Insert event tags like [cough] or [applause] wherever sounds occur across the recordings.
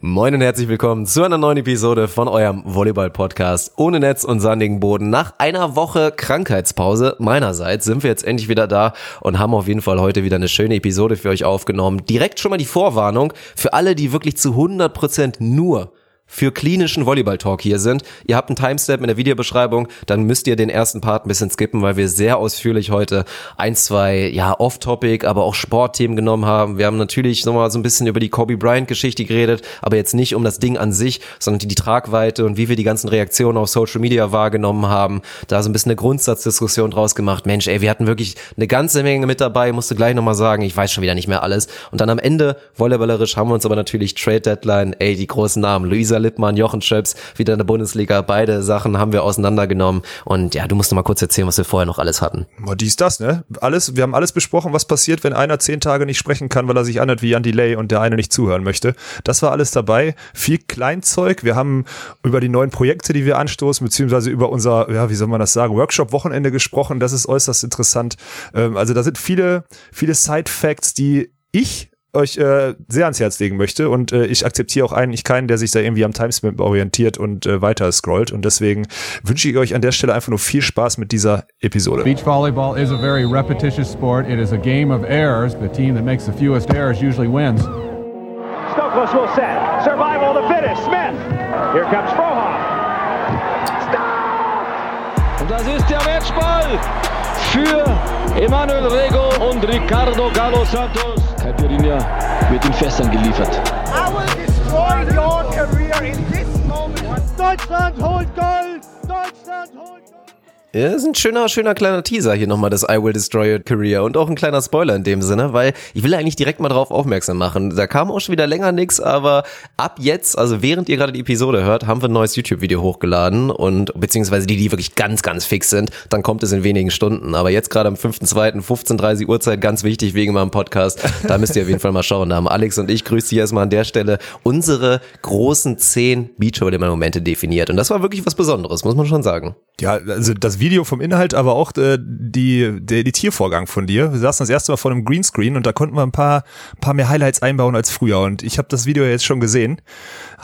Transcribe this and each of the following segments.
Moin und herzlich willkommen zu einer neuen Episode von eurem Volleyball-Podcast ohne Netz und sandigen Boden. Nach einer Woche Krankheitspause meinerseits sind wir jetzt endlich wieder da und haben auf jeden Fall heute wieder eine schöne Episode für euch aufgenommen. Direkt schon mal die Vorwarnung für alle, die wirklich zu 100 Prozent nur für klinischen Volleyball-Talk hier sind. Ihr habt einen Timestamp in der Videobeschreibung, dann müsst ihr den ersten Part ein bisschen skippen, weil wir sehr ausführlich heute ein, zwei, ja, off-topic, aber auch Sportthemen genommen haben. Wir haben natürlich nochmal so ein bisschen über die Kobe Bryant-Geschichte geredet, aber jetzt nicht um das Ding an sich, sondern die, die Tragweite und wie wir die ganzen Reaktionen auf Social Media wahrgenommen haben. Da so ein bisschen eine Grundsatzdiskussion draus gemacht. Mensch, ey, wir hatten wirklich eine ganze Menge mit dabei, musste gleich nochmal sagen, ich weiß schon wieder nicht mehr alles. Und dann am Ende, volleyballerisch, haben wir uns aber natürlich Trade Deadline, ey, die großen Namen, Luisa Lisa Lippmann, Jochen Schöps, wieder in der Bundesliga. Beide Sachen haben wir auseinandergenommen. Und ja, du musst noch mal kurz erzählen, was wir vorher noch alles hatten. Boah, dies, das, ne? Alles, wir haben alles besprochen, was passiert, wenn einer zehn Tage nicht sprechen kann, weil er sich anhört wie Jan Delay und der eine nicht zuhören möchte. Das war alles dabei. Viel Kleinzeug. Wir haben über die neuen Projekte, die wir anstoßen, beziehungsweise über unser, ja, wie soll man das sagen, Workshop-Wochenende gesprochen. Das ist äußerst interessant. Ähm, also da sind viele, viele Side-Facts, die ich euch äh, sehr ans Herz legen möchte und äh, ich akzeptiere auch eigentlich keinen, der sich da irgendwie am Timestamp orientiert und äh, weiter scrollt und deswegen wünsche ich euch an der Stelle einfach nur viel Spaß mit dieser Episode. Beach volleyball is a very repetitious sport. It is a game of errors. The team that makes the fewest errors usually wins. Stokos will set. Survival of the fittest. Smith. Here comes Frohoff. Stop! Und das ist der Matchball für Emanuel Rego und Ricardo Galo Santos. Caipirinha wird in Fässern geliefert. I will destroy your career in this moment. Deutschland holt Gold! Deutschland holt Gold! Ja, ist ein schöner, schöner kleiner Teaser hier nochmal, das I Will Destroy Your Career und auch ein kleiner Spoiler in dem Sinne, weil ich will eigentlich direkt mal drauf aufmerksam machen. Da kam auch schon wieder länger nix, aber ab jetzt, also während ihr gerade die Episode hört, haben wir ein neues YouTube-Video hochgeladen und beziehungsweise die, die wirklich ganz, ganz fix sind, dann kommt es in wenigen Stunden. Aber jetzt gerade am 5.2., 15.30 Uhrzeit, ganz wichtig wegen meinem Podcast, da müsst ihr auf jeden Fall mal schauen. Da haben Alex und ich, grüße dich erstmal an der Stelle, unsere großen zehn Beachvolleyball-Momente definiert. Und das war wirklich was Besonderes, muss man schon sagen. Ja, also das Video vom Inhalt, aber auch äh, die, der Editiervorgang von dir. Wir saßen das erste Mal vor einem Greenscreen und da konnten wir ein paar, paar mehr Highlights einbauen als früher. Und ich habe das Video jetzt schon gesehen.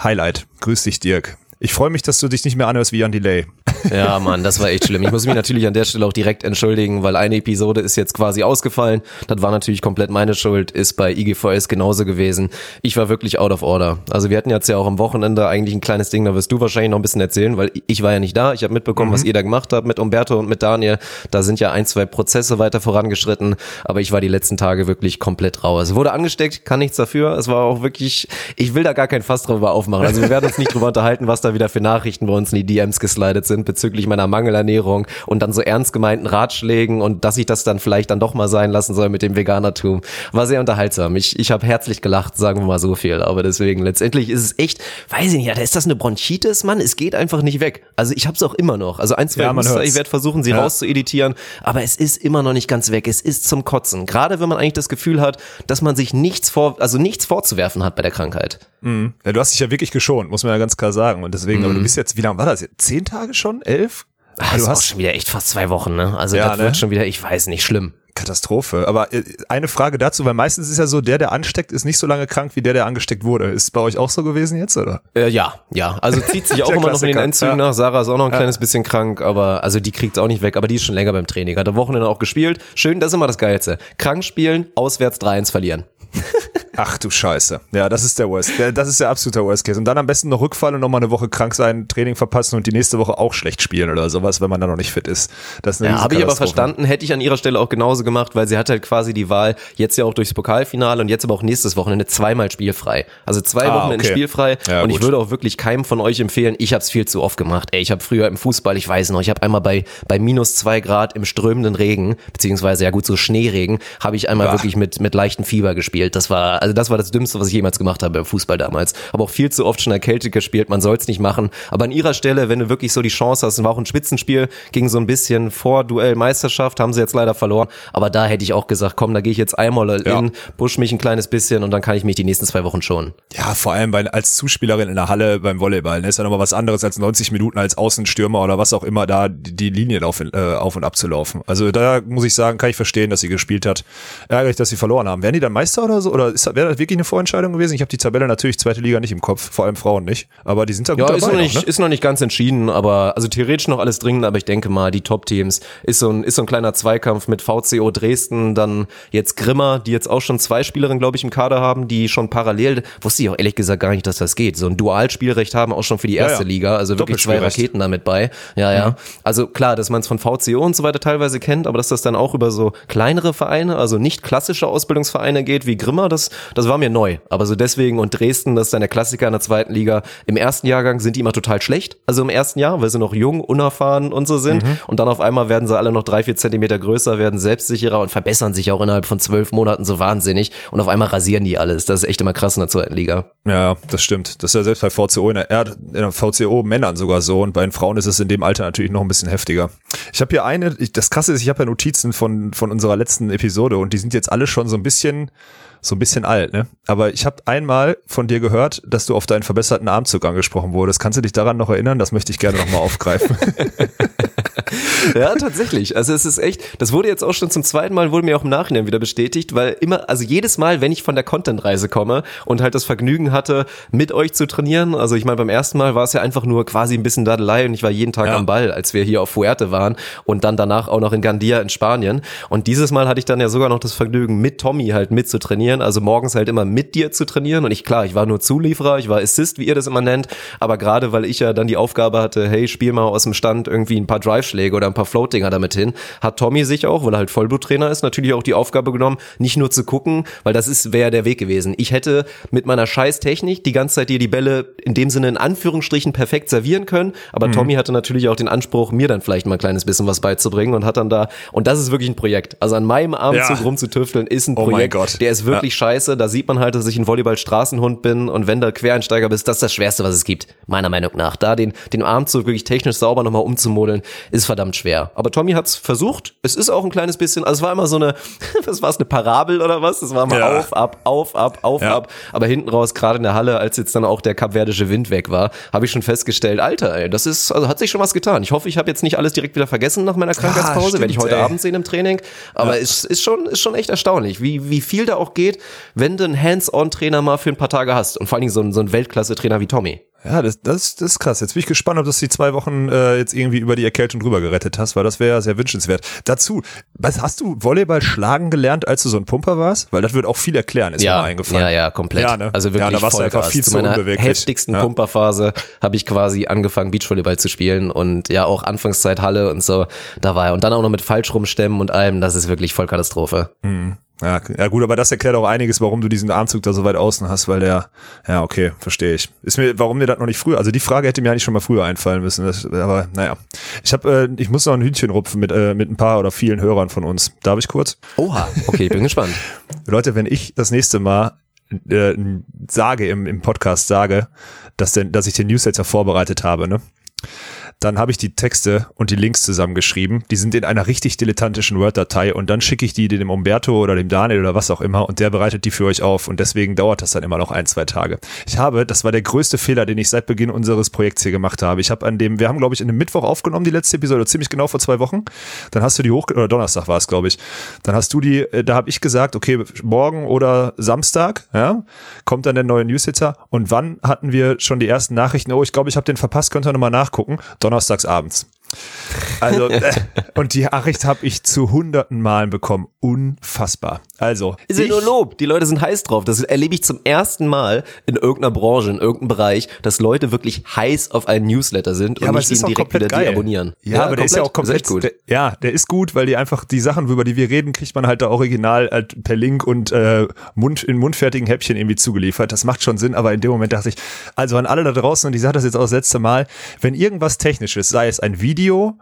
Highlight. Grüß dich, Dirk. Ich freue mich, dass du dich nicht mehr anhörst wie Jan Delay. [laughs] Ja, Mann, das war echt schlimm. Ich muss mich natürlich an der Stelle auch direkt entschuldigen, weil eine Episode ist jetzt quasi ausgefallen. Das war natürlich komplett meine Schuld, ist bei IGVS genauso gewesen. Ich war wirklich out of order. Also wir hatten jetzt ja auch am Wochenende eigentlich ein kleines Ding, da wirst du wahrscheinlich noch ein bisschen erzählen, weil ich war ja nicht da. Ich habe mitbekommen, mhm. was ihr da gemacht habt mit Umberto und mit Daniel. Da sind ja ein, zwei Prozesse weiter vorangeschritten, aber ich war die letzten Tage wirklich komplett rau. Es wurde angesteckt, kann nichts dafür. Es war auch wirklich, ich will da gar kein Fass drüber aufmachen. Also wir werden uns nicht drüber unterhalten, was da wieder für Nachrichten bei uns in die DMs geslidet sind bezüglich meiner Mangelernährung und dann so ernst gemeinten Ratschlägen und dass ich das dann vielleicht dann doch mal sein lassen soll mit dem Veganertum. War sehr unterhaltsam. Ich, ich habe herzlich gelacht, sagen wir mal so viel. Aber deswegen, letztendlich ist es echt, weiß ich nicht, ist das eine Bronchitis, Mann? Es geht einfach nicht weg. Also ich habe es auch immer noch. Also ein, zwei ja, Muster, ich werde versuchen, sie ja. rauszueditieren, aber es ist immer noch nicht ganz weg. Es ist zum Kotzen. Gerade wenn man eigentlich das Gefühl hat, dass man sich nichts vor, also nichts vorzuwerfen hat bei der Krankheit. Mhm. Ja, du hast dich ja wirklich geschont, muss man ja ganz klar sagen. Und deswegen, mhm. aber du bist jetzt, wie lange war das jetzt? Zehn Tage schon? Elf? Ach, du hast auch schon wieder echt fast zwei Wochen, ne? Also ja, das ne? wird schon wieder, ich weiß nicht, schlimm. Katastrophe. Aber äh, eine Frage dazu, weil meistens ist ja so, der, der ansteckt, ist nicht so lange krank wie der, der angesteckt wurde. Ist es bei euch auch so gewesen jetzt, oder? Äh, ja, ja. Also zieht sich [laughs] auch immer noch in den Endzügen ja. nach. Sarah ist auch noch ein ja. kleines bisschen krank, aber also die kriegt es auch nicht weg, aber die ist schon länger beim Training. Hat am Wochenende auch gespielt. Schön, das ist immer das Geilste. Krank spielen, auswärts 3-1 verlieren. [laughs] Ach du Scheiße. Ja, das ist der Worst. Das ist der absolute Worst Case. Und dann am besten noch Rückfall und nochmal eine Woche krank sein, Training verpassen und die nächste Woche auch schlecht spielen oder sowas, wenn man dann noch nicht fit ist. Das ist ja, habe ich aber verstanden, hätte ich an ihrer Stelle auch genauso gemacht, weil sie hat halt quasi die Wahl, jetzt ja auch durchs Pokalfinale und jetzt aber auch nächstes Wochenende zweimal spielfrei. Also zwei ah, Wochenende okay. spielfrei. Ja, und gut. ich würde auch wirklich keinem von euch empfehlen, ich habe es viel zu oft gemacht. Ey, ich habe früher im Fußball, ich weiß noch, ich habe einmal bei, bei minus zwei Grad im strömenden Regen, beziehungsweise ja gut, so Schneeregen, habe ich einmal Ach. wirklich mit, mit leichten Fieber gespielt. Das war, also das war das Dümmste, was ich jemals gemacht habe im Fußball damals. Aber auch viel zu oft schon erkältet gespielt, man soll es nicht machen. Aber an ihrer Stelle, wenn du wirklich so die Chance hast, war auch ein Spitzenspiel, ging so ein bisschen vor Duell Meisterschaft, haben sie jetzt leider verloren. Aber da hätte ich auch gesagt, komm, da gehe ich jetzt einmal in, ja. push mich ein kleines bisschen und dann kann ich mich die nächsten zwei Wochen schonen. Ja, vor allem bei, als Zuspielerin in der Halle beim Volleyball, ne, ist ja nochmal was anderes als 90 Minuten als Außenstürmer oder was auch immer da die Linien auf, äh, auf und ab zu laufen. Also da muss ich sagen, kann ich verstehen, dass sie gespielt hat. Ärgerlich, dass sie verloren haben. Werden die dann Meister oder so? Oder ist, wäre das wirklich eine Vorentscheidung gewesen? Ich habe die Tabelle natürlich zweite Liga nicht im Kopf, vor allem Frauen nicht. Aber die sind da gut Ja, dabei. ist noch, nicht, auch, ne? ist noch nicht ganz entschieden, aber also theoretisch noch alles dringend, aber ich denke mal, die Top-Teams ist so ein, ist so ein kleiner Zweikampf mit VCO Dresden, dann jetzt Grimmer, die jetzt auch schon zwei Spielerinnen, glaube ich, im Kader haben, die schon parallel, wusste ich auch ehrlich gesagt gar nicht, dass das geht, so ein Dualspielrecht haben, auch schon für die erste ja. Liga, also wirklich zwei. Raketen damit bei. Ja, ja. Mhm. Also klar, dass man es von VCO und so weiter teilweise kennt, aber dass das dann auch über so kleinere Vereine, also nicht klassische Ausbildungsvereine geht wie Grimmer, das, das war mir neu. Aber so deswegen und Dresden, das ist dann der Klassiker in der zweiten Liga. Im ersten Jahrgang sind die immer total schlecht, also im ersten Jahr, weil sie noch jung, unerfahren und so sind. Mhm. Und dann auf einmal werden sie alle noch drei, vier Zentimeter größer, werden selbstsicherer und verbessern sich auch innerhalb von zwölf Monaten so wahnsinnig. Und auf einmal rasieren die alles. Das ist echt immer krass in der zweiten Liga. Ja, das stimmt. Das ist ja selbst bei VCO in der, in der VCO Männern sogar so und bei den Frauen ist es in dem Alter natürlich noch ein bisschen heftiger. Ich habe hier eine, ich, das krasse ist, ich habe ja Notizen von, von unserer letzten Episode und die sind jetzt alle schon so ein bisschen, so ein bisschen alt, ne? Aber ich habe einmal von dir gehört, dass du auf deinen verbesserten Armzug angesprochen wurdest. Kannst du dich daran noch erinnern? Das möchte ich gerne nochmal aufgreifen. [laughs] Ja, tatsächlich. Also es ist echt, das wurde jetzt auch schon zum zweiten Mal, wurde mir auch im Nachhinein wieder bestätigt, weil immer, also jedes Mal, wenn ich von der Content-Reise komme und halt das Vergnügen hatte, mit euch zu trainieren, also ich meine, beim ersten Mal war es ja einfach nur quasi ein bisschen Dadelei und ich war jeden Tag Ja. am Ball, als wir hier auf Fuerte waren und dann danach auch noch in Gandia in Spanien. Und dieses Mal hatte ich dann ja sogar noch das Vergnügen, mit Tommy halt mit zu trainieren, also morgens halt immer mit dir zu trainieren und ich, klar, ich war nur Zulieferer, ich war Assist, wie ihr das immer nennt, aber gerade weil ich ja dann die Aufgabe hatte, hey, spiel mal aus dem Stand irgendwie ein paar Drive-Schläge oder ein paar Floatinger damit hin, hat Tommy sich auch, weil er halt Vollbluttrainer ist, natürlich auch die Aufgabe genommen, nicht nur zu gucken, weil das ist, wäre der Weg gewesen. Ich hätte mit meiner scheiß Technik die ganze Zeit dir die Bälle in dem Sinne in Anführungsstrichen perfekt servieren können, aber Mhm. Tommy hatte natürlich auch den Anspruch, mir dann vielleicht mal ein kleines bisschen was beizubringen und hat dann da, und das ist wirklich ein Projekt. Also an meinem Armzug Ja. rumzutüfteln ist ein Oh mein Projekt, Gott. der ist wirklich scheiße. Da sieht man halt, dass ich ein Volleyball-Straßenhund bin und wenn du Quereinsteiger bist, das ist das Schwerste, was es gibt, meiner Meinung nach. Da den, den Armzug wirklich technisch sauber nochmal umzumodeln, ist verdammt schwer. Aber Tommy hat's versucht. Es ist auch ein kleines bisschen, also es war immer so eine, [laughs] was war's, eine Parabel oder was? Es war mal Ja. auf, ab, auf, ab, auf, Ja. ab. Aber hinten raus, gerade in der Halle, als jetzt dann auch der kapverdische Wind weg war, habe ich schon festgestellt, Alter, ey, das ist, also hat sich schon was getan. Ich hoffe, ich habe jetzt nicht alles direkt wieder vergessen nach meiner Krankheitspause. stimmt, Werde ich heute ey. Abend sehen im Training. Aber es ist schon, ist schon echt erstaunlich, wie, wie viel da auch geht, wenn du einen Hands-on-Trainer mal für ein paar Tage hast. Und vor allen Dingen so so ein Weltklasse-Trainer wie Tommy. Ja, das, das, das ist krass. Jetzt bin ich gespannt, ob du die zwei Wochen äh, jetzt irgendwie über die Erkältung drüber gerettet hast, weil das wäre ja sehr wünschenswert. Dazu, was hast du Volleyball schlagen gelernt, als du so ein Pumper warst? Weil das wird auch viel erklären, ist mir mal eingefallen. Ja, ja, komplett. Ja, ne? Also wirklich Ja, da warst du einfach viel zu zu meiner unbeweglich. heftigsten Ja. Pumperphase habe ich quasi angefangen, Beachvolleyball zu spielen und ja auch Anfangszeit Halle und so. Da war er. Und dann auch noch mit Falschrumstemmen und allem. Das ist wirklich Vollkatastrophe. Ja, ja gut, aber das erklärt auch einiges, warum du diesen Armzug da so weit außen hast, weil der, ja okay, verstehe ich. Ist mir, warum dir das noch nicht früher, also die Frage hätte mir eigentlich schon mal früher einfallen müssen, das, aber naja. Ich habe, äh, ich muss noch ein Hühnchen rupfen mit, äh, mit ein paar oder vielen Hörern von uns. Darf ich kurz? Oha. Okay, ich bin gespannt. [laughs] Leute, wenn ich das nächste Mal äh, sage im, im Podcast sage, dass, denn, dass ich den Newsletter vorbereitet habe, ne? Dann habe ich die Texte und die Links zusammengeschrieben. Die sind in einer richtig dilettantischen Word-Datei und dann schicke ich die dem Umberto oder dem Daniel oder was auch immer und der bereitet die für euch auf und deswegen dauert das dann immer noch ein, zwei Tage. Ich habe, das war der größte Fehler, den ich seit Beginn unseres Projekts hier gemacht habe. Ich habe an dem, wir haben glaube ich in dem Mittwoch aufgenommen, die letzte Episode, ziemlich genau vor zwei Wochen. Dann hast du die hoch, oder Donnerstag war es glaube ich. Dann hast du die, äh, da habe ich gesagt, okay, morgen oder Samstag, ja, kommt dann der neue Newsletter und wann hatten wir schon die ersten Nachrichten, oh, ich glaube, ich habe den verpasst, könnt ihr nochmal nachgucken, donnerstags abends. Also, äh, [laughs] und die Nachricht habe ich zu hunderten Malen bekommen. Unfassbar. Also, Ist ja nur Lob. Die Leute sind heiß drauf. Das erlebe ich zum ersten Mal in irgendeiner Branche, in irgendeinem Bereich, dass Leute wirklich heiß auf einen Newsletter sind und Ja, aber nicht auch direkt komplett wieder geil. deabonnieren. Ja, aber der ist ja auch komplett gut. Der, ja, der ist gut, weil die einfach die Sachen, über die wir reden, kriegt man halt da original halt per Link und äh, Mund in mundfertigen Häppchen irgendwie zugeliefert. Das macht schon Sinn, aber in dem Moment dachte ich, also an alle da draußen, und ich sage das jetzt auch das letzte Mal, wenn irgendwas Technisches, sei es ein Video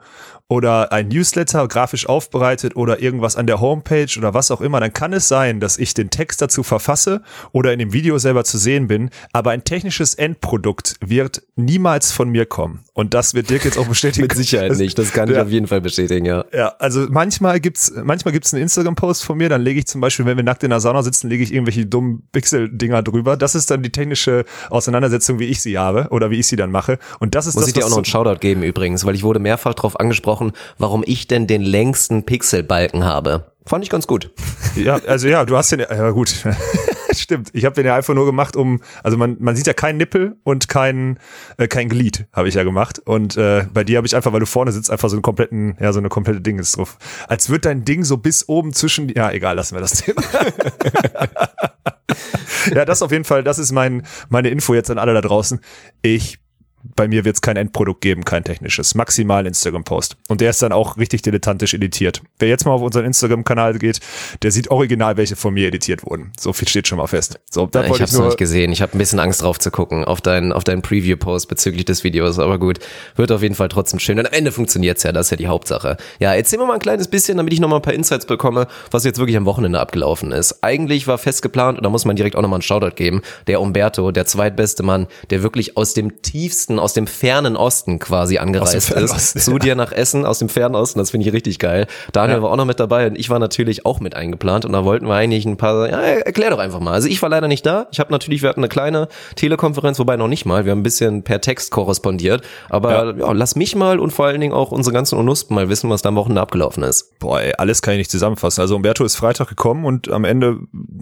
oder ein Newsletter grafisch aufbereitet oder irgendwas an der Homepage oder was auch immer, dann kann es sein, dass ich den Text dazu verfasse oder in dem Video selber zu sehen bin, aber ein technisches Endprodukt wird niemals von mir kommen. Und das wird Dirk jetzt auch bestätigen. Mit Sicherheit nicht. Das kann ich Ja. auf jeden Fall bestätigen, ja. Ja, also manchmal gibt's, manchmal gibt's einen Instagram-Post von mir, dann lege ich zum Beispiel, wenn wir nackt in der Sauna sitzen, lege ich irgendwelche dummen Pixel-Dinger drüber. Das ist dann die technische Auseinandersetzung, wie ich sie habe oder wie ich sie dann mache. Und das ist Muss das, ich dir auch noch einen Shoutout geben übrigens, weil ich wurde mehrfach darauf angesprochen, warum ich denn den längsten Pixelbalken habe. Fand ich ganz gut. Ja, also ja, du hast den, ja gut, [laughs] stimmt. Ich habe den ja einfach nur gemacht, um, also man, man sieht ja keinen Nippel und kein, äh, kein Glied, habe ich ja gemacht. Und äh, bei dir habe ich einfach, weil du vorne sitzt, einfach so einen kompletten, ja, so eine komplette Ding ist drauf. Als wird dein Ding so bis oben zwischen, ja, egal, lassen wir das Thema. [laughs] ja, das auf jeden Fall, das ist mein, meine Info jetzt an alle da draußen. Ich bei mir wird es kein Endprodukt geben, kein technisches. Maximal Instagram-Post. Und der ist dann auch richtig dilettantisch editiert. Wer jetzt mal auf unseren Instagram-Kanal geht, der sieht original, welche von mir editiert wurden. So viel steht schon mal fest. So, da ich habe es noch nicht gesehen. Ich habe ein bisschen Angst drauf zu gucken auf deinen auf deinen Preview-Post bezüglich des Videos. Aber gut, wird auf jeden Fall trotzdem schön. Und am Ende funktioniert's ja, das ist ja die Hauptsache. Ja, erzähl mir mal ein kleines bisschen, damit ich noch mal ein paar Insights bekomme, was jetzt wirklich am Wochenende abgelaufen ist. Eigentlich war fest geplant, und da muss man direkt auch noch mal einen Shoutout geben, der Umberto, der zweitbeste Mann, der wirklich aus dem tiefsten, aus dem fernen Osten quasi angereist ist, zu dir nach Essen aus dem fernen Osten. Das finde ich richtig geil. Daniel ja. war auch noch mit dabei und ich war natürlich auch mit eingeplant und da wollten wir eigentlich ein paar, ja, erklär doch einfach mal. Also ich war leider nicht da. Ich habe natürlich, wir hatten eine kleine Telekonferenz, wobei noch nicht mal. Wir haben ein bisschen per Text korrespondiert. Aber ja. ja lass mich mal und vor allen Dingen auch unsere ganzen Unuspen mal wissen, was da am Wochenende abgelaufen ist. Boah, ey, alles kann ich nicht zusammenfassen. Also Umberto ist Freitag gekommen und am Ende,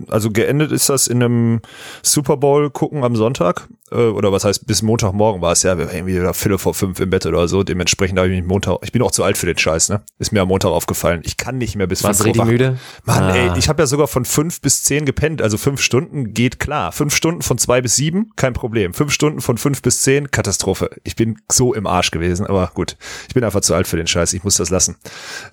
also geendet ist das in einem Super Bowl gucken am Sonntag. Äh, oder was heißt, bis Montagmorgen war es ja. Wir waren irgendwie wieder Viertel vor fünf im Bett oder so. Dementsprechend habe ich mich Montag, ich bin auch zu alt für den Scheiß, ne? Ist mir am Montag aufgefallen. Ich kann nicht mehr bis Warst fünf Uhr wach. müde? Mann, ah. ey, ich habe ja sogar von fünf bis zehn gepennt. Also fünf Stunden geht klar. Fünf Stunden von zwei bis sieben, kein Problem. Fünf Stunden von fünf bis zehn, Katastrophe. Ich bin so im Arsch gewesen, aber gut. Ich bin einfach zu alt für den Scheiß. Ich muss das lassen.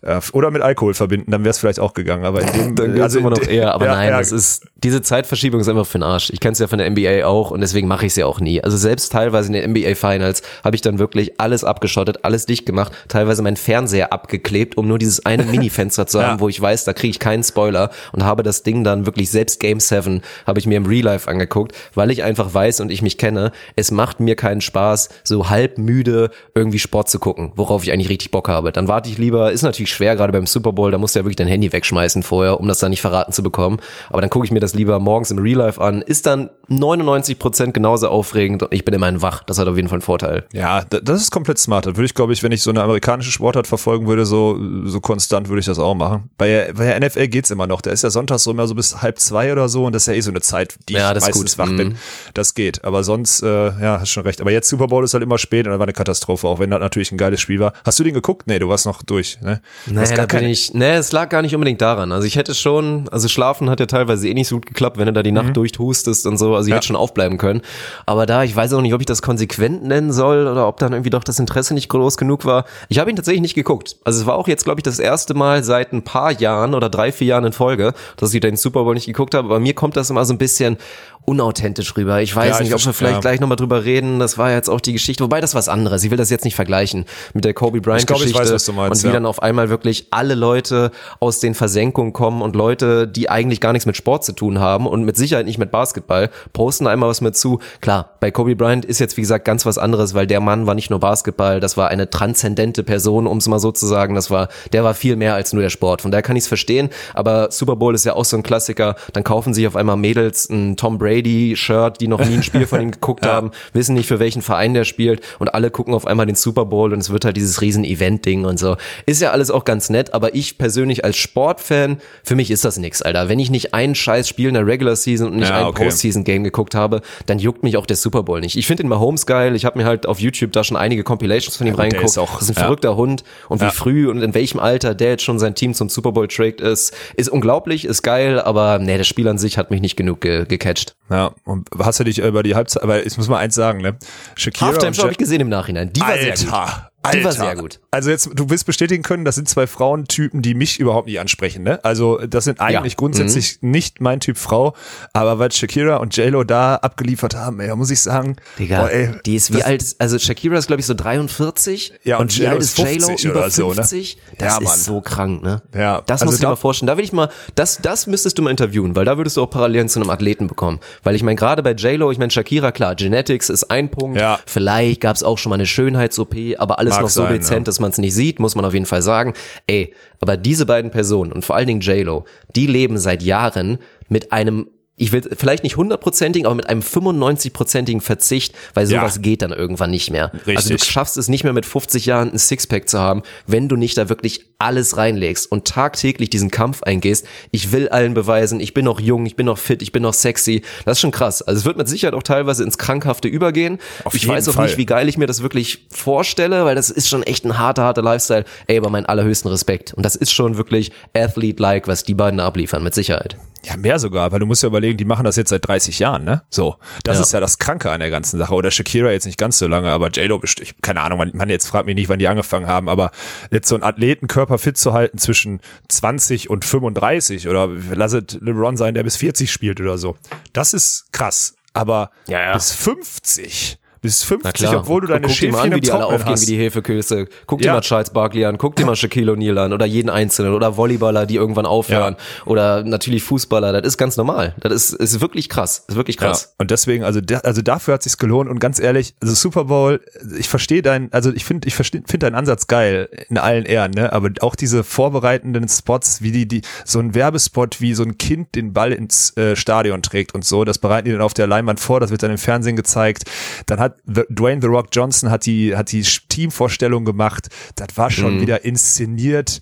Äh, oder mit Alkohol verbinden, dann wäre es vielleicht auch gegangen. Aber in dem, [laughs] dann also immer noch eher. Aber ja, nein, ja. das ist diese Zeitverschiebung ist einfach für den Arsch. Ich kenne es ja von der NBA auch und deswegen mache ich es ja auch nie. Also selbst teilweise in den NBA Finals habe ich dann wirklich alles abgeschottet, alles dicht gemacht, teilweise meinen Fernseher abgeklebt, um nur dieses eine [laughs] Mini-Fenster zu haben, ja. wo ich weiß, da kriege ich keinen Spoiler und habe das Ding dann wirklich selbst Game 7 habe ich mir im Real Life angeguckt, weil ich einfach weiß und ich mich kenne, es macht mir keinen Spaß, so halb müde irgendwie Sport zu gucken, worauf ich eigentlich richtig Bock habe. Dann warte ich lieber, ist natürlich schwer, gerade beim Super Bowl, da musst du ja wirklich dein Handy wegschmeißen vorher, um das dann nicht verraten zu bekommen. Aber dann gucke ich mir das lieber morgens im Real Life an, ist dann 99 Prozent genauso aufregend und ich bin immerhin wach. Das hat auf jeden Fall einen Vorteil. Ja, das ist komplett smart. Das würde ich, glaube ich, wenn ich so eine amerikanische Sportart verfolgen würde, so, so konstant würde ich das auch machen. Bei, bei der NFL geht's immer noch. Der ist ja sonntags so immer so bis halb zwei oder so und das ist ja eh so eine Zeit, die ja, ich meistens wach bin. Mhm. Das geht. Aber sonst, äh, ja, hast schon recht. Aber jetzt Super Bowl ist halt immer spät und dann war eine Katastrophe, auch wenn das natürlich ein geiles Spiel war. Hast du den geguckt? Nee, du warst noch durch, ne? Nee, da bin ich, nee, es lag gar nicht unbedingt daran. Also ich hätte schon, also schlafen hat ja teilweise eh nicht so gut geklappt, wenn du da die Nacht mhm. durchhustest und so. Also ich ja. hätte schon aufbleiben können. Aber da, ich weiß auch nicht, ob ich das konsequent nennen soll oder ob dann irgendwie doch das Interesse nicht groß genug war. Ich habe ihn tatsächlich nicht geguckt. Also es war auch jetzt, glaube ich, das erste Mal seit ein paar Jahren oder drei, vier Jahren in Folge, dass ich den Super Bowl nicht geguckt habe. Aber mir kommt das immer so ein bisschen unauthentisch rüber. Ich weiß ja, nicht, ob wir vielleicht ja. gleich nochmal drüber reden. Das war jetzt auch die Geschichte, wobei das was anderes. Ich will das jetzt nicht vergleichen mit der Kobe Bryant Geschichte ich weiß, was du meinst, und wie ja. dann auf einmal wirklich alle Leute aus den Versenkungen kommen und Leute, die eigentlich gar nichts mit Sport zu tun haben und mit Sicherheit nicht mit Basketball, posten einmal was mit zu. Klar, bei Kobe Bryant ist jetzt wie gesagt ganz was anderes, weil der Mann war nicht nur Basketball, das war eine transzendente Person, um es mal so zu sagen. Das war, der war viel mehr als nur der Sport. Von daher kann ich es verstehen. Aber Super Bowl ist ja auch so ein Klassiker. Dann kaufen sich auf einmal Mädels ein Tom Brady Brady-Shirt, die noch nie ein Spiel von ihm geguckt [laughs] ja. haben, wissen nicht, für welchen Verein der spielt und alle gucken auf einmal den Super Bowl und es wird halt dieses riesen Event-Ding und so. Ist ja alles auch ganz nett, aber ich persönlich als Sportfan, für mich ist das nix, Alter. Wenn ich nicht ein scheiß Spiel in der Regular Season und nicht ja, ein okay. Postseason-Game geguckt habe, dann juckt mich auch der Super Bowl nicht. Ich finde den Mahomes geil, ich habe mir halt auf YouTube da schon einige Compilations von ihm ja, reingeguckt. Auch, das ist ein verrückter Hund und wie früh und in welchem Alter der jetzt schon sein Team zum Super Bowl trägt ist, ist unglaublich, ist geil, aber nee, das Spiel an sich hat mich nicht genug ge gecatcht. Ja, und hast du dich über die Halbzeit, aber ich muss mal eins sagen, ne? Shakira Halftime habe ich gesehen im Nachhinein. Die war Alter, sehr gut. Alter. Die war sehr gut. Also jetzt, du wirst bestätigen können, das sind zwei Frauentypen, die mich überhaupt nicht ansprechen. Ne? Also das sind eigentlich ja. grundsätzlich mhm. nicht mein Typ Frau, aber was Shakira und JLo da abgeliefert haben, ey, da muss ich sagen, Digga, boah, ey, die ist wie alt, also Shakira ist glaube ich so 43 ja, und, und wie alt ist JLo über 50? So, ne? Das ja, ist so krank, ne? Ja, das also musst du dir mal vorstellen. Da will ich mal, das, das müsstest du mal interviewen, weil da würdest du auch Parallelen zu einem Athleten bekommen. Weil ich meine, gerade bei JLo, ich meine, Shakira, klar, Genetics ist ein Punkt, ja. vielleicht gab es auch schon mal eine Schönheits-OP, aber alles Mag noch so sein, dezent, ja dass man es nicht sieht, muss man auf jeden Fall sagen. Ey, aber diese beiden Personen und vor allen Dingen JLo, die leben seit Jahren mit einem ich will vielleicht nicht hundertprozentigen, aber mit einem 95-prozentigen Verzicht, weil sowas Ja. geht dann irgendwann nicht mehr. Also du Richtig. schaffst es nicht mehr mit 50 Jahren ein Sixpack zu haben, wenn du nicht da wirklich alles reinlegst und tagtäglich diesen Kampf eingehst. Ich will allen beweisen, ich bin noch jung, ich bin noch fit, ich bin noch sexy. Das ist schon krass. Also es wird mit Sicherheit auch teilweise ins Krankhafte übergehen. Auf ich weiß auch Fall. nicht, wie geil ich mir das wirklich vorstelle, weil das ist schon echt ein harter, harter Lifestyle. Ey, aber meinen allerhöchsten Respekt. Und das ist schon wirklich Athlete-like, was die beiden abliefern, mit Sicherheit. Ja, mehr sogar, weil du musst ja überlegen, die machen das jetzt seit 30 Jahren, ne? So. Das Ja. ist ja das Kranke an der ganzen Sache. Oder Shakira jetzt nicht ganz so lange, aber J-Lo bestimmt, keine Ahnung, man, man jetzt fragt mich nicht, wann die angefangen haben, aber jetzt so einen Athletenkörper fit zu halten zwischen 20 und 35 oder lass es LeBron sein, der bis 40 spielt oder so. Das ist krass. Aber Ja, ja. bis 50, bis Na 50, klar. obwohl du deine Guck dir mal Schäfchen an, wie die alle aufgehen hast. wie die Hefeköse. Guck dir Ja. mal Charles Barkley an, guck dir mal Shaquille O'Neal an oder jeden Einzelnen oder Volleyballer, die irgendwann aufhören oder natürlich Fußballer. Das ist ganz normal. Das ist, ist wirklich krass. Das ist wirklich krass. Ja, und deswegen, also, da, also dafür hat sich's gelohnt und ganz ehrlich, also Super Bowl, ich verstehe deinen, also ich finde, ich verstehe, finde deinen Ansatz geil in allen Ehren, ne? Aber auch diese vorbereitenden Spots, wie die, die, so ein Werbespot, wie so ein Kind den Ball ins äh, Stadion trägt und so, das bereiten die dann auf der Leinwand vor, das wird dann im Fernsehen gezeigt. Dann hat The, Dwayne The Rock Johnson hat die, hat die Teamvorstellung gemacht. Das war schon wieder inszeniert.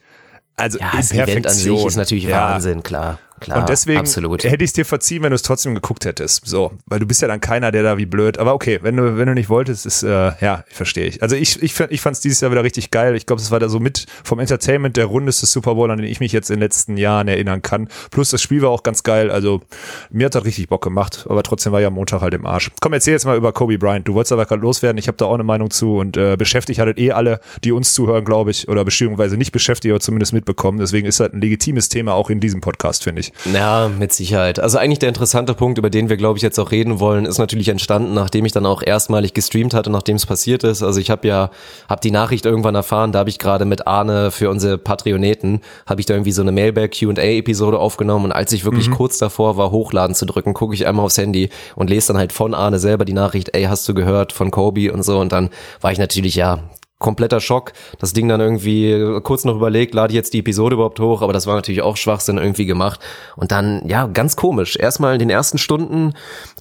Also Mhm. Ja, in das Event an sich Perfektion. ist natürlich Ja. Wahnsinn, klar. Klar, Und deswegen absolut. hätte ich es dir verziehen, wenn du es trotzdem geguckt hättest. So, weil du bist ja dann keiner, der da wie blöd. Aber okay, wenn du wenn du nicht wolltest, ist äh, ja, verstehe ich. Also ich ich, fand- ich fand es dieses Jahr wieder richtig geil. Ich glaube, es war da so mit vom Entertainment der rundeste Super Bowl, an den ich mich jetzt in den letzten Jahren erinnern kann. Plus das Spiel war auch ganz geil. Also mir hat das richtig Bock gemacht. Aber trotzdem war ja Montag halt im Arsch. Komm, erzähl jetzt mal über Kobe Bryant. Du wolltest aber gerade loswerden. Ich habe da auch eine Meinung zu und äh, beschäftigt hattet eh alle, die uns zuhören, glaube ich, oder beziehungsweise nicht beschäftigt, aber zumindest mitbekommen. Deswegen ist das ein legitimes Thema auch in diesem Podcast, finde ich. Ja, mit Sicherheit. Also eigentlich der interessante Punkt, über den wir, glaube ich, jetzt auch reden wollen, ist natürlich entstanden, nachdem ich dann auch erstmalig gestreamt hatte, nachdem es passiert ist. Also ich habe ja, habe die Nachricht irgendwann erfahren, da habe ich gerade mit Arne für unsere Patreoneten, habe ich da irgendwie so eine Mailbag Q&A-Episode aufgenommen und als ich wirklich kurz davor war, hochladen zu drücken, gucke ich einmal aufs Handy und lese dann halt von Arne selber die Nachricht, ey, hast du gehört von Kobe und so und dann war ich natürlich, ja, kompletter Schock. Das Ding dann irgendwie kurz noch überlegt, lade ich jetzt die Episode überhaupt hoch, aber das war natürlich auch Schwachsinn irgendwie gemacht. Und dann, ja, ganz komisch. Erstmal in den ersten Stunden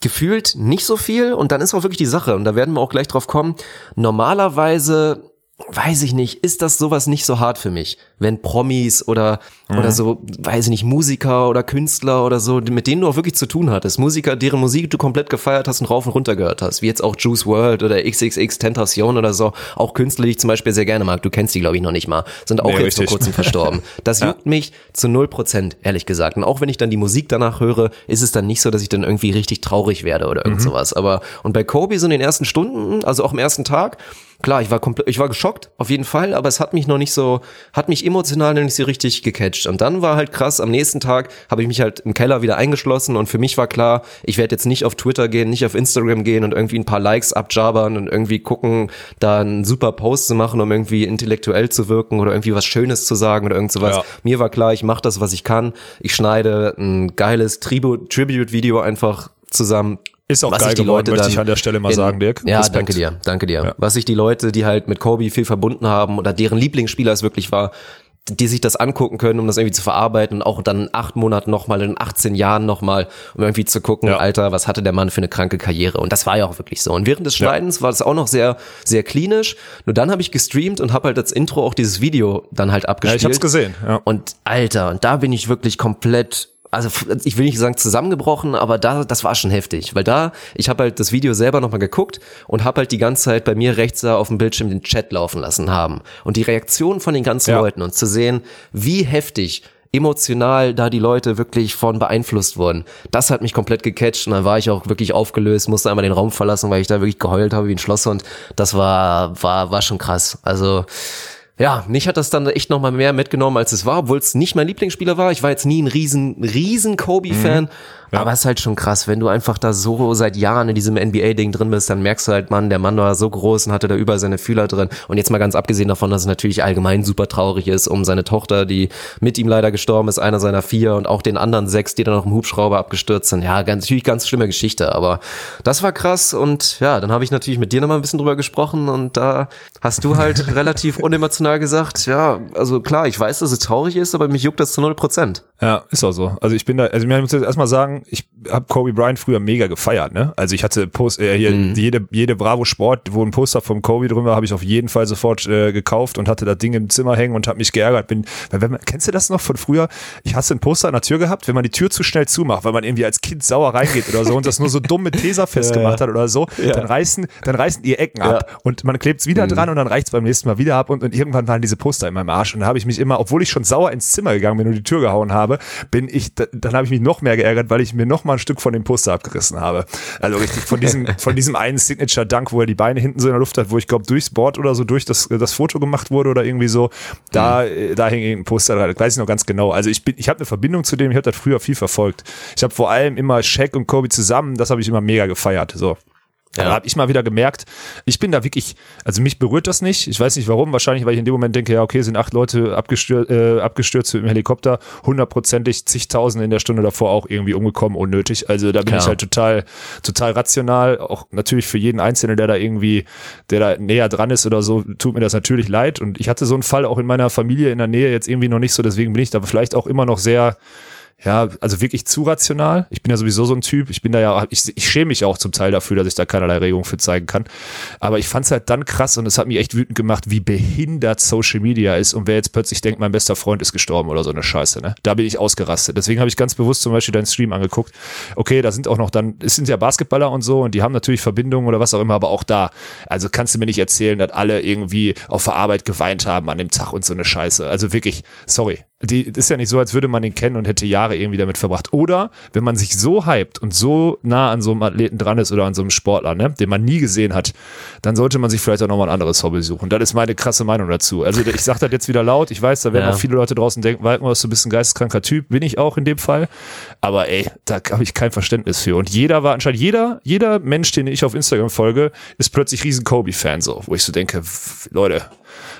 gefühlt nicht so viel und dann ist auch wirklich die Sache, und da werden wir auch gleich drauf kommen, normalerweise weiß ich nicht, ist das sowas nicht so hart für mich, wenn Promis oder oder so, weiß ich nicht, Musiker oder Künstler oder so, mit denen du auch wirklich zu tun hattest, Musiker, deren Musik du komplett gefeiert hast und rauf und runter gehört hast, wie jetzt auch Juice World oder XXX Tentation oder so, auch Künstler, die ich zum Beispiel sehr gerne mag, du kennst die glaube ich noch nicht mal, sind auch Nee, jetzt vor richtig. kurzem verstorben. [laughs] Das juckt mich zu null Prozent, ehrlich gesagt. Und auch wenn ich dann die Musik danach höre, ist es dann nicht so, dass ich dann irgendwie richtig traurig werde oder irgend sowas. Aber, und bei Kobe so in den ersten Stunden, also auch am ersten Tag, klar, ich war komplett, ich war geschockt, auf jeden Fall, aber es hat mich noch nicht so, hat mich emotional noch nicht so richtig gecatcht. Und dann war halt krass, am nächsten Tag habe ich mich halt im Keller wieder eingeschlossen und für mich war klar, ich werde jetzt nicht auf Twitter gehen, nicht auf Instagram gehen und irgendwie ein paar Likes abjabern und irgendwie gucken, da einen super Post zu machen, um irgendwie intellektuell zu wirken oder irgendwie was Schönes zu sagen oder irgend sowas. Ja. Mir war klar, ich mache das, was ich kann. Ich schneide ein geiles Tribu- Tribute-Video einfach zusammen. Ist auch was geil die geworden, Leute möchte dann ich an der Stelle mal in- sagen, Dirk. Ja, Respekt. danke dir, danke dir. Ja. Was sich die Leute, die halt mit Kobe viel verbunden haben oder deren Lieblingsspieler es wirklich war, die sich das angucken können, um das irgendwie zu verarbeiten und auch dann in acht Monaten nochmal, in 18 Jahren nochmal, um irgendwie zu gucken, Ja. Alter, was hatte der Mann für eine kranke Karriere? Und das war ja auch wirklich so. Und während des Schneidens war das auch noch sehr, sehr klinisch. Nur dann habe ich gestreamt und habe halt als Intro auch dieses Video dann halt Ja, abgespielt. ich hab's gesehen. Ja. Und Alter, und da bin ich wirklich komplett, also ich will nicht sagen zusammengebrochen, aber da, das war schon heftig, weil da, ich habe halt das Video selber nochmal geguckt und habe halt die ganze Zeit bei mir rechts da auf dem Bildschirm den Chat laufen lassen haben und die Reaktion von den ganzen Ja. Leuten und zu sehen, wie heftig emotional da die Leute wirklich von beeinflusst wurden. Das hat mich komplett gecatcht und dann war ich auch wirklich aufgelöst, musste einmal den Raum verlassen, weil ich da wirklich geheult habe wie ein Schlosshund. Das war, war, war schon krass. Also, ja, mich hat das dann echt noch mal mehr mitgenommen, als es war, obwohl es nicht mein Lieblingsspieler war. Ich war jetzt nie ein riesen, riesen Kobe-Fan, aber es ist halt schon krass, wenn du einfach da so seit Jahren in diesem NBA-Ding drin bist, dann merkst du halt, Mann, der Mann war so groß und hatte da überall seine Fühler drin. Und jetzt mal ganz abgesehen davon, dass es natürlich allgemein super traurig ist um seine Tochter, die mit ihm leider gestorben ist, einer seiner vier und auch den anderen sechs, die dann noch im Hubschrauber abgestürzt sind. Ja, ganz, natürlich ganz schlimme Geschichte, aber das war krass und ja, dann habe ich natürlich mit dir noch mal ein bisschen drüber gesprochen und da hast du halt [laughs] relativ unemotional gesagt, ja, also klar, ich weiß, dass es traurig ist, aber mich juckt das zu null Prozent. Ja, ist auch so. Also ich bin da, also ich muss jetzt erstmal sagen, ich habe Kobe Bryant früher mega gefeiert, ne? Also ich hatte Post, äh, hier Mhm. jede, jede Bravo Sport, wo ein Poster vom Kobe drin war, habe ich auf jeden Fall sofort äh, gekauft und hatte das Ding im Zimmer hängen und habe mich geärgert. Bin, weil wenn man, kennst du das noch von früher? Ich hasse ein Poster an der Tür gehabt, wenn man die Tür zu schnell zumacht, weil man irgendwie als Kind sauer reingeht oder so und das nur so dumm mit Tesa festgemacht [laughs] hat oder so, dann reißen, dann reißen die Ecken ab und man klebt es wieder dran und dann reicht es beim nächsten Mal wieder ab und, und irgendwann waren diese Poster in meinem Arsch und da habe ich mich immer, obwohl ich schon sauer ins Zimmer gegangen bin und die Tür gehauen habe, bin ich, da, dann habe ich mich noch mehr geärgert, weil ich mir noch mal ein Stück von dem Poster abgerissen habe. Also richtig von diesem, [laughs] von diesem einen Signature-Dunk, wo er die Beine hinten so in der Luft hat, wo ich glaube durchs Board oder so durch das, das Foto gemacht wurde oder irgendwie so, da, äh, da hing irgendein Poster dran, das weiß ich noch ganz genau. Also ich bin, ich habe eine Verbindung zu dem, ich habe das früher viel verfolgt. Ich habe vor allem immer Shaq und Kobe zusammen, das habe ich immer mega gefeiert. So. Da habe ich mal wieder gemerkt, ich bin da wirklich, also mich berührt das nicht. Ich weiß nicht warum, wahrscheinlich, weil ich in dem Moment denke, ja, okay, sind acht Leute abgestürzt, äh, abgestürzt mit dem Helikopter, hundertprozentig zigtausende in der Stunde davor auch irgendwie umgekommen, unnötig. Also da bin Klar. ich halt total, total rational. Auch natürlich für jeden Einzelnen, der da irgendwie, der da näher dran ist oder so, tut mir das natürlich leid. Und ich hatte so einen Fall auch in meiner Familie in der Nähe jetzt irgendwie noch nicht so, deswegen bin ich da vielleicht auch immer noch sehr, ja, also wirklich zu rational. Ich bin ja sowieso so ein Typ. Ich bin da ja, ich, ich schäme mich auch zum Teil dafür, dass ich da keinerlei Regung für zeigen kann. Aber ich fand es halt dann krass und es hat mich echt wütend gemacht, wie behindert Social Media ist und wer jetzt plötzlich denkt, mein bester Freund ist gestorben oder so eine Scheiße. Ne? Da bin ich ausgerastet. Deswegen habe ich ganz bewusst zum Beispiel deinen Stream angeguckt. Okay, da sind auch noch dann, es sind ja Basketballer und so und die haben natürlich Verbindungen oder was auch immer, aber auch da. Also kannst du mir nicht erzählen, dass alle irgendwie auf der Arbeit geweint haben an dem Tag und so eine Scheiße. Also wirklich, sorry. Die ist ja nicht so, als würde man ihn kennen und hätte Jahre irgendwie damit verbracht. Oder wenn man sich so hypt und so nah an so einem Athleten dran ist oder an so einem Sportler, ne, den man nie gesehen hat, dann sollte man sich vielleicht auch nochmal ein anderes Hobby suchen. Das ist meine krasse Meinung dazu. Also ich sage das jetzt wieder laut. Ich weiß, da werden Ja. auch viele Leute draußen denken, Walkenhorst, du bist ein geisteskranker Typ. Bin ich auch in dem Fall. Aber ey, da habe ich kein Verständnis für. Und jeder war anscheinend, jeder, jeder Mensch, den ich auf Instagram folge, ist plötzlich riesen Kobe-Fan so, wo ich so denke, Leute,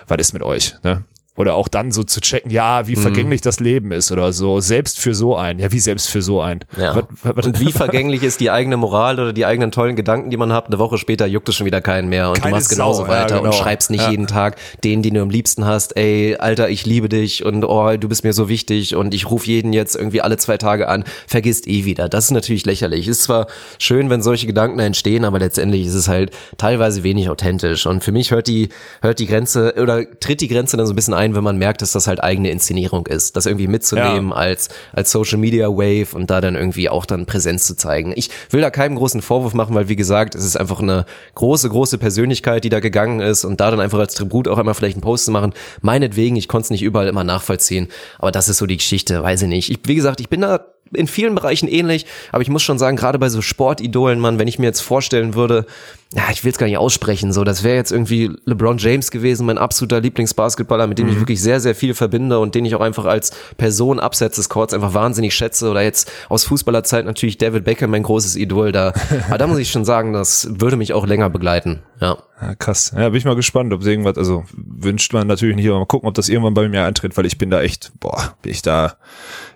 was ist mit euch? Ne? Oder auch dann so zu checken, ja, Mhm. wie vergänglich das Leben ist oder so. Selbst für so einen. Ja, wie selbst für so einen. Ja. Was- was- und wie vergänglich ist die eigene Moral oder die eigenen tollen Gedanken, die man hat. Eine Woche später juckt es schon wieder keinen mehr und Keine du machst genauso Sau, ja, weiter und genau. schreibst nicht Ja. jeden Tag denen, die du am liebsten hast, ey, Alter, ich liebe dich und oh, du bist mir so wichtig und ich rufe jeden jetzt irgendwie alle zwei Tage an, vergisst eh wieder. Das ist natürlich lächerlich. Ist zwar schön, wenn solche Gedanken entstehen, aber letztendlich ist es halt teilweise wenig authentisch. Und für mich hört die, hört die Grenze oder tritt die Grenze dann so ein bisschen ein, wenn man merkt, dass das halt eigene Inszenierung ist. Das irgendwie mitzunehmen Ja. als, als Social Media Wave und da dann irgendwie auch dann Präsenz zu zeigen. Ich will da keinen großen Vorwurf machen, weil wie gesagt, es ist einfach eine große, große Persönlichkeit, die da gegangen ist und da dann einfach als Tribut auch einmal vielleicht einen Post zu machen. Meinetwegen, ich konnte es nicht überall immer nachvollziehen, aber das ist so die Geschichte, weiß ich nicht. Ich, wie gesagt, ich bin da in vielen Bereichen ähnlich, aber ich muss schon sagen, gerade bei so Sportidolen, Mann, wenn ich mir jetzt vorstellen würde, ja, ich will es gar nicht aussprechen, so, das wäre jetzt irgendwie LeBron James gewesen, mein absoluter Lieblingsbasketballer, mit dem ich wirklich sehr, sehr viel verbinde und den ich auch einfach als Person abseits des Courts einfach wahnsinnig schätze oder jetzt aus Fußballerzeit natürlich David Beckham, mein großes Idol da, [laughs] aber da muss ich schon sagen, das würde mich auch länger begleiten, ja. Ja, krass. Ja, bin ich mal gespannt, ob irgendwas, also wünscht man natürlich nicht, aber mal gucken, ob das irgendwann bei mir eintritt, weil ich bin da echt, boah, bin ich da,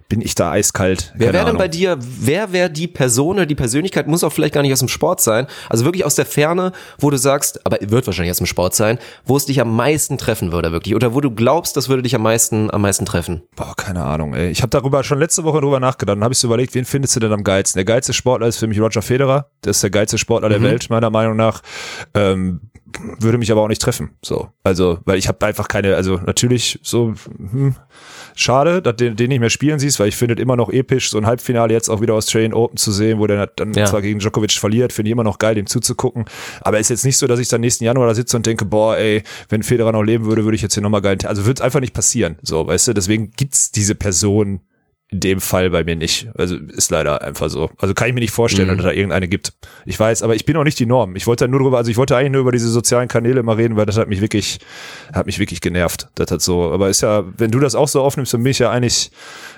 bin ich da eiskalt. Wer wäre denn bei dir, wer wäre die Person oder die Persönlichkeit, muss auch vielleicht gar nicht aus dem Sport sein, also wirklich aus der Ferne, wo du sagst, aber wird wahrscheinlich aus dem Sport sein, wo es dich am meisten treffen würde wirklich oder wo du glaubst, das würde dich am meisten am meisten treffen. Boah, keine Ahnung, ey. Ich habe darüber schon letzte Woche drüber nachgedacht und habe ich so überlegt, wen findest du denn am geilsten? Der geilste Sportler ist für mich Roger Federer. Der ist der geilste Sportler der Welt, meiner Meinung nach. Ähm, würde mich aber auch nicht treffen. So. Also, weil ich habe einfach keine, also natürlich so, hm, schade, dass den, den nicht mehr spielen siehst, weil ich finde es immer noch episch, so ein Halbfinale jetzt auch wieder Australian Open zu sehen, wo der dann Ja. zwar gegen Djokovic verliert, finde ich immer noch geil, dem zuzugucken. Aber ist jetzt nicht so, dass ich dann nächsten Januar da sitze und denke, boah, ey, wenn Federer noch leben würde, würde ich jetzt hier nochmal geil. Also wird einfach nicht passieren. So, weißt du, deswegen gibt's diese Person in dem Fall bei mir nicht. Also ist leider einfach so. Also kann ich mir nicht vorstellen, dass es da irgendeine gibt. Ich weiß, aber ich bin auch nicht die Norm. Ich wollte nur drüber, also ich wollte eigentlich nur über diese sozialen Kanäle mal reden, weil das hat mich wirklich, hat mich wirklich genervt. Das hat so, aber ist ja, wenn du das auch so aufnimmst, dann bin ich ja eigentlich,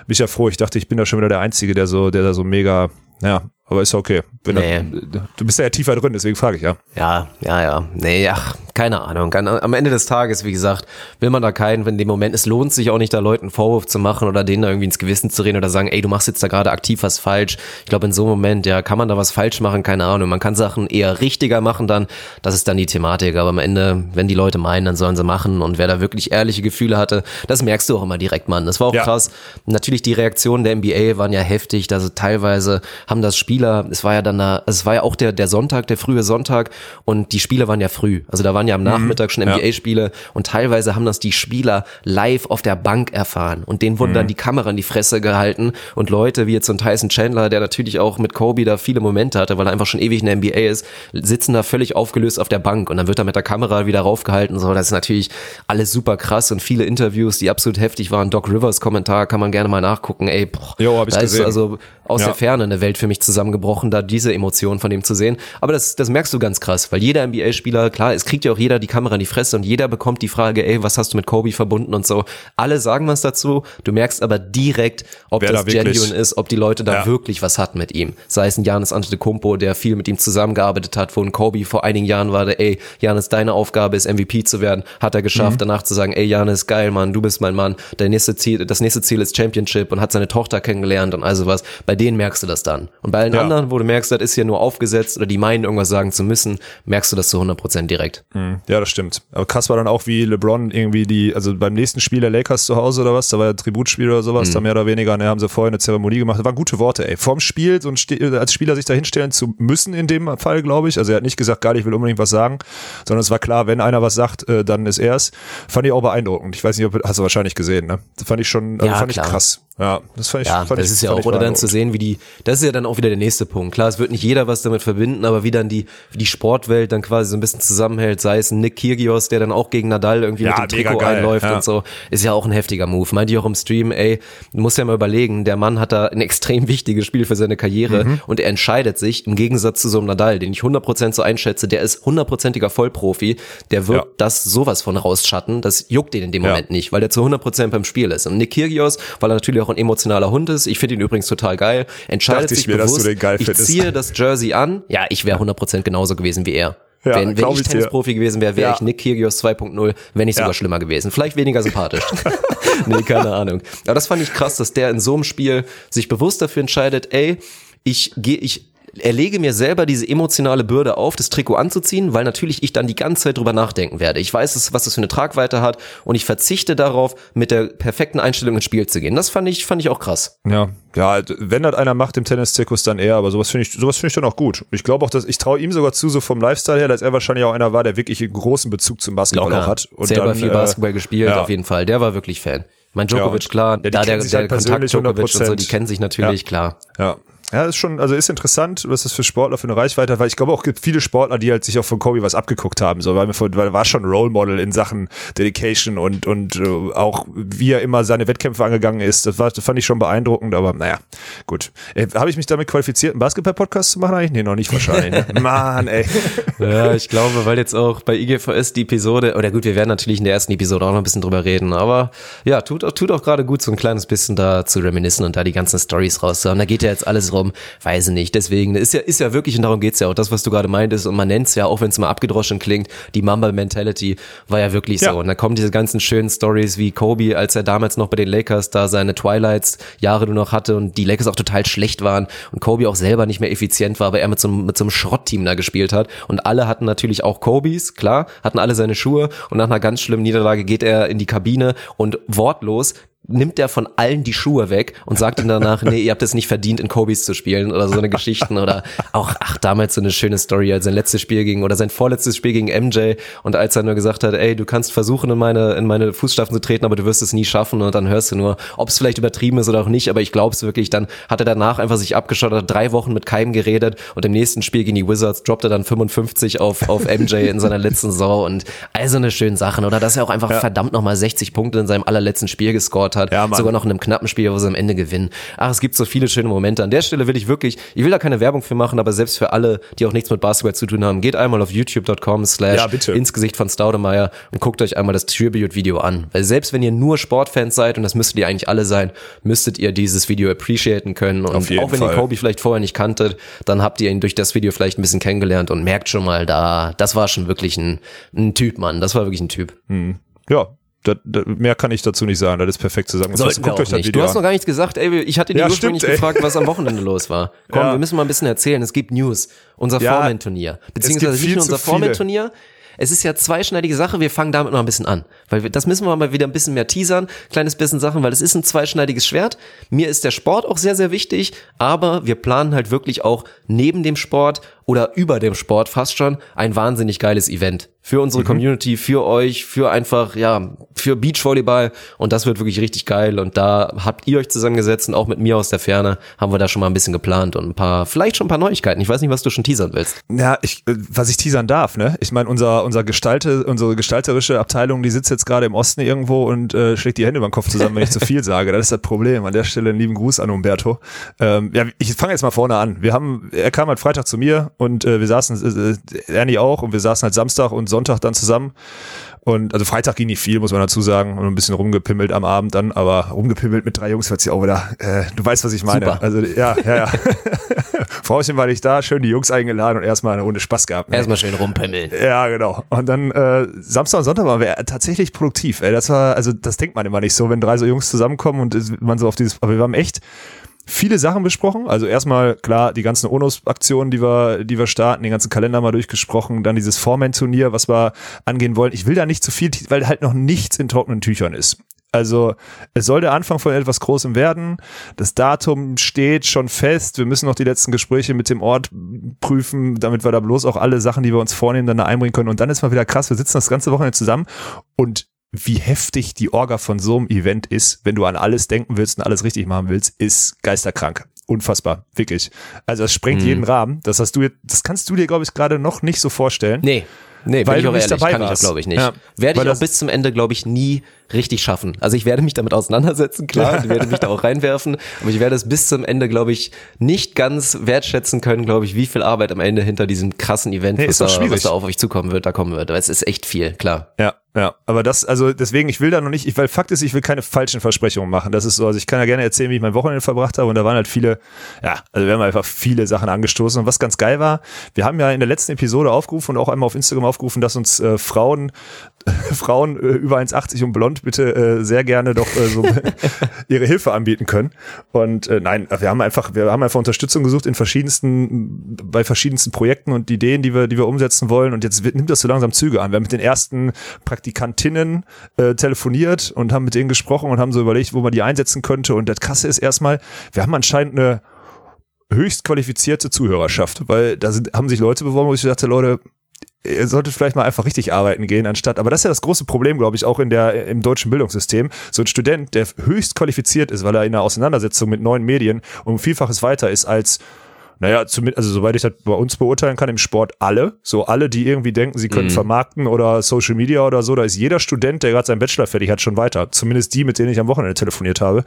bin ich ja froh. Ich dachte, ich bin da schon wieder der Einzige, der so, der da so mega, ja, aber ist okay. Bin Nee. da, du bist ja tiefer drin, deswegen frage ich ja. Ja, ja, ja. Nee, ach, keine Ahnung. Am Ende des Tages, wie gesagt, will man da keinen, wenn in dem Moment, es lohnt sich auch nicht, da Leuten einen Vorwurf zu machen oder denen da irgendwie ins Gewissen zu reden oder sagen, ey, du machst jetzt da gerade aktiv was falsch. Ich glaube, in so einem Moment, ja, kann man da was falsch machen, keine Ahnung. Man kann Sachen eher richtiger machen dann, das ist dann die Thematik. Aber am Ende, wenn die Leute meinen, dann sollen sie machen und wer da wirklich ehrliche Gefühle hatte, das merkst du auch immer direkt, Mann. Das war auch ja. krass. Natürlich, die Reaktionen der NBA waren ja heftig, also teilweise haben das Spieler, es war ja dann da, es war ja auch der, der Sonntag, der frühe Sonntag und die Spiele waren ja früh. Also da waren ja am mhm. Nachmittag schon NBA-Spiele und teilweise haben das die Spieler live auf der Bank erfahren und denen wurden mhm. dann die Kamera in die Fresse gehalten und Leute wie jetzt so ein Tyson Chandler, der natürlich auch mit Kobe da viele Momente hatte, weil er einfach schon ewig in der NBA ist, sitzen da völlig aufgelöst auf der Bank und dann wird er mit der Kamera wieder raufgehalten. So, das ist natürlich alles super krass und viele Interviews, die absolut heftig waren. Doc Rivers Kommentar kann man gerne mal nachgucken. Ey, boah, jo, hab ich da gesehen. ist also aus ja. der Ferne eine Welt für mich zusammengebrochen, da diese Emotionen von dem zu sehen. Aber das, das merkst du ganz krass, weil jeder NBA-Spieler, klar, es kriegt ja auch jeder die Kamera in die Fresse und jeder bekommt die Frage, ey, was hast du mit Kobe verbunden und so. Alle sagen was dazu, du merkst aber direkt, ob Wer das da genuine ist, ob die Leute da ja. wirklich was hatten mit ihm. Sei es ein Janis Antetokounmpo, der viel mit ihm zusammengearbeitet hat, wo ein Kobe vor einigen Jahren war, der, ey, Janis, deine Aufgabe ist MVP zu werden, hat er geschafft, mhm. danach zu sagen, ey, Janis, geil, Mann, du bist mein Mann, dein nächste Ziel, das nächste Ziel ist Championship und hat seine Tochter kennengelernt und also was. Bei denen merkst du das dann. Und bei allen ja. anderen, wo du merkst, das ist hier nur aufgesetzt oder die meinen, irgendwas sagen zu müssen, merkst du das zu 100% direkt. Mhm. Ja, das stimmt. Aber krass war dann auch, wie LeBron irgendwie die, also beim nächsten Spiel der Lakers zu Hause oder was, da war ja ein Tributspiel oder sowas, mhm. da mehr oder weniger, ne, haben sie vorher eine Zeremonie gemacht. Das waren gute Worte, ey. Vorm Spiel, so ein als Spieler sich da hinstellen zu müssen in dem Fall, glaube ich. Also er hat nicht gesagt, geil, ich will unbedingt was sagen, sondern es war klar, wenn einer was sagt, äh, dann ist er es. Fand ich auch beeindruckend. Ich weiß nicht, ob, hast du wahrscheinlich gesehen, ne? Das fand ich schon, also ja, fand klar. ich krass. Ja, das fand ich, ja, fand das ich, ist ja auch, oder dann zu sehen, wie die, das ist ja dann auch wieder der nächste Punkt. Klar, es wird nicht jeder was damit verbinden, aber wie dann die, wie die Sportwelt dann quasi so ein bisschen zusammenhält, sei es ein Nick Kyrgios, der dann auch gegen Nadal irgendwie ja, mit dem Trikot geil, einläuft ja. und so, ist ja auch ein heftiger Move. Meint ihr auch im Stream, ey, du musst ja mal überlegen, der Mann hat da ein [laughs] extrem wichtiges Spiel für seine Karriere mhm. und er entscheidet sich, im Gegensatz zu so einem Nadal, den ich 100% so einschätze, der ist hundertprozentiger Vollprofi, der wird ja. das sowas von rausschatten, das juckt ihn in dem Moment nicht, weil der zu 100% beim Spiel ist. Und Nick Kyrgios, weil er natürlich auch ein emotionaler Hund ist. Ich finde ihn übrigens total geil. Entscheidet sich mir, bewusst, ich ziehe das Jersey an. Ja, ich wäre 100% genauso gewesen wie er. Ja, wenn, wenn ich, ich Tennisprofi gewesen wäre, wäre ja. ich Nick Kyrgios 2.0, wenn nicht sogar ja. schlimmer gewesen. Vielleicht weniger sympathisch. [laughs] nee, keine Ahnung. Aber das fand ich krass, dass der in so einem Spiel sich bewusst dafür entscheidet, ey, ich gehe, ich erlege mir selber diese emotionale Bürde auf, das Trikot anzuziehen, weil natürlich ich dann die ganze Zeit drüber nachdenken werde. Ich weiß, was das für eine Tragweite hat und ich verzichte darauf, mit der perfekten Einstellung ins Spiel zu gehen. Das fand ich, fand ich auch krass. Ja, ja, wenn das einer macht im Tennis-Zirkus, dann er, aber sowas finde ich, sowas finde ich dann auch gut. Ich glaube auch, dass ich traue ihm sogar zu, so vom Lifestyle her, dass er wahrscheinlich auch einer war, der wirklich einen großen Bezug zum Basketball Locker. auch hat. Und Selber dann, viel Basketball äh, gespielt, ja. auf jeden Fall. Der war wirklich Fan. Mein Djokovic, ja, klar, ja, da der, der halt Kontakt Djokovic und so, die kennen sich natürlich, klar. Ja, ja, ist schon, also ist interessant, was das für Sportler für eine Reichweite hat, weil ich glaube auch gibt viele Sportler, die halt sich auch von Kobe was abgeguckt haben, so, weil, weil er war schon Role Model in Sachen Dedication und, und uh, auch wie er immer seine Wettkämpfe angegangen ist. Das, war, das fand ich schon beeindruckend, aber naja, gut. Äh, Habe ich mich damit qualifiziert, einen Basketball-Podcast zu machen eigentlich? Nee, noch nicht wahrscheinlich. Ne? [laughs] Mann, ey. Ja, ich glaube, weil jetzt auch bei IGVS die Episode, oder gut, wir werden natürlich in der ersten Episode auch noch ein bisschen drüber reden, aber ja, tut, tut auch gerade gut, so ein kleines bisschen da zu reminiszen und da die ganzen Stories rauszuhauen. Da geht ja jetzt alles rum, weiß ich nicht. Deswegen ist ja, ist ja wirklich, und darum geht's ja auch, das, was du gerade meintest, und man nennt's ja, auch wenn es mal abgedroschen klingt, die Mamba-Mentality war ja wirklich ja. so. Und da kommen diese ganzen schönen Stories wie Kobe, als er damals noch bei den Lakers da seine Twilights-Jahre nur noch hatte und die Lakers auch total schlecht waren und Kobe auch selber nicht mehr effizient war, aber er mit so, einem, mit so einem Schrottteam da gespielt hat. Und alle hatten natürlich auch Kobes, klar, hatten alle seine Schuhe und nach einer ganz schlimmen Niederlage geht er in die Kabine und wortlos nimmt er von allen die Schuhe weg und sagt dann danach, nee, ihr habt es nicht verdient, in Kobe's zu spielen oder so eine Geschichten oder auch, ach, damals so eine schöne Story, als sein letztes Spiel ging oder sein vorletztes Spiel gegen MJ und als er nur gesagt hat, ey, du kannst versuchen, in meine, in meine Fußstapfen zu treten, aber du wirst es nie schaffen und dann hörst du nur, ob es vielleicht übertrieben ist oder auch nicht, aber ich glaube es wirklich, dann hat er danach einfach sich abgeschottert, drei Wochen mit keinem geredet und im nächsten Spiel gegen die Wizards droppt er dann 55 auf, auf MJ in seiner letzten Saison und also eine schöne Sachen oder? Dass er auch einfach ja. verdammt nochmal 60 Punkte in seinem allerletzten Spiel gescored hat hat. Ja. Sogar noch in einem knappen Spiel, wo sie am Ende gewinnen. Ach, es gibt so viele schöne Momente. An der Stelle will ich wirklich, ich will da keine Werbung für machen, aber selbst für alle, die auch nichts mit Basketball zu tun haben, geht einmal auf youtube.com slash ins Gesicht von Staudemeyer und guckt euch einmal das Tribute-Video an. Weil selbst wenn ihr nur Sportfans seid, und das müsstet ihr eigentlich alle sein, müsstet ihr dieses Video appreciaten können. Und auch wenn Fall. ihr Kobe vielleicht vorher nicht kanntet, dann habt ihr ihn durch das Video vielleicht ein bisschen kennengelernt und merkt schon mal da, das war schon wirklich ein, ein Typ, Mann. Das war wirklich ein Typ. Ja, da, da, mehr kann ich dazu nicht sagen. Das ist perfekt zusammengefasst. Sollten Guckt euch das. Video Du hast noch gar nichts gesagt, ey, ich hatte dich Ja, ursprünglich stimmt, gefragt, was am Wochenende los war. Komm, Ja. wir müssen mal ein bisschen erzählen. Es gibt News. Unser Ja, Foreman-Turnier. Beziehungsweise nicht nur unser viele. Foreman-Turnier. Es ist ja zweischneidige Sache. Wir fangen damit mal ein bisschen an. Weil wir, das müssen wir mal wieder ein bisschen mehr teasern. Kleines bisschen Sachen, weil es ist ein zweischneidiges Schwert. Mir ist der Sport auch sehr, sehr wichtig. Aber wir planen halt wirklich auch neben dem Sport oder über dem Sport fast schon ein wahnsinnig geiles Event. Für Mhm. unsere Community, für euch, für einfach, ja, für Beachvolleyball. Und das wird wirklich richtig geil. Und da habt ihr euch zusammengesetzt und auch mit mir aus der Ferne haben wir da schon mal ein bisschen geplant und ein paar, vielleicht schon ein paar Neuigkeiten. Ich weiß nicht, was du schon teasern willst. Ja, ich, äh, was ich teasern darf, ne? Ich meine, unser, unser Gestalte, unsere gestalterische Abteilung, die sitzt jetzt gerade im Osten irgendwo und äh, schlägt die Hände über den Kopf zusammen, wenn ich zu viel [laughs] sage. Das ist das Problem. An der Stelle einen lieben Gruß an Umberto. Ähm, ja, ich fange jetzt mal vorne an. Wir haben, er kam halt Freitag zu mir und äh, wir saßen, äh, Ernie auch, und wir saßen halt Samstag und Sonntag dann zusammen. Und also Freitag ging nicht viel, muss man dazu sagen, und ein bisschen rumgepimmelt am Abend dann, aber rumgepimmelt mit drei Jungs hört sich auch wieder, äh, du weißt, was ich meine. Super. Also ja, ja, ja. [laughs] Frauchen war nicht da, schön die Jungs eingeladen und erstmal eine Runde Spaß gehabt. ne? Erstmal schön rumpimmeln. Ja, genau. Und dann äh, Samstag und Sonntag waren wir tatsächlich produktiv. Ey. Das war, also das denkt man immer nicht so, wenn drei so Jungs zusammenkommen und man so auf dieses, aber wir haben echt viele Sachen besprochen. Also erstmal, klar, die ganzen Onus-Aktionen, die wir, die wir starten, den ganzen Kalender mal durchgesprochen, dann dieses Foreman-Turnier, was wir angehen wollen. Ich will da nicht zu viel, weil halt noch nichts in trockenen Tüchern ist. Also es soll der Anfang von etwas Großem werden. Das Datum steht schon fest. Wir müssen noch die letzten Gespräche mit dem Ort prüfen, damit wir da bloß auch alle Sachen, die wir uns vornehmen, dann da einbringen können. Und dann ist mal wieder krass, wir sitzen das ganze Wochenende zusammen und wie heftig die Orga von so einem Event ist, wenn du an alles denken willst und alles richtig machen willst, ist geisterkrank. Unfassbar, wirklich. Also das sprengt jeden Rahmen. Das hast du, jetzt- das kannst du dir, glaube ich, gerade noch nicht so vorstellen. Nee. Nee, Weil bin ich auch nicht ehrlich, dabei kann ich warst. glaube ich nicht. Ja. Werde ich auch bis zum Ende, glaube ich, nie richtig schaffen. Also ich werde mich damit auseinandersetzen, klar, ich werde mich da auch reinwerfen, aber ich werde es bis zum Ende, glaube ich, nicht ganz wertschätzen können, glaube ich, wie viel Arbeit am Ende hinter diesem krassen Event, Nee, was, da, was da auf euch zukommen wird, da kommen wird. Aber es ist echt viel, klar. Ja, ja, aber das, also deswegen, ich will da noch nicht, ich, weil Fakt ist, ich will keine falschen Versprechungen machen. Das ist so, also ich kann ja gerne erzählen, wie ich mein Wochenende verbracht habe und da waren halt viele, ja, also wir haben einfach viele Sachen angestoßen und was ganz geil war, wir haben ja in der letzten Episode aufgerufen und auch einmal auf Instagram aufgerufen, dass uns äh, Frauen, [laughs] Frauen äh, über 1,80 und blond bitte äh, sehr gerne doch äh, so [laughs] ihre Hilfe anbieten können. Und äh, nein, wir haben einfach, wir haben einfach Unterstützung gesucht in verschiedensten, bei verschiedensten Projekten und Ideen, die wir, die wir umsetzen wollen. Und jetzt nimmt das so langsam Züge an. Wir haben mit den ersten Praktikantinnen äh, telefoniert und haben mit denen gesprochen und haben so überlegt, wo man die einsetzen könnte. Und das Krasse ist erstmal, wir haben anscheinend eine höchst qualifizierte Zuhörerschaft, weil da sind, haben sich Leute beworben, wo ich dachte, Leute, ihr solltet vielleicht mal einfach richtig arbeiten gehen, anstatt, aber das ist ja das große Problem, glaube ich, auch in der, im deutschen Bildungssystem. So ein Student, der höchst qualifiziert ist, weil er in einer Auseinandersetzung mit neuen Medien um Vielfaches weiter ist als naja, zumindest, also soweit ich das bei uns beurteilen kann, im Sport alle. So alle, die irgendwie denken, sie können vermarkten oder Social Media oder so, da ist jeder Student, der gerade seinen Bachelor fertig hat, schon weiter. Zumindest die, mit denen ich am Wochenende telefoniert habe.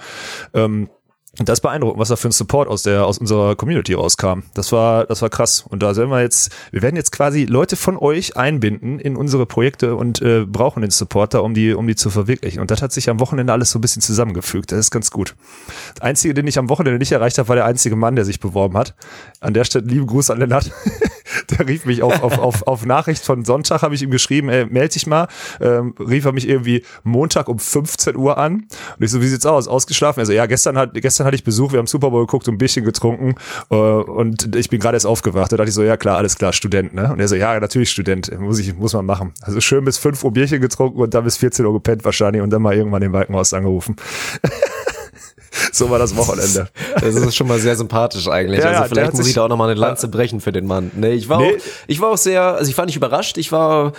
Ähm, und das ist beeindruckend, was da für ein Support aus der, aus unserer Community rauskam. Das war, das war krass. Und da sind wir jetzt, wir werden jetzt quasi Leute von euch einbinden in unsere Projekte und äh, brauchen den Support da, um die, um die zu verwirklichen. Und das hat sich am Wochenende alles so ein bisschen zusammengefügt. Das ist ganz gut. Der einzige, den ich am Wochenende nicht erreicht habe, war der einzige Mann, der sich beworben hat. An der Stelle liebe Gruß an Lennart. [laughs] [laughs] der rief mich auf, auf, auf, auf Nachricht von Sonntag, habe ich ihm geschrieben, ey, meld dich mal. Ähm, rief er mich irgendwie Montag um 15 Uhr an. Und ich so, wie sieht's aus? Ausgeschlafen? Also ja, gestern hat, gestern hatte ich Besuch, wir haben Super Bowl geguckt und ein Bierchen getrunken äh, und ich bin gerade erst aufgewacht. Da dachte ich so, ja klar, alles klar, Student, ne? Und er so, ja, natürlich Student, muss ich, muss man machen. Also schön bis 5 Uhr Bierchen getrunken und dann bis 14 Uhr gepennt wahrscheinlich und dann mal irgendwann den Balkenhaus angerufen. [laughs] [laughs] so war das Wochenende. Das ist schon mal sehr sympathisch eigentlich. Ja, also vielleicht muss ich da auch noch mal eine Lanze brechen für den Mann. Nee, ich war Nee. auch, ich war auch sehr, also ich war nicht überrascht, ich war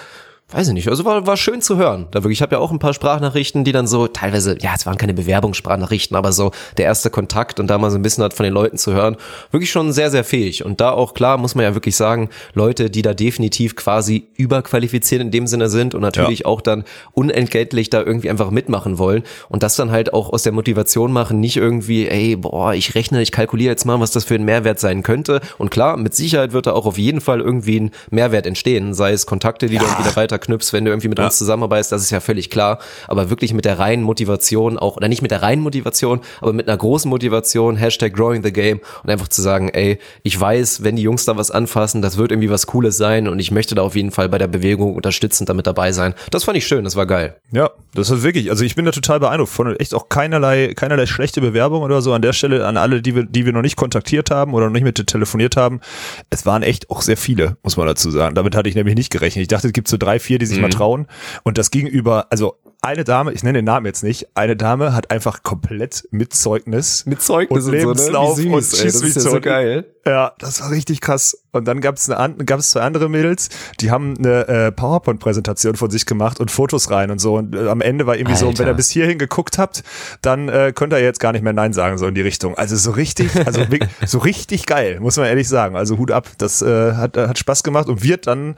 weiß ich nicht, also war, war schön zu hören. Da wirklich, ich habe ja auch ein paar Sprachnachrichten, die dann so teilweise, ja, es waren keine Bewerbungssprachnachrichten, aber so der erste Kontakt und da mal so ein bisschen hat von den Leuten zu hören, wirklich schon sehr, sehr fähig. Und da auch klar, muss man ja wirklich sagen, Leute, die da definitiv quasi überqualifiziert in dem Sinne sind und natürlich ja. auch dann unentgeltlich da irgendwie einfach mitmachen wollen und das dann halt auch aus der Motivation machen, nicht irgendwie, ey, boah, ich rechne, ich kalkuliere jetzt mal, was das für ein Mehrwert sein könnte. Und klar, mit Sicherheit wird da auch auf jeden Fall irgendwie ein Mehrwert entstehen, sei es Kontakte, die ja. dann wieder weiter knüpfst, wenn du irgendwie mit ja. uns zusammenarbeitest, das ist ja völlig klar. Aber wirklich mit der reinen Motivation auch, oder nicht mit der reinen Motivation, aber mit einer großen Motivation, Hashtag Growing the Game und einfach zu sagen, ey, ich weiß, wenn die Jungs da was anfassen, das wird irgendwie was Cooles sein und ich möchte da auf jeden Fall bei der Bewegung unterstützend damit dabei sein. Das fand ich schön, das war geil. Ja, das ist wirklich, also ich bin da total beeindruckt von echt auch keinerlei, keinerlei schlechte Bewerbung oder so an der Stelle an alle, die wir, die wir noch nicht kontaktiert haben oder noch nicht mit telefoniert haben. Es waren echt auch sehr viele, muss man dazu sagen. Damit hatte ich nämlich nicht gerechnet. Ich dachte, es gibt so drei, vier, die sich mhm. mal trauen. Und das ging über, also eine Dame, ich nenne den Namen jetzt nicht, eine Dame hat einfach komplett mit Zeugnis, mit Zeugnis und Lebenslauf so, ne? und Schieß das ist ja so geil. Ja, das war richtig krass. Und dann gab es gab es zwei andere Mädels, die haben eine äh, PowerPoint-Präsentation von sich gemacht und Fotos rein und so. Und äh, am Ende war irgendwie Alter. so, wenn ihr bis hierhin geguckt habt, dann äh, könnt ihr jetzt gar nicht mehr Nein sagen, so in die Richtung. Also so richtig, also [laughs] so richtig geil, muss man ehrlich sagen. Also Hut ab, das äh, hat, hat Spaß gemacht und wird dann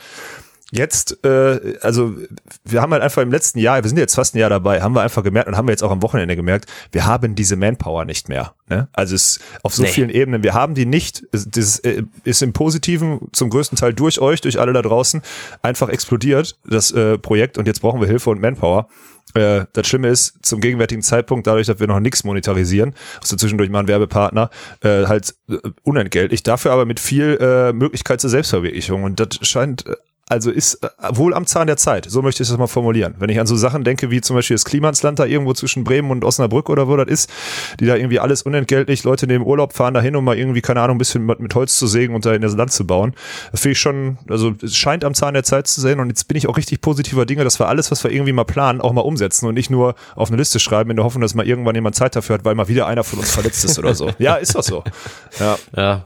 jetzt, äh, also wir haben halt einfach im letzten Jahr, wir sind jetzt fast ein Jahr dabei, haben wir einfach gemerkt und haben wir jetzt auch am Wochenende gemerkt, wir haben diese Manpower nicht mehr. Ne? Also es auf so nee. vielen Ebenen, wir haben die nicht. Das äh, ist im Positiven zum größten Teil durch euch, durch alle da draußen einfach explodiert, das äh, Projekt und jetzt brauchen wir Hilfe und Manpower. Äh, das Schlimme ist, zum gegenwärtigen Zeitpunkt, dadurch, dass wir noch nichts monetarisieren, also zwischendurch mal ein Werbepartner, äh, halt äh, unentgeltlich, dafür aber mit viel äh, Möglichkeit zur Selbstverwirklichung. Und das scheint äh, also ist äh, wohl am Zahn der Zeit. So möchte ich das mal formulieren. Wenn ich an so Sachen denke, wie zum Beispiel das Klimansland da irgendwo zwischen Bremen und Osnabrück oder wo das ist, die da irgendwie alles unentgeltlich, Leute neben Urlaub fahren dahin, um mal irgendwie, keine Ahnung, ein bisschen mit, mit Holz zu sägen und da in das Land zu bauen. Das finde ich schon, also es scheint am Zahn der Zeit zu sein und jetzt bin ich auch richtig positiver Dinge, dass wir alles, was wir irgendwie mal planen, auch mal umsetzen und nicht nur auf eine Liste schreiben in der Hoffnung, dass mal irgendwann jemand Zeit dafür hat, weil mal wieder einer von uns verletzt ist oder so. Ja, ist doch so. Ja. ja.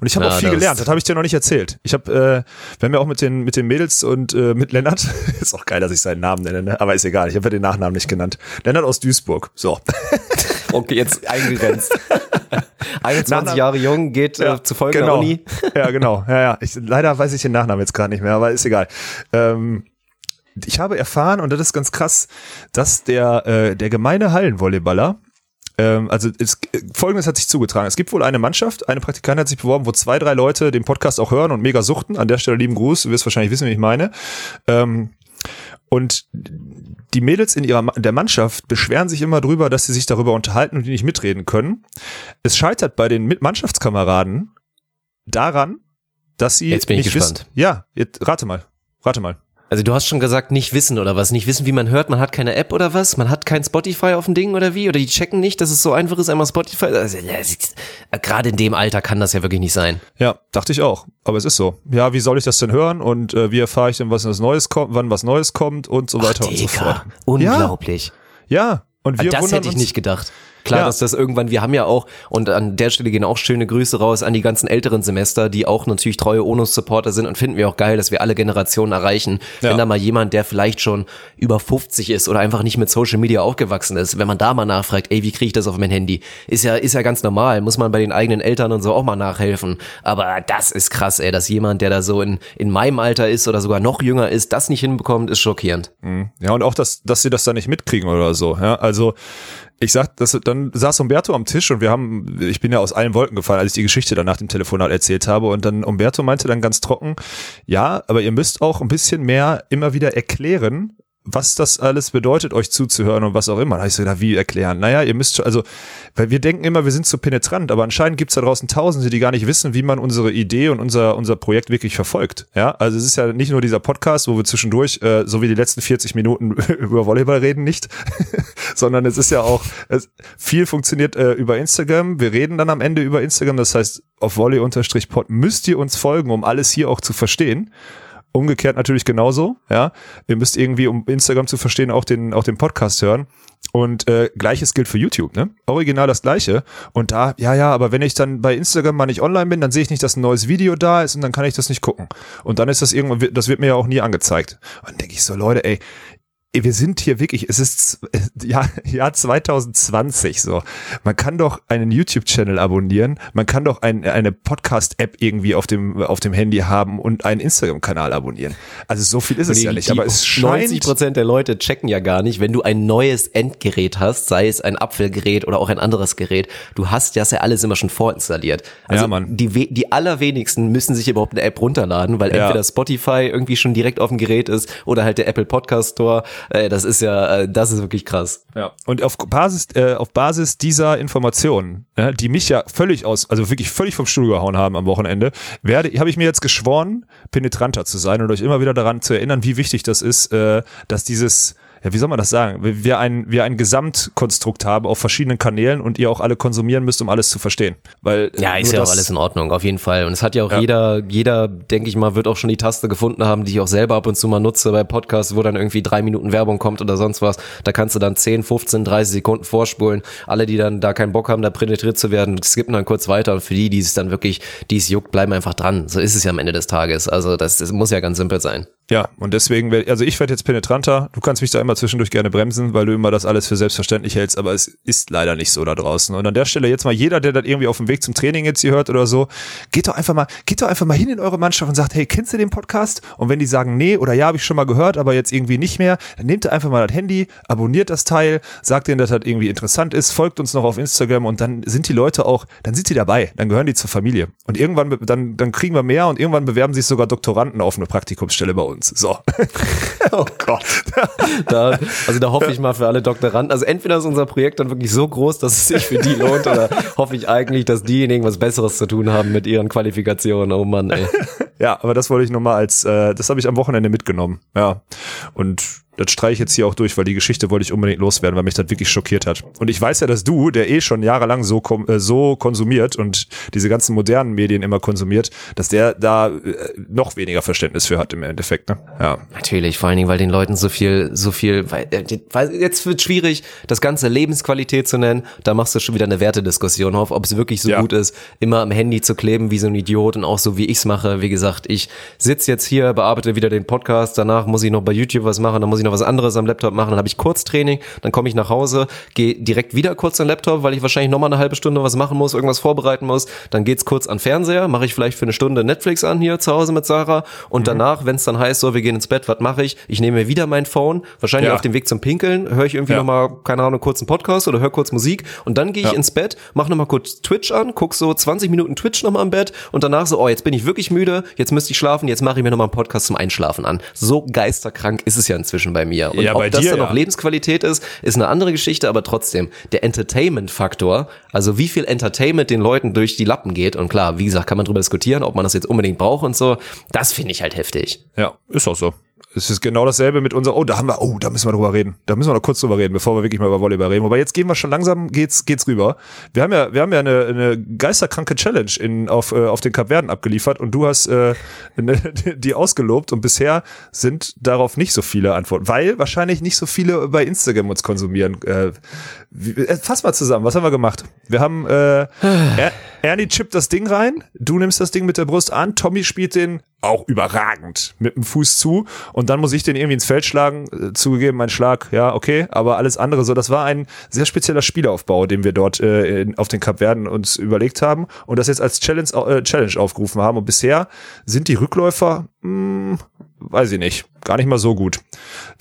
Und ich habe auch viel gelernt, das habe ich dir noch nicht erzählt. Ich habe, äh, wir haben ja auch mit den, mit den Mädels und äh, mit Lennart, [laughs] ist auch geil, dass ich seinen Namen nenne, ne? aber ist egal, ich habe ja den Nachnamen nicht genannt. Lennart aus Duisburg, so. [laughs] okay, jetzt eingegrenzt. [laughs] 21 Jahre jung, geht äh, ja, äh, zu folgender genau. Uni. ja, genau. Ja, ja. Ich, leider weiß ich den Nachnamen jetzt gerade nicht mehr, aber ist egal. Ähm, ich habe erfahren, und das ist ganz krass, dass der, äh, der gemeine Hallenvolleyballer, ähm, also es, folgendes hat sich zugetragen. Es gibt wohl eine Mannschaft, eine Praktikantin hat sich beworben, wo zwei, drei Leute den Podcast auch hören und mega suchten. An der Stelle lieben Gruß, du wirst wahrscheinlich wissen, wie ich meine. Ähm, und die Mädels in ihrer der Mannschaft beschweren sich immer drüber, dass sie sich darüber unterhalten und die nicht mitreden können. Es scheitert bei den Mannschaftskameraden daran, dass sie jetzt bin ich nicht gespannt. wissen. Ja, jetzt rate mal, rate mal. Also du hast schon gesagt, nicht wissen oder was? Nicht wissen, wie man hört, man hat keine App oder was? Man hat kein Spotify auf dem Ding oder wie? Oder die checken nicht, dass es so einfach ist, einmal Spotify. Also, Gerade in dem Alter kann das ja wirklich nicht sein. Ja, dachte ich auch. Aber es ist so. Ja, wie soll ich das denn hören? Und äh, wie erfahre ich denn, was Neues kommt, wann was Neues kommt und so weiter Ach, und so fort. Unglaublich. Ja, ja. und wir das hätte ich nicht gedacht. Klar, ja. dass das irgendwann, wir haben ja auch, und an der Stelle gehen auch schöne Grüße raus an die ganzen älteren Semester, die auch natürlich treue Onus-Supporter sind und finden wir auch geil, dass wir alle Generationen erreichen. Ja. Wenn da mal jemand, der vielleicht schon über 50 ist oder einfach nicht mit Social Media aufgewachsen ist, wenn man da mal nachfragt, ey, wie kriege ich das auf mein Handy? Ist ja, ist ja ganz normal, muss man bei den eigenen Eltern und so auch mal nachhelfen. Aber das ist krass, ey, dass jemand, der da so in, in meinem Alter ist oder sogar noch jünger ist, das nicht hinbekommt, ist schockierend. Mhm. Ja, und auch, dass, dass sie das da nicht mitkriegen oder so. Ja, also ich sag, das, dann saß Umberto am Tisch und wir haben, ich bin ja aus allen Wolken gefallen, als ich die Geschichte dann nach dem Telefonat erzählt habe. Und dann Umberto meinte dann ganz trocken, ja, aber ihr müsst auch ein bisschen mehr immer wieder erklären, was das alles bedeutet, euch zuzuhören und was auch immer. Da habe ich so gedacht, wie erklären? Naja, ihr müsst schon, also, weil wir denken immer, wir sind zu penetrant, aber anscheinend gibt's da draußen Tausende, die gar nicht wissen, wie man unsere Idee und unser, unser Projekt wirklich verfolgt. Ja, also es ist ja nicht nur dieser Podcast, wo wir zwischendurch, äh, so wie die letzten 40 Minuten [laughs] über Volleyball reden, nicht, [laughs] sondern es ist ja auch, es, viel funktioniert äh, über Instagram. Wir reden dann am Ende über Instagram, das heißt, auf volley-pod müsst ihr uns folgen, um alles hier auch zu verstehen. Umgekehrt natürlich genauso, ja. Ihr müsst irgendwie, um Instagram zu verstehen, auch den, auch den Podcast hören. Und äh, gleiches gilt für YouTube, ne? Original das gleiche. Und da, ja, ja, aber wenn ich dann bei Instagram mal nicht online bin, dann sehe ich nicht, dass ein neues Video da ist und dann kann ich das nicht gucken. Und dann ist das irgendwann, das wird mir ja auch nie angezeigt. Und dann denke ich so, Leute, ey, wir sind hier wirklich, es ist ja, [laughs] Jahr 2020 so. Man kann doch einen YouTube-Channel abonnieren, man kann doch ein, eine Podcast-App irgendwie auf dem, auf dem Handy haben und einen Instagram-Kanal abonnieren. Also so viel ist es ja nicht, aber es scheint. 90 Prozent der Leute checken ja gar nicht, wenn du ein neues Endgerät hast, sei es ein Apfelgerät oder auch ein anderes Gerät, du hast das ja alles immer schon vorinstalliert. Also Ja, Mann. Die, die allerwenigsten müssen sich überhaupt eine App runterladen, weil Ja. entweder Spotify irgendwie schon direkt auf dem Gerät ist oder halt der Apple Podcast Store. Äh, das ist ja, äh, das ist wirklich krass. Ja. Und auf Basis, äh, auf Basis dieser Informationen, ja, die mich ja völlig aus, also wirklich völlig vom Stuhl gehauen haben am Wochenende, werde, habe ich mir jetzt geschworen, penetranter zu sein und euch immer wieder daran zu erinnern, wie wichtig das ist, äh, dass dieses ja, wie soll man das sagen? Wir ein, wir ein Gesamtkonstrukt haben auf verschiedenen Kanälen und ihr auch alle konsumieren müsst, um alles zu verstehen. Weil, Ja, ist ja auch alles in Ordnung, auf jeden Fall. Und es hat ja auch Ja. jeder, jeder, denke ich mal, wird auch schon die Taste gefunden haben, die ich auch selber ab und zu mal nutze bei Podcasts, wo dann irgendwie drei Minuten Werbung kommt oder sonst was. Da kannst du dann 10, 15, 30 Sekunden vorspulen. Alle, die dann da keinen Bock haben, da penetriert zu werden, skippen dann kurz weiter. Und für die, die es dann wirklich, die es juckt, bleiben einfach dran. So ist es ja am Ende des Tages. Also das, das muss ja ganz simpel sein. Ja, und deswegen, also ich werde jetzt penetranter. Du kannst mich da immer zwischendurch gerne bremsen, weil du immer das alles für selbstverständlich hältst, aber es ist leider nicht so da draußen. Und an der Stelle jetzt mal jeder, der das irgendwie auf dem Weg zum Training jetzt hier hört oder so, geht doch einfach mal, geht doch einfach mal hin in eure Mannschaft und sagt, hey, kennst du den Podcast? Und wenn die sagen, nee oder ja, habe ich schon mal gehört, aber jetzt irgendwie nicht mehr, dann nehmt ihr einfach mal das Handy, abonniert das Teil, sagt denen, dass das irgendwie interessant ist, folgt uns noch auf Instagram und dann sind die Leute auch, dann sind die dabei, dann gehören die zur Familie. Und irgendwann, dann, dann kriegen wir mehr und irgendwann bewerben sich sogar Doktoranden auf eine Praktikumsstelle bei uns. So. [laughs] Oh Gott. [laughs] Da, also da hoffe ich mal für alle Doktoranden. Also entweder ist unser Projekt dann wirklich so groß, dass es sich für die lohnt, oder hoffe ich eigentlich, dass diejenigen was Besseres zu tun haben mit ihren Qualifikationen. Oh Mann, ey. [laughs] Ja, aber das wollte ich nur mal als, äh, das habe ich am Wochenende mitgenommen. Ja. Und das streiche ich jetzt hier auch durch, weil die Geschichte wollte ich unbedingt loswerden, weil mich das wirklich schockiert hat. Und ich weiß ja, dass du, der eh schon jahrelang so, äh, so konsumiert und diese ganzen modernen Medien immer konsumiert, dass der da äh, noch weniger Verständnis für hat im Endeffekt. Ne? Ja. Natürlich, vor allen Dingen, weil den Leuten so viel, so viel, weil, äh, weil jetzt wird schwierig, das Ganze Lebensqualität zu nennen. Da machst du schon wieder eine Wertediskussion auf, ob es wirklich so Ja. gut ist, immer am Handy zu kleben wie so ein Idiot und auch so wie ich's mache. Wie gesagt, ich sitze jetzt hier, bearbeite wieder den Podcast, danach muss ich noch bei YouTube was machen, dann muss ich noch was anderes am Laptop machen, dann habe ich Kurztraining, dann komme ich nach Hause, gehe direkt wieder kurz an den Laptop, weil ich wahrscheinlich noch mal eine halbe Stunde was machen muss, irgendwas vorbereiten muss. Dann geht's kurz an Fernseher, mache ich vielleicht für eine Stunde Netflix an hier zu Hause mit Sarah und danach, wenn es dann heißt, so wir gehen ins Bett, was mache ich? Ich nehme mir wieder mein Phone, wahrscheinlich Ja. auf dem Weg zum Pinkeln, höre ich irgendwie Ja. noch mal keine Ahnung, kurz einen Podcast oder höre kurz Musik und dann gehe ich Ja. ins Bett, mache noch mal kurz Twitch an, guck so 20 Minuten Twitch noch mal im Bett und danach so, oh, jetzt bin ich wirklich müde, jetzt müsste ich schlafen, jetzt mache ich mir noch mal einen Podcast zum Einschlafen an. So geisterkrank ist es ja inzwischen bei mir. Und Ja, ob bei das dir, dann ja. noch Lebensqualität ist, ist eine andere Geschichte, aber trotzdem, der Entertainment-Faktor, also wie viel Entertainment den Leuten durch die Lappen geht und klar, wie gesagt, kann man drüber diskutieren, ob man das jetzt unbedingt braucht und so, das finde ich halt heftig. Ja, ist auch so. Es ist genau dasselbe mit unserer, oh, da haben wir, oh, da müssen wir drüber reden. Da müssen wir noch kurz drüber reden, bevor wir wirklich mal über Volleyball reden. Wobei jetzt gehen wir schon langsam, geht's, geht's rüber. Wir haben ja, wir haben ja eine, eine geisterkranke Challenge in, auf, äh, auf den Kapverden abgeliefert und du hast äh, [laughs] die ausgelobt und bisher sind darauf nicht so viele Antworten, weil wahrscheinlich nicht so viele bei Instagram uns konsumieren. Äh, wie- äh, fass mal zusammen, was haben wir gemacht? Wir haben äh, [sighs] Ernie chippt das Ding rein, du nimmst das Ding mit der Brust an, Tommy spielt den auch überragend mit dem Fuß zu und dann muss ich den irgendwie ins Feld schlagen. Äh, Zugegeben, mein Schlag, ja, okay, aber alles andere so, das war ein sehr spezieller Spielaufbau, den wir dort äh, auf den Kapverden uns überlegt haben und das jetzt als Challenge, äh, Challenge aufgerufen haben und bisher sind die Rückläufer, mh, weiß ich nicht, gar nicht mal so gut.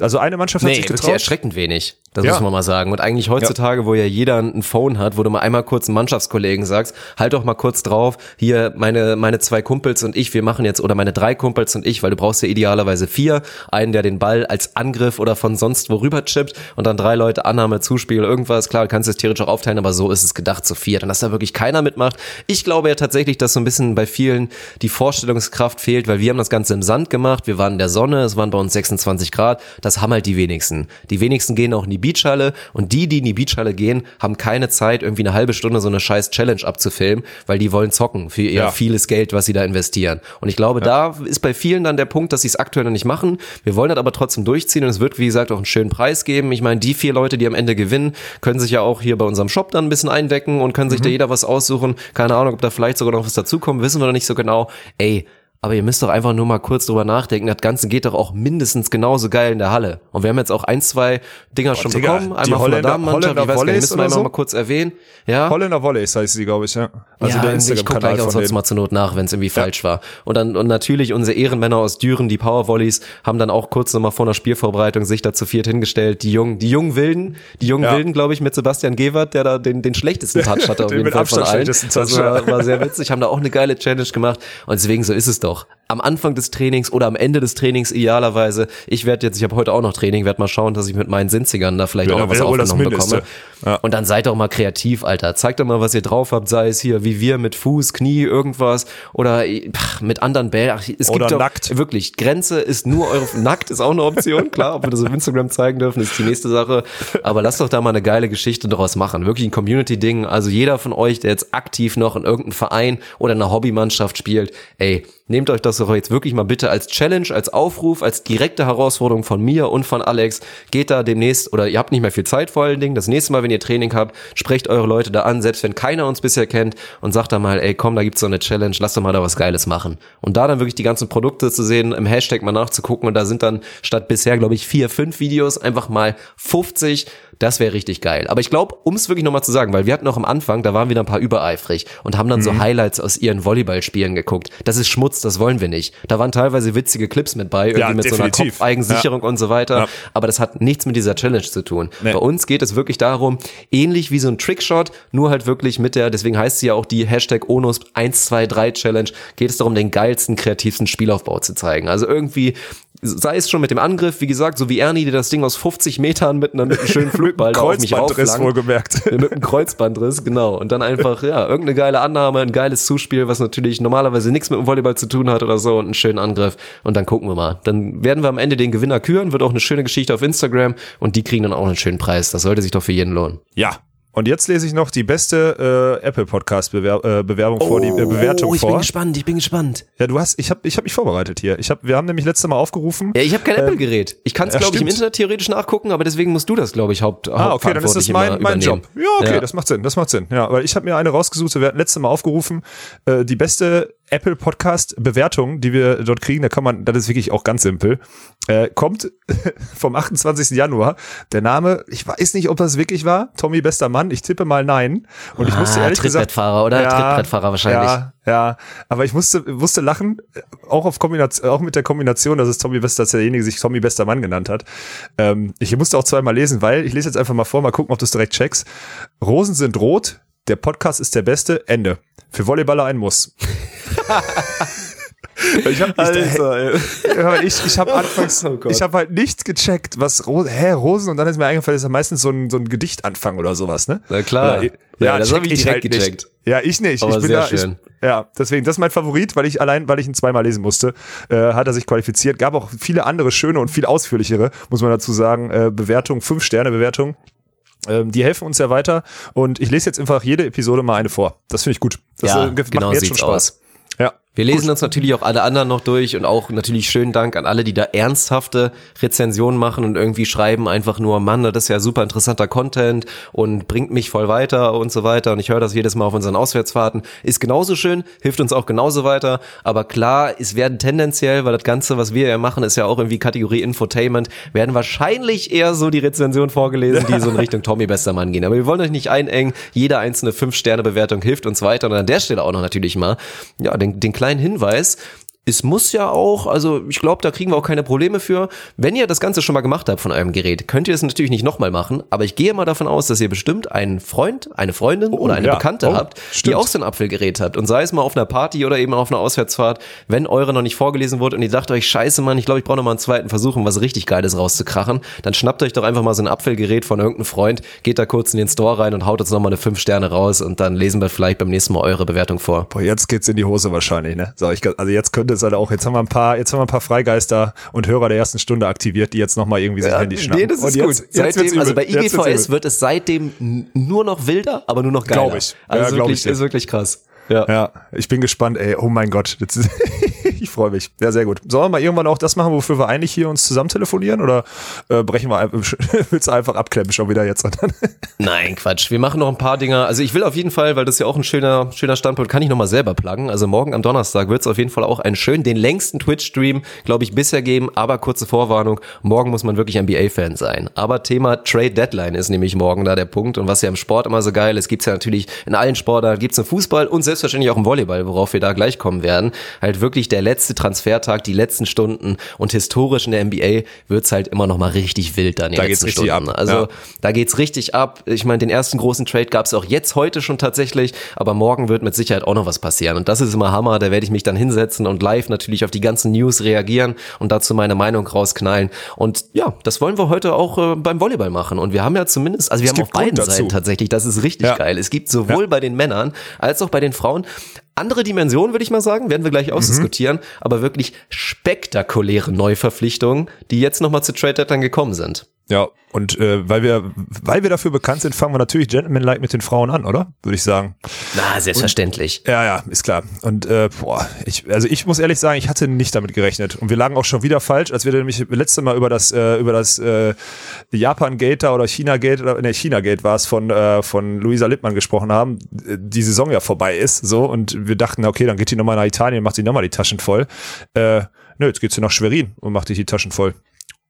Also eine Mannschaft hat Nee, sich wirklich getraut. erschreckend wenig. Das Ja. muss man mal sagen. Und eigentlich heutzutage, wo ja jeder ein Phone hat, wo du mal einmal kurz einen Mannschaftskollegen sagst, halt doch mal kurz drauf, hier meine, meine zwei Kumpels und ich, wir machen jetzt, oder meine drei Kumpels und ich, weil du brauchst ja idealerweise vier, einen, der den Ball als Angriff oder von sonst wo rüber chippt und dann drei Leute Annahme, Zuspiel, irgendwas. Klar, du kannst es theoretisch auch aufteilen, aber so ist es gedacht zu viert. Und dass da wirklich keiner mitmacht. Ich glaube ja tatsächlich, dass so ein bisschen bei vielen die Vorstellungskraft fehlt, weil wir haben das Ganze Ganze im Sand gemacht, wir waren in der Sonne, es waren bei uns 26 Grad, das haben halt die wenigsten. Die wenigsten gehen auch in die Beachhalle und die, die in die Beachhalle gehen, haben keine Zeit, irgendwie eine halbe Stunde so eine scheiß Challenge abzufilmen, weil die wollen zocken für ihr Ja. vieles Geld, was sie da investieren. Und ich glaube, da ist bei vielen dann der Punkt, dass sie es aktuell noch nicht machen. Wir wollen das aber trotzdem durchziehen und es wird, wie gesagt, auch einen schönen Preis geben. Ich meine, die vier Leute, die am Ende gewinnen, können sich ja auch hier bei unserem Shop dann ein bisschen eindecken und können sich da jeder was aussuchen. Keine Ahnung, ob da vielleicht sogar noch was dazukommt, wissen wir noch nicht so genau. Ey, aber ihr müsst doch einfach nur mal kurz drüber nachdenken. Das Ganze geht doch auch mindestens genauso geil in der Halle. Und wir haben jetzt auch ein, zwei Dinger schon Digga, bekommen. Einmal von der Holländer- Damenmannschaft. Ich weiß gar nicht, Volleys müssen wir so? mal kurz erwähnen. Ja. Holländer Volleys heißt sie, glaube ich, ja. Also ja, der ich gucke gleich auch sonst mal zur Not nach, wenn es irgendwie falsch war. Und dann und natürlich unsere Ehrenmänner aus Düren, die Powervolleys, haben dann auch kurz nochmal vor einer Spielvorbereitung sich da zu viert hingestellt. Die jungen, die jungen Wilden, die jungen Ja. Wilden, glaube ich, mit Sebastian Gewert, der da den, den schlechtesten Touch [laughs] hatte auf Den jeden Fall von allen. Das war, ja. war sehr witzig, haben da auch eine geile Challenge gemacht. Und deswegen so ist es doch. Am Anfang des Trainings oder am Ende des Trainings idealerweise. Ich werde jetzt, ich habe heute auch noch Training, werde mal schauen, dass ich mit meinen Sinzigern da vielleicht Ja, auch noch was aufgenommen bekomme. Ja. Und dann seid doch mal kreativ, Alter. Zeigt doch mal, was ihr drauf habt, sei es hier wie wir mit Fuß, Knie, irgendwas oder pff, mit anderen Bällen. Ach, es Oder gibt doch, nackt. Wirklich, Grenze ist nur eure, [laughs] nackt ist auch eine Option, klar, ob wir das auf Instagram zeigen dürfen, ist die nächste Sache. Aber lasst doch da mal eine geile Geschichte daraus machen. Wirklich ein Community-Ding. Also jeder von euch, der jetzt aktiv noch in irgendeinem Verein oder in einer Hobbymannschaft spielt, ey, nehmt euch das doch jetzt wirklich mal bitte als Challenge, als Aufruf, als direkte Herausforderung von mir und von Alex. Geht da demnächst, oder ihr habt nicht mehr viel Zeit vor allen Dingen, das nächste Mal, wenn ihr Training habt, sprecht eure Leute da an, selbst wenn keiner uns bisher kennt und sagt da mal, ey, komm, da gibt's so eine Challenge, lass doch mal da was Geiles machen. Und da dann wirklich die ganzen Produkte zu sehen, im Hashtag mal nachzugucken und da sind dann statt bisher, glaube ich, vier, fünf Videos einfach mal 50. Das wäre richtig geil. Aber ich glaube, um es wirklich nochmal zu sagen, weil wir hatten noch am Anfang, da waren wieder ein paar übereifrig und haben dann so Mhm. Highlights aus ihren Volleyballspielen geguckt. Das ist Schmutz, das wollen wir nicht. Da waren teilweise witzige Clips mit bei, irgendwie Ja, mit so einer definitiv. Kopfeigensicherung und so weiter. Ja. Aber das hat nichts mit dieser Challenge zu tun. Nee. Bei uns geht es wirklich darum, ähnlich wie so ein Trickshot, nur halt wirklich mit der, deswegen heißt sie ja auch die Hashtag Onus 123 Challenge, geht es darum, den geilsten, kreativsten Spielaufbau zu zeigen. Also irgendwie, sei es schon mit dem Angriff, wie gesagt, so wie Ernie, der das Ding aus 50 Metern mit, einer, mit einem schönen [laughs] Flugball auf mich Kreuzbandriss wohlgemerkt. Mit einem Kreuzbandriss, genau. Und dann einfach, ja, irgendeine geile Annahme, ein geiles Zuspiel, was natürlich normalerweise nichts mit dem Volleyball zu tun hat oder so und einen schönen Angriff. Und dann gucken wir mal. Dann werden wir am Ende den Gewinner küren, wird auch eine schöne Geschichte auf Instagram und die kriegen dann auch einen schönen Preis. Das sollte sich doch für jeden lohnen. Ja. Und jetzt lese ich noch die beste äh, Apple Podcast Bewer äh, Bewerbung vor, die äh, Bewertung oh, ich vor. bin gespannt, ich bin gespannt. Ja, du hast, ich habe, ich habe mich vorbereitet hier. Ich habe, wir haben nämlich letzte Mal aufgerufen. Ja, ich habe kein Apple-Gerät. Ich kann es, ja, glaube ich, im. Internet theoretisch nachgucken, aber deswegen musst du das, glaube ich, Haupt, Ah, okay, dann ist das mein, mein Job. Ja, okay, Ja. das macht Sinn, das macht Sinn. Ja, weil ich habe mir eine rausgesucht, wir hatten letzte Mal aufgerufen, äh, die beste Apple Podcast Bewertung, die wir dort kriegen, da kann man, das ist wirklich auch ganz simpel, äh, kommt [laughs] vom 28. Januar. Der Name, ich weiß nicht, ob das wirklich war, Tommy bester Mann, ich tippe mal nein. Und ich Ah, musste ehrlich gesagt, Trittbrettfahrer, oder? Trittbrettfahrer wahrscheinlich. Ja, ja, aber ich musste, musste lachen, auch auf Kombination, auch mit der Kombination, dass es Tommy Bester, dass derjenige sich Tommy Bester Mann genannt hat. Ähm, ich musste auch zweimal lesen, weil ich lese jetzt einfach mal vor, mal gucken, ob du es direkt checkst. Rosen sind rot, der Podcast ist der beste, Ende. Für Volleyballer ein Muss. [laughs] ich habe ja, ich, ich hab [laughs] anfangs, Oh ich habe halt nicht gecheckt, was Rosen, hä, Rosen und dann ist mir eingefallen, ist ja meistens so ein, so ein Gedichtanfang oder sowas, ne? Na klar. Oder, Ja, das check hab ich direkt halt gecheckt. Nicht. Ja, ich nicht. Aber ich bin sehr da, schön. Ich, ja, deswegen, das ist mein Favorit, weil ich allein, weil ich ihn zweimal lesen musste, äh, hat er sich qualifiziert. Gab auch viele andere schöne und viel ausführlichere, muss man dazu sagen, äh, Bewertungen, fünf Sterne Bewertungen. Ähm, die helfen uns ja weiter und ich lese jetzt einfach jede Episode mal eine vor. Das finde ich gut. Das Ja, äh, macht genau mir jetzt schon Spaß. aus. Ja. Wir lesen uns natürlich auch alle anderen noch durch und auch natürlich schönen Dank an alle, die da ernsthafte Rezensionen machen und irgendwie schreiben einfach nur, Mann, das ist ja super interessanter Content und bringt mich voll weiter und so weiter. Und ich höre das jedes Mal auf unseren Auswärtsfahrten. Ist genauso schön, hilft uns auch genauso weiter. Aber klar, es werden tendenziell, weil das Ganze, was wir ja machen, ist ja auch irgendwie Kategorie Infotainment, werden wahrscheinlich eher so die Rezensionen vorgelesen, die so in Richtung Tommy Bestermann gehen. Aber wir wollen euch nicht einengen. Jede einzelne 5-Sterne-Bewertung hilft uns weiter. Und an der Stelle auch noch natürlich mal, ja, den, den kleinen Hinweis, es muss ja auch, also ich glaube, da kriegen wir auch keine Probleme für. Wenn ihr das Ganze schon mal gemacht habt von eurem Gerät, könnt ihr es natürlich nicht nochmal machen, aber ich gehe mal davon aus, dass ihr bestimmt einen Freund, eine Freundin oder eine ja. Bekannte Oh, habt, die stimmt. auch so ein Apfelgerät hat. Und sei es mal auf einer Party oder eben auf einer Auswärtsfahrt, wenn eure noch nicht vorgelesen wurde und ihr sagt euch, scheiße Mann, ich glaube, ich brauche noch mal einen zweiten Versuch, um was richtig Geiles rauszukrachen, dann schnappt euch doch einfach mal so ein Apfelgerät von irgendeinem Freund, geht da kurz in den Store rein und haut uns noch mal eine 5 Sterne raus und dann lesen wir vielleicht beim nächsten Mal eure Bewertung vor. Boah, jetzt geht's in die Hose wahrscheinlich, ne? Sag ich, also jetzt könnte Stunde ist halt auch, jetzt haben wir ein paar, jetzt haben wir ein paar Freigeister und Hörer der ersten Stunde aktiviert, die jetzt nochmal irgendwie Ja, Handy schnappen. nee, das ist und gut. Jetzt Seitdem, also bei IGVS übel. wird es seitdem nur noch wilder, aber nur noch geiler. Glaub ich. Also Ja, wirklich, ich ist wirklich krass. Ja. Ja, ich bin gespannt, ey. Oh mein Gott. [laughs] Ich freue mich. Ja, sehr gut. Sollen wir mal irgendwann auch das machen, wofür wir eigentlich hier uns zusammen telefonieren? Oder äh, brechen wir einfach, [laughs] willst du einfach abklemmen schon wieder jetzt? [laughs] Nein, Quatsch. Wir machen noch ein paar Dinger. Also ich will auf jeden Fall, weil das ja auch ein schöner, schöner Standpunkt, kann ich nochmal selber pluggen. Also morgen am Donnerstag wird es auf jeden Fall auch einen schönen, den längsten Twitch-Stream, glaube ich, bisher geben. Aber kurze Vorwarnung, morgen muss man wirklich NBA-Fan sein. Aber Thema Trade Deadline ist nämlich morgen da der Punkt. Und was ja im Sport immer so geil ist, gibt's ja natürlich in allen Sportarten, gibt's im Fußball und selbstverständlich auch im Volleyball, worauf wir da gleich kommen werden. Halt wirklich der letzte Transfertag, die letzten Stunden. Und historisch in der NBA wird's halt immer noch mal richtig wild dann die Da geht's letzten richtig Stunden. ab. Also Ja. da geht's richtig ab. Ich meine, den ersten großen Trade gab's auch jetzt heute schon tatsächlich, aber morgen wird mit Sicherheit auch noch was passieren. Und das ist immer Hammer. Da werde ich mich dann hinsetzen und live natürlich auf die ganzen News reagieren und dazu meine Meinung rausknallen. Und ja, das wollen wir heute auch äh, beim Volleyball machen. Und wir haben ja zumindest, also wir Es haben auf beiden. Seiten tatsächlich, das ist richtig Ja. geil. Es gibt sowohl bei den Männern als auch bei den Frauen andere Dimensionen, würde ich mal sagen, werden wir gleich ausdiskutieren, aber wirklich spektakuläre Neuverpflichtungen, die jetzt nochmal zu Trade Deadline gekommen sind. Ja, und äh, weil wir, weil wir dafür bekannt sind, fangen wir natürlich Gentleman-like mit den Frauen an, oder? Würde ich sagen. Na, selbstverständlich. Ja, ja, ist klar. Und äh, boah, ich, also ich muss ehrlich sagen, ich hatte nicht damit gerechnet. Und wir lagen auch schon wieder falsch, als wir nämlich letzte Mal über das, äh, über das äh, Japan-Gate oder China-Gate oder ne, China-Gate war es von, äh, von Luisa Lippmann gesprochen haben, äh, die Saison ja vorbei ist. So, und wir dachten, okay, dann geht die nochmal nach Italien, macht sie nochmal die Taschen voll. Äh, nö, jetzt geht sie nach Schwerin und macht sich die Taschen voll.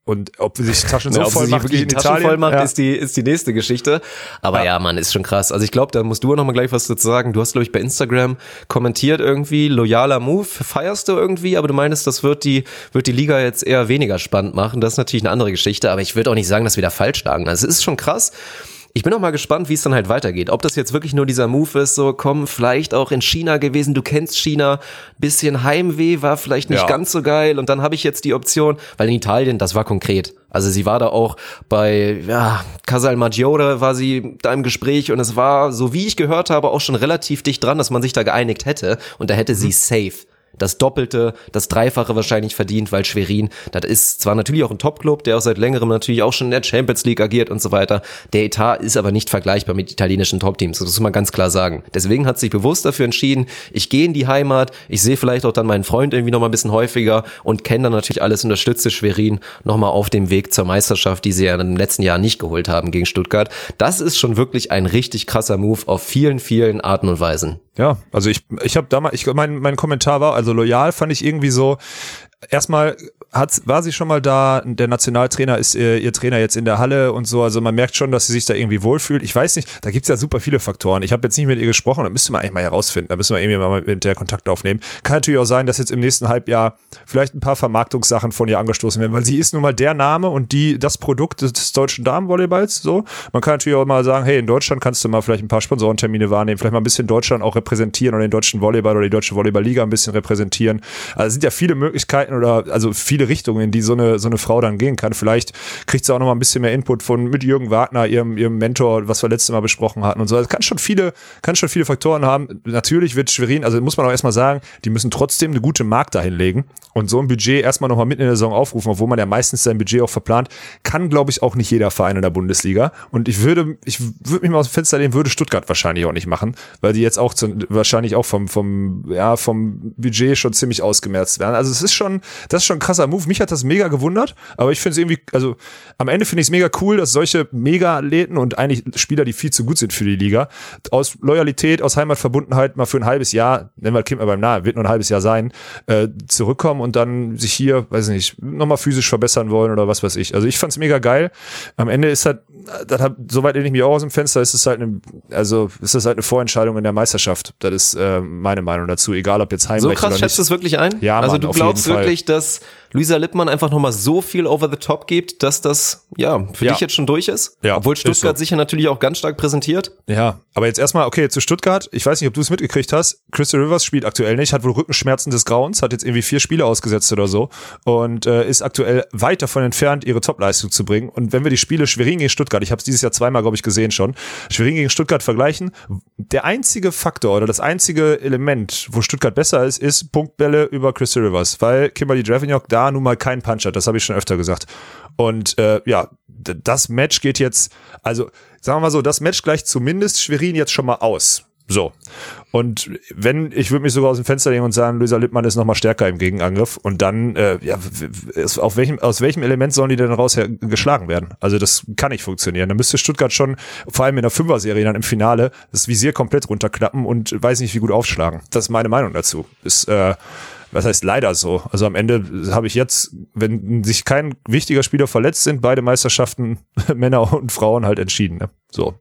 Und ob sie sich Taschen [laughs] so Ja, voll macht wirklich in Taschen Italien, voll macht, ja. ist, die, ist die nächste Geschichte. Aber ja. Mann, ist schon krass. Also ich glaube, da musst du noch mal gleich was dazu sagen. Du hast, glaube ich, bei Instagram kommentiert irgendwie, loyaler Move, feierst du irgendwie, aber du meinst, das wird die, wird die Liga jetzt eher weniger spannend machen. Das ist natürlich eine andere Geschichte, aber ich würde auch nicht sagen, dass wir da falsch lagen. Also es ist schon krass. Ich bin auch mal gespannt, wie es dann halt weitergeht. Ob das jetzt wirklich nur dieser Move ist, so komm, vielleicht auch in China gewesen, du kennst China, bisschen Heimweh war vielleicht nicht Ja. ganz so geil. Und dann habe ich jetzt die Option, weil in Italien, das war konkret. Also sie war da auch bei ja, Casal Maggiore war sie da im Gespräch. Und es war, so wie ich gehört habe, auch schon relativ dicht dran, dass man sich da geeinigt hätte. Und da hätte sie safe das Doppelte, das Dreifache wahrscheinlich verdient, weil Schwerin, das ist zwar natürlich auch ein Top-Club, der auch seit längerem natürlich auch schon in der Champions League agiert und so weiter. Der Etat ist aber nicht vergleichbar mit italienischen Top-Teams. Das muss man ganz klar sagen. Deswegen hat sich bewusst dafür entschieden, ich gehe in die Heimat, ich sehe vielleicht auch dann meinen Freund irgendwie noch mal ein bisschen häufiger und kenne dann natürlich alles, unterstütze Schwerin nochmal auf dem Weg zur Meisterschaft, die sie ja den letzten Jahren nicht geholt haben gegen Stuttgart. Das ist schon wirklich ein richtig krasser Move auf vielen, vielen Arten und Weisen. Ja, also ich, ich habe damals, ich, mein, mein Kommentar war, also loyal fand ich irgendwie so, erstmal hat, war sie schon mal da, der Nationaltrainer ist äh, ihr Trainer jetzt in der Halle und so, also man merkt schon, dass sie sich da irgendwie wohlfühlt. Ich weiß nicht, da gibt's ja super viele Faktoren. Ich habe jetzt nicht mit ihr gesprochen, da müsste man eigentlich mal herausfinden, da müssen wir irgendwie mal mit der Kontakt aufnehmen. Kann natürlich auch sein, dass jetzt im nächsten Halbjahr vielleicht ein paar Vermarktungssachen von ihr angestoßen werden, weil sie ist nun mal der Name und die das Produkt des deutschen Damenvolleyballs, so. Man kann natürlich auch mal sagen, hey, in Deutschland kannst du mal vielleicht ein paar Sponsorentermine wahrnehmen, vielleicht mal ein bisschen Deutschland auch repräsentieren oder den deutschen Volleyball oder die deutsche Volleyballliga ein bisschen repräsentieren. Also es sind ja viele Möglichkeiten oder also viele Richtungen, in die so eine, so eine Frau dann gehen kann. Vielleicht kriegt sie auch noch mal ein bisschen mehr Input von mit Jürgen Wagner, ihrem, ihrem Mentor, was wir letztes Mal besprochen hatten und so. Also kann schon viele, kann schon viele Faktoren haben. Natürlich wird Schwerin, also muss man auch erstmal sagen, die müssen trotzdem eine gute Markt dahin legen und so ein Budget erstmal noch mal mitten in der Saison aufrufen, obwohl man ja meistens sein Budget auch verplant, kann glaube ich auch nicht jeder Verein in der Bundesliga. Und ich würde, ich würde mich mal aus dem Fenster lehnen, würde Stuttgart wahrscheinlich auch nicht machen, weil die jetzt auch zu, wahrscheinlich auch vom, vom, ja, vom Budget schon ziemlich ausgemerzt werden. Also es ist schon, das ist schon ein krasser Move. Mich hat das mega gewundert, aber ich finde es irgendwie, also am Ende finde ich es mega cool, dass solche Mega-Athleten und eigentlich Spieler, die viel zu gut sind für die Liga, aus Loyalität, aus Heimatverbundenheit mal für ein halbes Jahr, nennen wir Kind mal beim Namen, wird nur ein halbes Jahr sein, äh, zurückkommen und dann sich hier, weiß ich nicht, nochmal physisch verbessern wollen oder was weiß ich. Also ich fand's mega geil. Am Ende ist halt, das hat, soweit lehne ich mich auch aus dem Fenster, ist es halt eine, also ist das halt eine Vorentscheidung in der Meisterschaft. Das ist äh, meine Meinung dazu, egal ob jetzt So Heimrecht krass oder schätzt du es wirklich ein? Ja, also Mann, du auf glaubst jeden Fall. wirklich, dass Luisa Lippmann einfach nochmal so viel over the top gibt, dass das, ja, für Ja. dich jetzt schon durch ist? Ja, Obwohl Stuttgart so. sich ja natürlich auch ganz stark präsentiert. Ja, aber jetzt erstmal, okay, zu Stuttgart. Ich weiß nicht, ob du es mitgekriegt hast. Crystal Rivers spielt aktuell nicht, hat wohl Rückenschmerzen des Grauens, hat jetzt irgendwie vier Spiele ausgesetzt oder so und äh, ist aktuell weit davon entfernt, ihre Topleistung zu bringen. Und wenn wir die Spiele Schwerin gegen Stuttgart, ich habe es dieses Jahr zweimal, glaube ich, gesehen schon, Schwerin gegen Stuttgart vergleichen, der einzige Faktor oder das einzige Element, wo Stuttgart besser ist, ist Punktbälle über Crystal Rivers, weil Kimberly Dravenok da nun mal keinen Punch hat, das habe ich schon öfter gesagt. Und äh, ja, das Match geht jetzt, also sagen wir mal so, das Match gleicht zumindest Schwerin jetzt schon mal aus. So. Und wenn, ich würde mich sogar aus dem Fenster legen und sagen, Luisa Lippmann ist nochmal stärker im Gegenangriff. Und dann, äh, ja, auf welchem, aus welchem Element sollen die denn raus geschlagen werden? Also das kann nicht funktionieren. Da müsste Stuttgart schon, vor allem in der Fünfer-Serie dann im Finale, das Visier komplett runterklappen und weiß nicht, wie gut aufschlagen. Das ist meine Meinung dazu. Ist, äh, was heißt leider so? Also am Ende habe ich jetzt, wenn sich kein wichtiger Spieler verletzt sind, beide Meisterschaften [laughs] Männer und Frauen halt entschieden. Ne? So.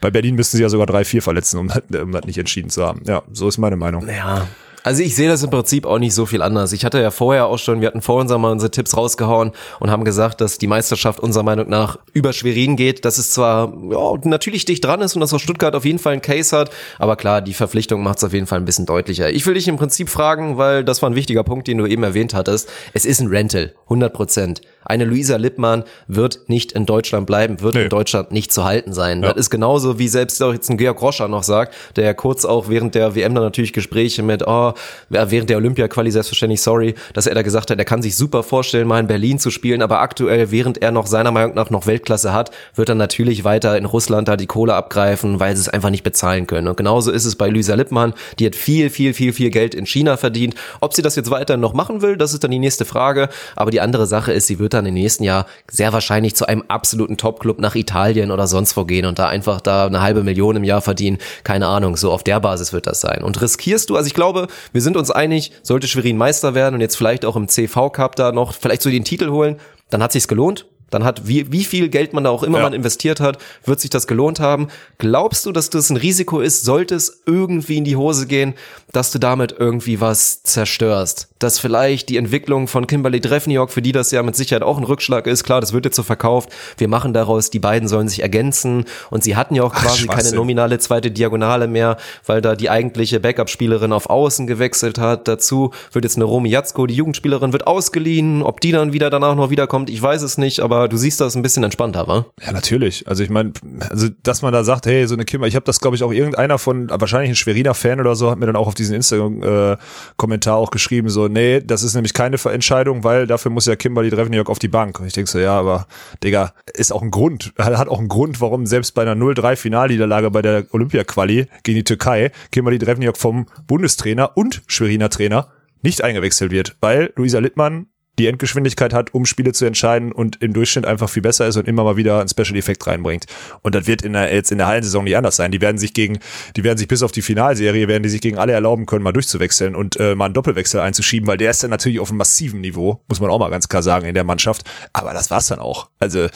Bei Berlin müssten sie ja sogar drei, vier verletzen, um um das nicht entschieden zu haben. Ja, so ist meine Meinung. Ja. Also ich sehe das im Prinzip auch nicht so viel anders. Ich hatte ja vorher auch schon, wir hatten vor uns mal unsere Tipps rausgehauen und haben gesagt, dass die Meisterschaft unserer Meinung nach über Schwerin geht. Dass es zwar ja, natürlich dicht dran ist und dass auch Stuttgart auf jeden Fall einen Case hat, aber klar, die Verpflichtung macht es auf jeden Fall ein bisschen deutlicher. Ich will dich im Prinzip fragen, weil das war ein wichtiger Punkt, den du eben erwähnt hattest. Es ist ein Rental, 100 Prozent. Eine Luisa Lippmann wird nicht in Deutschland bleiben, wird Nee. in Deutschland nicht zu halten sein. Ja. Das ist genauso, wie selbst auch jetzt ein Georg Roscher noch sagt, der ja kurz auch während der WM dann natürlich Gespräche mit, oh, während der Olympia-Quali selbstverständlich, sorry, dass er da gesagt hat, er kann sich super vorstellen, mal in Berlin zu spielen, aber aktuell, während er noch seiner Meinung nach noch Weltklasse hat, wird er natürlich weiter in Russland da die Kohle abgreifen, weil sie es einfach nicht bezahlen können. Und genauso ist es bei Luisa Lippmann, die hat viel, viel, viel, viel Geld in China verdient. Ob sie das jetzt weiter noch machen will, das ist dann die nächste Frage. Aber die andere Sache ist, sie wird dann im nächsten Jahr sehr wahrscheinlich zu einem absoluten Top-Club nach Italien oder sonst wo gehen und da einfach da eine halbe Million im Jahr verdienen. Keine Ahnung, so auf der Basis wird das sein. Und riskierst du, also ich glaube, wir sind uns einig, sollte Schwerin Meister werden und jetzt vielleicht auch im CV-Cup da noch vielleicht so den Titel holen, dann hat sich's gelohnt. Dann hat wie, wie viel Geld man da auch immer Ja. man investiert hat, wird sich das gelohnt haben. Glaubst du, dass das ein Risiko ist, sollte es irgendwie in die Hose gehen, dass du damit irgendwie was zerstörst? Dass vielleicht die Entwicklung von Kimberly Drefniok, für die das ja mit Sicherheit auch ein Rückschlag ist, klar, das wird jetzt so verkauft. Wir machen daraus, die beiden sollen sich ergänzen und sie hatten ja auch quasi keine Schwachsinn. nominale zweite Diagonale mehr, weil da die eigentliche Backup-Spielerin auf Außen gewechselt hat. Dazu wird jetzt eine Romy Jatzko, die Jugendspielerin, wird ausgeliehen. Ob die dann wieder danach noch wiederkommt, ich weiß es nicht, aber du siehst das ein bisschen entspannter, wa? Ja, natürlich. Also ich meine, also dass man da sagt, hey, so eine Kimmer, ich habe das, glaube ich, auch irgendeiner von, wahrscheinlich ein Schweriner Fan oder so, hat mir dann auch auf diesen Instagram-Kommentar auch geschrieben, so, nee, das ist nämlich keine Entscheidung, weil dafür muss ja Kimberly Drevniok auf die Bank. Und ich denke so, ja, aber Digga, ist auch ein Grund, hat auch einen Grund, warum selbst bei einer 0-3 Finalniederlage bei der Olympia-Quali gegen die Türkei Kimberly Drevniok vom Bundestrainer und Schweriner Trainer nicht eingewechselt wird, weil Luisa Littmann die Endgeschwindigkeit hat, um Spiele zu entscheiden und im Durchschnitt einfach viel besser ist und immer mal wieder einen Special Effekt reinbringt. Und das wird in der, jetzt in der Hallensaison nicht anders sein. Die werden sich gegen, die werden sich bis auf die Finalserie, werden die sich gegen alle erlauben können, mal durchzuwechseln und äh, mal einen Doppelwechsel einzuschieben, weil der ist dann natürlich auf einem massiven Niveau, muss man auch mal ganz klar sagen, in der Mannschaft. Aber das war's dann auch. Also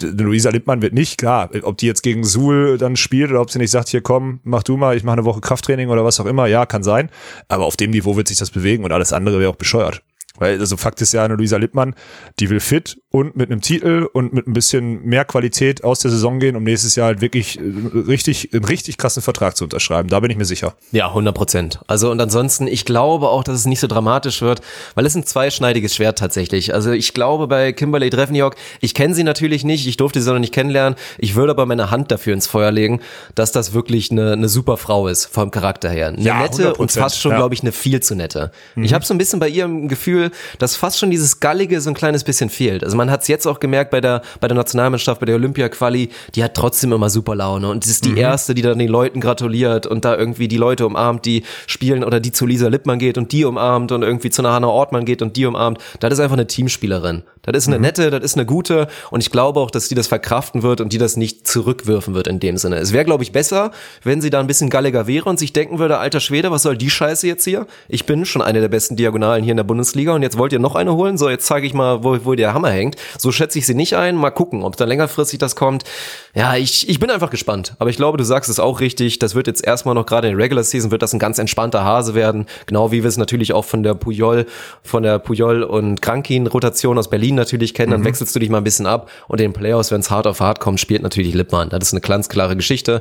Luisa Lippmann wird nicht, klar, ob die jetzt gegen Suhl dann spielt oder ob sie nicht sagt, hier komm, mach du mal, ich mache eine Woche Krafttraining oder was auch immer, ja, kann sein. Aber auf dem Niveau wird sich das bewegen und alles andere wäre auch bescheuert. Weil, also Fakt ist ja, eine Luisa Lippmann, die will fit und mit einem Titel und mit ein bisschen mehr Qualität aus der Saison gehen, um nächstes Jahr halt wirklich äh, richtig, einen richtig krassen Vertrag zu unterschreiben. Da bin ich mir sicher. Ja, 100 Prozent. Also und ansonsten, ich glaube auch, dass es nicht so dramatisch wird, weil es ein zweischneidiges Schwert tatsächlich. Also ich glaube bei Kimberly Drevniok, ich kenne sie natürlich nicht, ich durfte sie noch nicht kennenlernen, ich würde aber meine Hand dafür ins Feuer legen, dass das wirklich eine, eine super Frau ist, vom Charakter her. Eine Ja, nette und 100%, fast schon, ja. glaube ich, eine viel zu nette. Ich habe so ein bisschen bei ihr im Gefühl, dass fast schon dieses Gallige so ein kleines bisschen fehlt. Also man hat es jetzt auch gemerkt bei der, bei der Nationalmannschaft, bei der Olympia-Quali, die hat trotzdem immer super Laune und ist die Mhm. erste, die dann den Leuten gratuliert und da irgendwie die Leute umarmt, die spielen oder die zu Lisa Lippmann geht und die umarmt und irgendwie zu einer Hannah Ortmann geht und die umarmt. Das ist einfach eine Teamspielerin. Das ist eine Mhm. nette, das ist eine gute und ich glaube auch, dass die das verkraften wird und die das nicht zurückwürfen wird in dem Sinne. Es wäre, glaube ich, besser, wenn sie da ein bisschen galliger wäre und sich denken würde, alter Schwede, was soll die Scheiße jetzt hier? Ich bin schon eine der besten Diagonalen hier in der Bundesliga und jetzt wollt ihr noch eine holen? So, jetzt zeige ich mal, wo, wo der Hammer hängt. So schätze ich sie nicht ein. Mal gucken, ob da längerfristig das kommt. Ja, ich, ich bin einfach gespannt. Aber ich glaube, du sagst es auch richtig. Das wird jetzt erstmal noch gerade in der Regular Season wird das ein ganz entspannter Hase werden. Genau wie wir es natürlich auch von der Puyol, von der Puyol und Krankin-Rotation aus Berlin natürlich kennen. Dann wechselst du dich mal ein bisschen ab und in den Playoffs, wenn es hart auf hart kommt, spielt natürlich Lippmann. Das ist eine ganz klare Geschichte.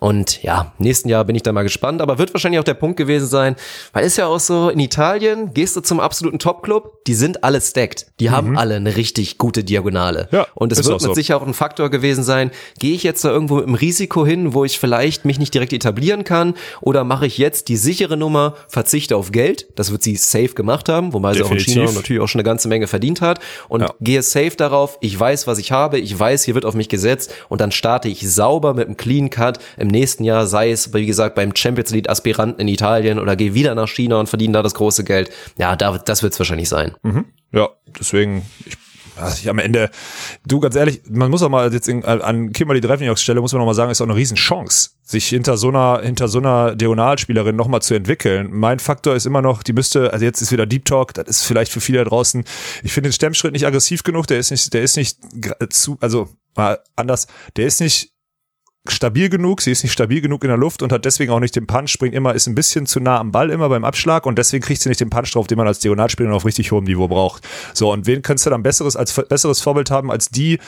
Und ja, nächsten Jahr bin ich da mal gespannt. Aber wird wahrscheinlich auch der Punkt gewesen sein, weil ist ja auch so, in Italien gehst du zum absoluten Top-Club, die sind alle stacked. Die haben alle eine richtig gute Diagonale. Ja, und es wird mit so. sicher auch ein Faktor gewesen sein, gehe ich jetzt da irgendwo im Risiko hin, wo ich vielleicht mich nicht direkt etablieren kann oder mache ich jetzt die sichere Nummer, verzichte auf Geld, das wird sie safe gemacht haben, wobei sie auch in Definitiv. China natürlich auch schon eine ganze Menge verdient hat und Ja. gehe safe darauf, ich weiß, was ich habe, ich weiß, hier wird auf mich gesetzt und dann starte ich sauber mit einem Clean Cut im nächsten Jahr, sei es, wie gesagt, beim Champions League Aspiranten in Italien oder gehe wieder nach China und verdiene da das große Geld. Ja, da, das wird es wahrscheinlich sein. Ja, deswegen, ich, also ich am Ende, du ganz ehrlich, man muss auch mal jetzt in, an Kimberly Drevniaks Stelle, muss man noch mal sagen, ist auch eine Riesenchance, sich hinter so einer, hinter so einer Diagonalspielerin noch mal zu entwickeln. Mein Faktor ist immer noch, die müsste, also jetzt ist wieder Deep Talk, das ist vielleicht für viele da draußen, ich finde den Stemmschritt nicht aggressiv genug, der ist nicht, der ist nicht zu, also mal anders, der ist nicht stabil genug, sie ist nicht stabil genug in der Luft und hat deswegen auch nicht den Punch, springt immer, ist ein bisschen zu nah am Ball immer beim Abschlag und deswegen kriegt sie nicht den Punch drauf, den man als Diagonalspieler auf richtig hohem Niveau braucht. So, und wen kannst du dann besseres als besseres Vorbild haben als die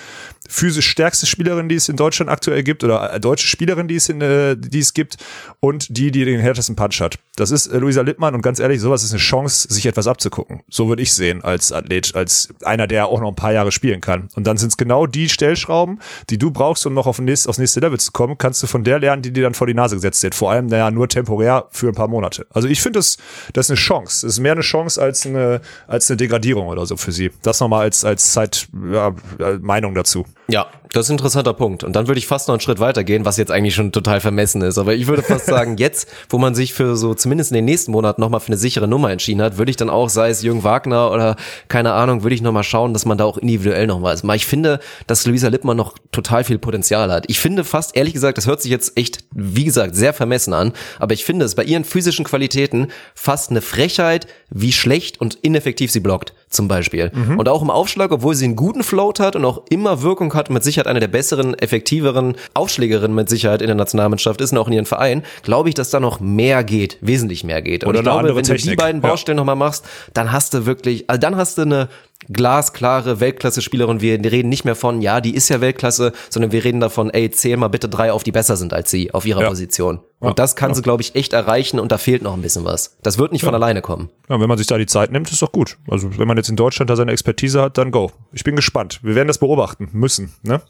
physisch stärkste Spielerin, die es in Deutschland aktuell gibt oder äh, deutsche Spielerin, die es in äh, die es gibt und die, die den härtesten Punch hat. Das ist äh, Luisa Lippmann und ganz ehrlich, sowas ist eine Chance, sich etwas abzugucken. So würde ich sehen als Athlet, als einer, der auch noch ein paar Jahre spielen kann. Und dann sind es genau die Stellschrauben, die du brauchst, um noch auf nächst, aufs nächste Level zu kommen, kannst du von der lernen, die dir dann vor die Nase gesetzt wird. Vor allem, naja, nur temporär für ein paar Monate. Also ich finde, das, das ist eine Chance. Das ist mehr eine Chance als eine, als eine Degradierung oder so für sie. Das nochmal als, als Zeit, ja, Meinung dazu. Ja, das ist ein interessanter Punkt. Und dann würde ich fast noch einen Schritt weiter gehen, was jetzt eigentlich schon total vermessen ist. Aber ich würde fast sagen, [laughs] jetzt, wo man sich für so zumindest in den nächsten Monaten nochmal für eine sichere Nummer entschieden hat, würde ich dann auch, sei es Jürgen Wagner oder keine Ahnung, würde ich nochmal schauen, dass man da auch individuell noch was macht. Ich finde, dass Luisa Lippmann noch total viel Potenzial hat. Ich finde fast, ehrlich gesagt, das hört sich jetzt echt, wie gesagt, sehr vermessen an, aber ich finde es bei ihren physischen Qualitäten fast eine Frechheit, wie schlecht und ineffektiv sie blockt, zum Beispiel. Und auch im Aufschlag, obwohl sie einen guten Float hat und auch immer Wirkung hat, mit Sicherheit eine der besseren, effektiveren Aufschlägerinnen mit Sicherheit in der Nationalmannschaft ist und auch in ihren Verein, glaube ich, dass da noch mehr geht, wesentlich mehr geht. Und Oder ich glaube, wenn du die Technik, beiden ja. Baustellen nochmal machst, dann hast du wirklich, also dann hast du eine glasklare Weltklasse-Spielerin. Wir reden nicht mehr von, ja, die ist ja Weltklasse, sondern wir reden davon, ey, zähl mal bitte drei auf, die besser sind als sie auf ihrer Ja. Position. Und Ja. das kann sie, glaube ich, echt erreichen und da fehlt noch ein bisschen was. Das wird nicht von alleine kommen. Ja, wenn man sich da die Zeit nimmt, ist doch gut. Also wenn man jetzt in Deutschland da seine Expertise hat, dann go. Ich bin gespannt. Wir werden das beobachten müssen. Ne?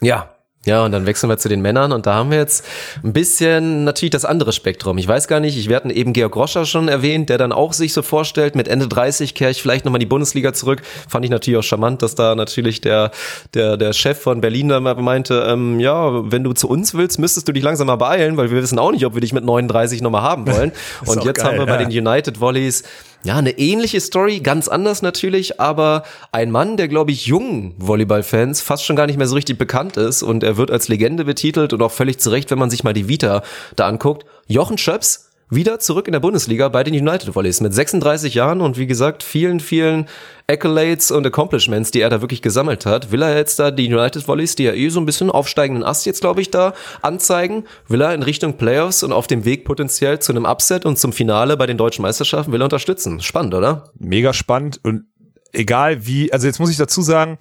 Ja. Ja, und dann wechseln wir zu den Männern und da haben wir jetzt ein bisschen natürlich das andere Spektrum. Ich weiß gar nicht, ich hatten eben Georg Roscher schon erwähnt, der dann auch sich so vorstellt, mit Ende 30 kehre ich vielleicht nochmal in die Bundesliga zurück. Fand ich natürlich auch charmant, dass da natürlich der, der, der Chef von Berlin da mal meinte, ähm, ja, wenn du zu uns willst, müsstest du dich langsam mal beeilen, weil wir wissen auch nicht, ob wir dich mit 39 nochmal haben wollen. [laughs] Und jetzt geil, haben wir bei ja. den United Volleys ja, eine ähnliche Story, ganz anders natürlich, aber ein Mann, der, glaube ich, jungen Volleyballfans fast schon gar nicht mehr so richtig bekannt ist und er wird als Legende betitelt und auch völlig zu Recht, wenn man sich mal die Vita da anguckt. Jochen Schöps, wieder zurück in der Bundesliga bei den United Volleys mit 36 Jahren und wie gesagt, vielen, vielen Accolades und Accomplishments, die er da wirklich gesammelt hat. Will er jetzt da die United Volleys, die ja eh so ein bisschen aufsteigenden Ast jetzt, glaube ich, da anzeigen? Will er in Richtung Playoffs und auf dem Weg potenziell zu einem Upset und zum Finale bei den deutschen Meisterschaften will er unterstützen? Spannend, oder? Mega spannend und egal wie, also jetzt muss ich dazu sagen,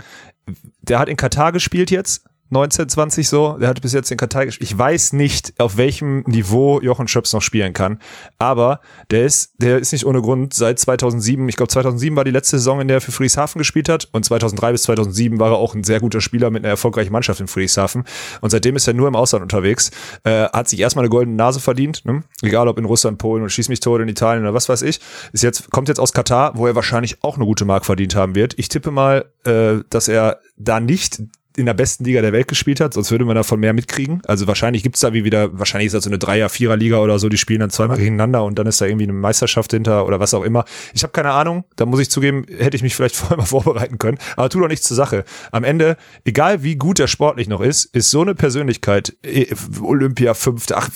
der hat in Katar gespielt jetzt. 19, 20 so, der hat bis jetzt in Katar gespielt. Ich weiß nicht, auf welchem Niveau Jochen Schöps noch spielen kann, aber der ist, der ist nicht ohne Grund seit 2007, ich glaube 2007 war die letzte Saison, in der er für Friedrichshafen gespielt hat und 2003 bis 2007 war er auch ein sehr guter Spieler mit einer erfolgreichen Mannschaft in Friedrichshafen und seitdem ist er nur im Ausland unterwegs, äh, hat sich erstmal eine goldene Nase verdient, ne? egal ob in Russland, Polen und schieß mich tot in Italien oder was weiß ich, ist jetzt, kommt jetzt aus Katar, wo er wahrscheinlich auch eine gute Mark verdient haben wird. Ich tippe mal, äh, dass er da nicht in der besten Liga der Welt gespielt hat, sonst würde man davon mehr mitkriegen. Also wahrscheinlich gibt's da wie wieder, wahrscheinlich ist das so eine Dreier-, Vierer-Liga oder so, die spielen dann zweimal gegeneinander und dann ist da irgendwie eine Meisterschaft hinter oder was auch immer. Ich habe keine Ahnung, da muss ich zugeben, hätte ich mich vielleicht [laughs] vorher mal vorbereiten können, aber tu doch nichts zur Sache. Am Ende, egal wie gut er sportlich noch ist, ist so eine Persönlichkeit, eh, Olympia fünfte, ach,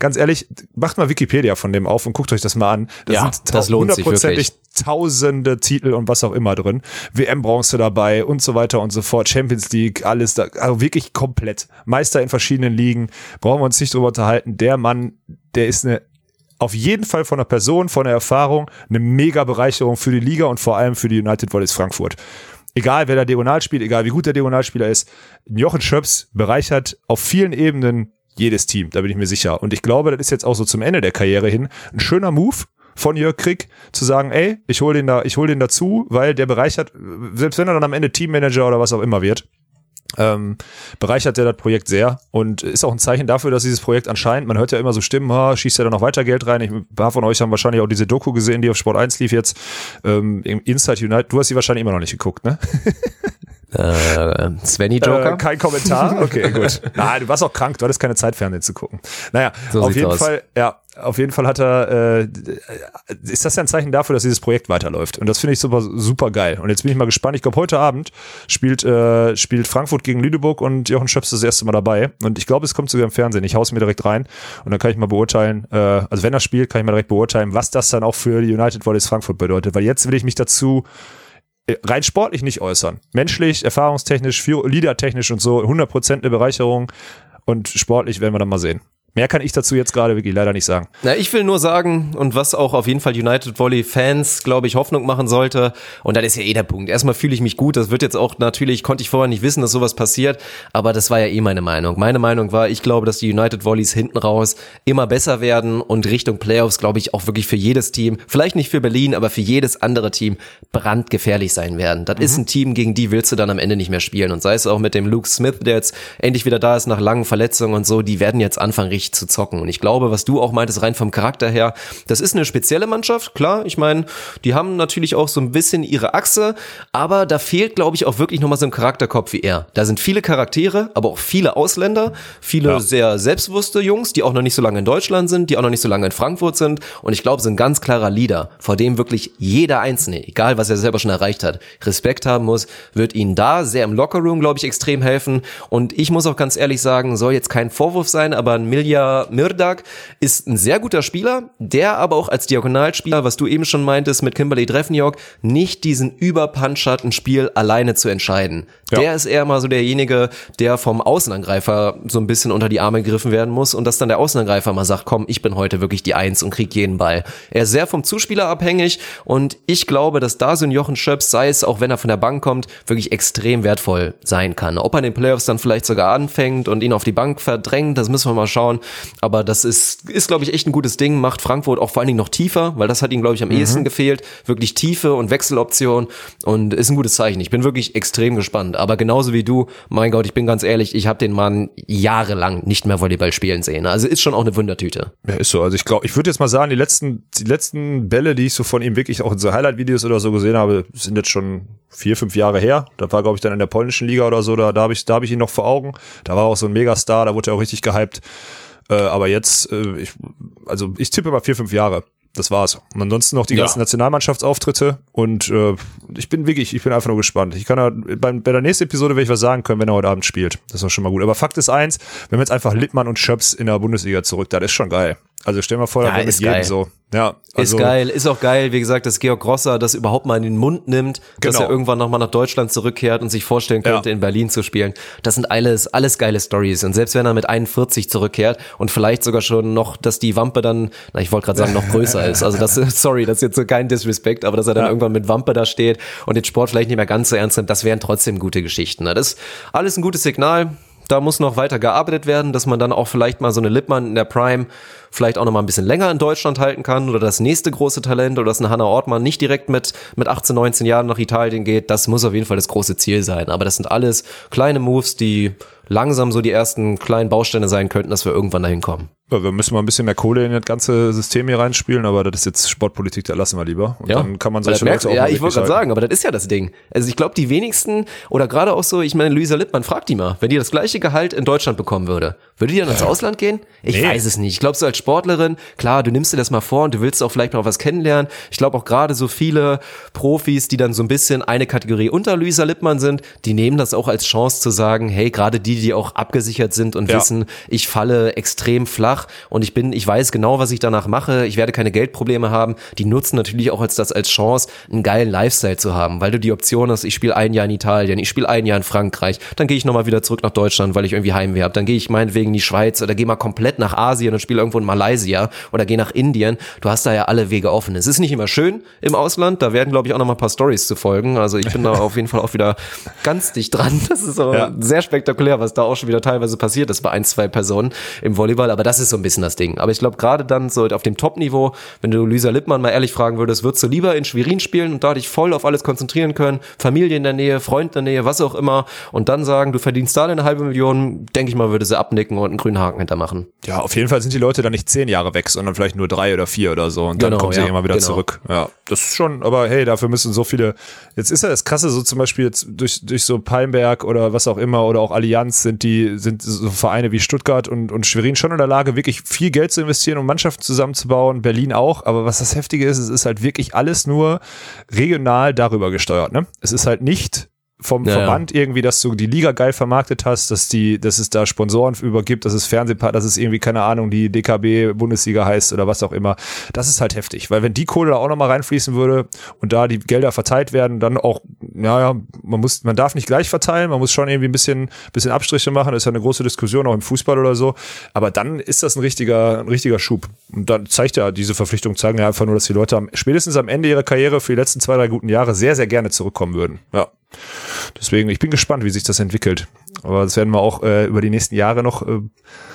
ganz ehrlich, macht mal Wikipedia von dem auf und guckt euch das mal an. Da Ja, sind das lohnt hundertprozentig tausende Titel und was auch immer drin. WM-Bronze dabei und so weiter und so fort. Champions League, alles da. Also wirklich komplett. Meister in verschiedenen Ligen. Brauchen wir uns nicht drüber unterhalten. Der Mann, der ist eine auf jeden Fall von der Person, von der Erfahrung eine mega Bereicherung für die Liga und vor allem für die United Volleys Frankfurt. Egal wer da Diagonal spielt, egal wie gut der Diagonalspieler ist, Jochen Schöps bereichert auf vielen Ebenen jedes Team, da bin ich mir sicher. Und ich glaube, das ist jetzt auch so zum Ende der Karriere hin ein schöner Move von Jörg Krick, zu sagen, ey, ich hole den da, ich hole den dazu, weil der bereichert, selbst wenn er dann am Ende Teammanager oder was auch immer wird, ähm, bereichert er das Projekt sehr und ist auch ein Zeichen dafür, dass dieses Projekt anscheinend, man hört ja immer so Stimmen, ha, schießt ja da noch weiter Geld rein. Ich, ein paar von euch haben wahrscheinlich auch diese Doku gesehen, die auf Sport 1 lief jetzt, ähm, Inside United. Du hast sie wahrscheinlich immer noch nicht geguckt, ne? [laughs] Äh, Svenny Joker. Äh, kein Kommentar? Okay, gut. [laughs] Nein, du warst auch krank, du hattest keine Zeit, Fernsehen zu gucken. Naja, So auf jeden aus. Fall, ja, auf jeden Fall hat er, äh, ist das ja ein Zeichen dafür, dass dieses Projekt weiterläuft. Und das finde ich super, super geil. Und jetzt bin ich mal gespannt. Ich glaube, heute Abend spielt, äh, spielt Frankfurt gegen Lüneburg und Jochen Schöps das erste Mal dabei. Und ich glaube, es kommt sogar im Fernsehen. Ich hau's mir direkt rein und dann kann ich mal beurteilen, äh, also wenn er spielt, kann ich mal direkt beurteilen, was das dann auch für die United Volleys Frankfurt bedeutet. Weil jetzt will ich mich dazu äh, rein sportlich nicht äußern. Menschlich, erfahrungstechnisch, leadertechnisch und so 100% eine Bereicherung und sportlich werden wir dann mal sehen. Mehr kann ich dazu jetzt gerade wirklich leider nicht sagen. Na, ich will nur sagen, und was auch auf jeden Fall United Volley Fans, glaube ich, Hoffnung machen sollte, und das ist ja eh der Punkt. Erstmal fühle ich mich gut, das wird jetzt auch natürlich, konnte ich vorher nicht wissen, dass sowas passiert, aber das war ja eh meine Meinung. Meine Meinung war, ich glaube, dass die United Volleys hinten raus immer besser werden und Richtung Playoffs, glaube ich, auch wirklich für jedes Team, vielleicht nicht für Berlin, aber für jedes andere Team brandgefährlich sein werden. Das ist ein Team, gegen die willst du dann am Ende nicht mehr spielen. Und sei es auch mit dem Luke Smith, der jetzt endlich wieder da ist nach langen Verletzungen und so, die werden jetzt anfangen, richtig zu zocken. Und ich glaube, was du auch meintest, rein vom Charakter her, das ist eine spezielle Mannschaft, klar. Ich meine, die haben natürlich auch so ein bisschen ihre Achse, aber da fehlt, glaube ich, auch wirklich nochmal so ein Charakterkopf wie er. Da sind viele Charaktere, aber auch viele Ausländer, viele Ja. sehr selbstbewusste Jungs, die auch noch nicht so lange in Deutschland sind, die auch noch nicht so lange in Frankfurt sind. Und ich glaube, so ein ganz klarer Leader, vor dem wirklich jeder Einzelne, egal was er selber schon erreicht hat, Respekt haben muss, wird ihnen da sehr im Lockerroom, glaube ich, extrem helfen. Und ich muss auch ganz ehrlich sagen, soll jetzt kein Vorwurf sein, aber ein Milja Mirdak ist ein sehr guter Spieler, der aber auch als Diagonalspieler, was du eben schon meintest mit Kimberly Treffenjorg, nicht diesen Überpunch hat, ein Spiel alleine zu entscheiden. Ja. Der ist eher mal so derjenige, der vom Außenangreifer so ein bisschen unter die Arme gegriffen werden muss und dass dann der Außenangreifer mal sagt, komm, ich bin heute wirklich die Eins und krieg jeden Ball. Er ist sehr vom Zuspieler abhängig und ich glaube, dass da so ein Jochen Schöps, sei es auch wenn er von der Bank kommt, wirklich extrem wertvoll sein kann. Ob er in den Playoffs dann vielleicht sogar anfängt und ihn auf die Bank verdrängt, das müssen wir mal schauen. Aber das ist, ist glaube ich, echt ein gutes Ding, macht Frankfurt auch vor allen Dingen noch tiefer, weil das hat ihm, glaube ich, am ehesten gefehlt. Wirklich Tiefe und Wechseloption und ist ein gutes Zeichen. Ich bin wirklich extrem gespannt. Aber genauso wie du, mein Gott, ich bin ganz ehrlich, ich habe den Mann jahrelang nicht mehr Volleyball spielen sehen. Also ist schon auch eine Wundertüte. Ja, ist so. Also ich glaube, ich würde jetzt mal sagen, die letzten, die letzten Bälle, die ich so von ihm wirklich auch in so Highlight-Videos oder so gesehen habe, sind jetzt schon vier, fünf Jahre her. Da war, glaube ich, dann in der polnischen Liga oder so, da, da habe ich, da habe ich ihn noch vor Augen. Da war auch so ein Megastar, da wurde er auch richtig gehypt. Äh, aber jetzt, äh, ich, also ich tippe mal vier, fünf Jahre. Das war's. Und ansonsten noch die Ja. ganzen Nationalmannschaftsauftritte und äh, ich bin wirklich, ich bin einfach nur gespannt. Ich kann da, beim, bei der nächsten Episode werde ich was sagen können, wenn er heute Abend spielt. Das ist doch schon mal gut. Aber Fakt ist eins, wenn wir jetzt einfach Lippmann und Schöps in der Bundesliga zurück, das ist schon geil. Also stell mal vor, Ja, ist jedem geil. so. Ja, also, ist geil, ist auch geil, wie gesagt, dass Georg Grosser das überhaupt mal in den Mund nimmt, dass Genau. er irgendwann nochmal nach Deutschland zurückkehrt und sich vorstellen könnte, Ja. in Berlin zu spielen. Das sind alles, alles geile Stories. Und selbst wenn er mit 41 zurückkehrt und vielleicht sogar schon noch, dass die Wampe dann, na, ich wollte gerade sagen, noch größer ist. Also das, [laughs] sorry, das ist jetzt so kein Disrespect, aber dass er dann irgendwann mit Wampe da steht und den Sport vielleicht nicht mehr ganz so ernst nimmt, das wären trotzdem gute Geschichten. Das ist alles ein gutes Signal. Da muss noch weiter gearbeitet werden, dass man dann auch vielleicht mal so eine Lippmann in der Prime vielleicht auch noch mal ein bisschen länger in Deutschland halten kann oder das nächste große Talent oder dass eine Hannah Ortmann nicht direkt mit, mit 18, 19 Jahren nach Italien geht. Das muss auf jeden Fall das große Ziel sein. Aber das sind alles kleine Moves, die langsam so die ersten kleinen Bausteine sein könnten, dass wir irgendwann dahin kommen. Ja, wir müssen mal ein bisschen mehr Kohle in das ganze System hier reinspielen, aber das ist jetzt Sportpolitik, da lassen wir lieber. Und dann kann man solche merkst, Leute auch Ja, ich wollte gerade sagen, aber das ist ja das Ding. Also ich glaube, die wenigsten oder gerade auch so, ich meine, Luisa Lippmann, fragt die mal, wenn die das gleiche Gehalt in Deutschland bekommen würde, würde die dann ins Ausland gehen? Ich Nee. weiß es nicht. Ich glaube, so als Sportlerin, klar, du nimmst dir das mal vor und du willst auch vielleicht mal was kennenlernen. Ich glaube auch gerade so viele Profis, die dann so ein bisschen eine Kategorie unter Luisa Lippmann sind, die nehmen das auch als Chance zu sagen, hey, gerade die, die auch abgesichert sind und Ja. wissen, ich falle extrem flach und ich bin, ich weiß genau, was ich danach mache, ich werde keine Geldprobleme haben, die nutzen natürlich auch als das als Chance, einen geilen Lifestyle zu haben, weil du die Option hast, ich spiele ein Jahr in Italien, ich spiele ein Jahr in Frankreich, dann gehe ich nochmal wieder zurück nach Deutschland, weil ich irgendwie Heimweh habe, dann gehe ich meinetwegen in die Schweiz oder gehe mal komplett nach Asien und spiele irgendwo in Malaysia oder gehe nach Indien. Du hast da ja alle Wege offen. Es ist nicht immer schön im Ausland, da werden, glaube ich, auch nochmal ein paar Stories zu folgen. Also ich bin da auf jeden Fall auch wieder ganz dicht dran. Das ist aber Ja. sehr spektakulär, was da auch schon wieder teilweise passiert ist bei ein, zwei Personen im Volleyball. Aber das ist so ein bisschen das Ding. Aber ich glaube, gerade dann so auf dem Top-Niveau, wenn du Lisa Lippmann mal ehrlich fragen würdest, würdest du lieber in Schwerin spielen und da dich voll auf alles konzentrieren können, Familie in der Nähe, Freund in der Nähe, was auch immer, und dann sagen, du verdienst da eine halbe Million, denke ich mal, würde sie abnicken und einen grünen Haken hintermachen. Ja, auf jeden Fall sind die Leute dann nicht zehn Jahre weg, sondern vielleicht nur drei oder vier oder so. Und dann Genau, kommen sie ja, immer wieder genau. zurück. Ja, das ist schon, aber hey, dafür müssen so viele. Jetzt ist ja das Krasse, so zum Beispiel jetzt durch, durch so Palmberg oder was auch immer oder auch Allianz sind die, sind so Vereine wie Stuttgart und, und Schwerin schon in der Lage, wirklich viel Geld zu investieren, um Mannschaften zusammenzubauen. Berlin auch. Aber was das Heftige ist, es ist halt wirklich alles nur regional darüber gesteuert. Ne? Es ist halt nicht vom Ja, ja. Verband irgendwie, dass du die Liga geil vermarktet hast, dass die, dass es da Sponsoren übergibt, dass es Fernsehpartner, dass es irgendwie, keine Ahnung, die DKB Bundesliga heißt oder was auch immer. Das ist halt heftig, weil wenn die Kohle da auch nochmal reinfließen würde und da die Gelder verteilt werden, dann auch, naja, man muss, man darf nicht gleich verteilen, man muss schon irgendwie ein bisschen, bisschen Abstriche machen, das ist ja eine große Diskussion auch im Fußball oder so, aber dann ist das ein richtiger, ein richtiger Schub. Und dann zeigt ja, diese Verpflichtung zeigen ja einfach nur, dass die Leute am, spätestens am Ende ihrer Karriere für die letzten zwei, drei guten Jahre sehr, sehr gerne zurückkommen würden. Ja. Deswegen, ich bin gespannt, wie sich das entwickelt. Aber das werden wir auch äh, über die nächsten Jahre noch, äh,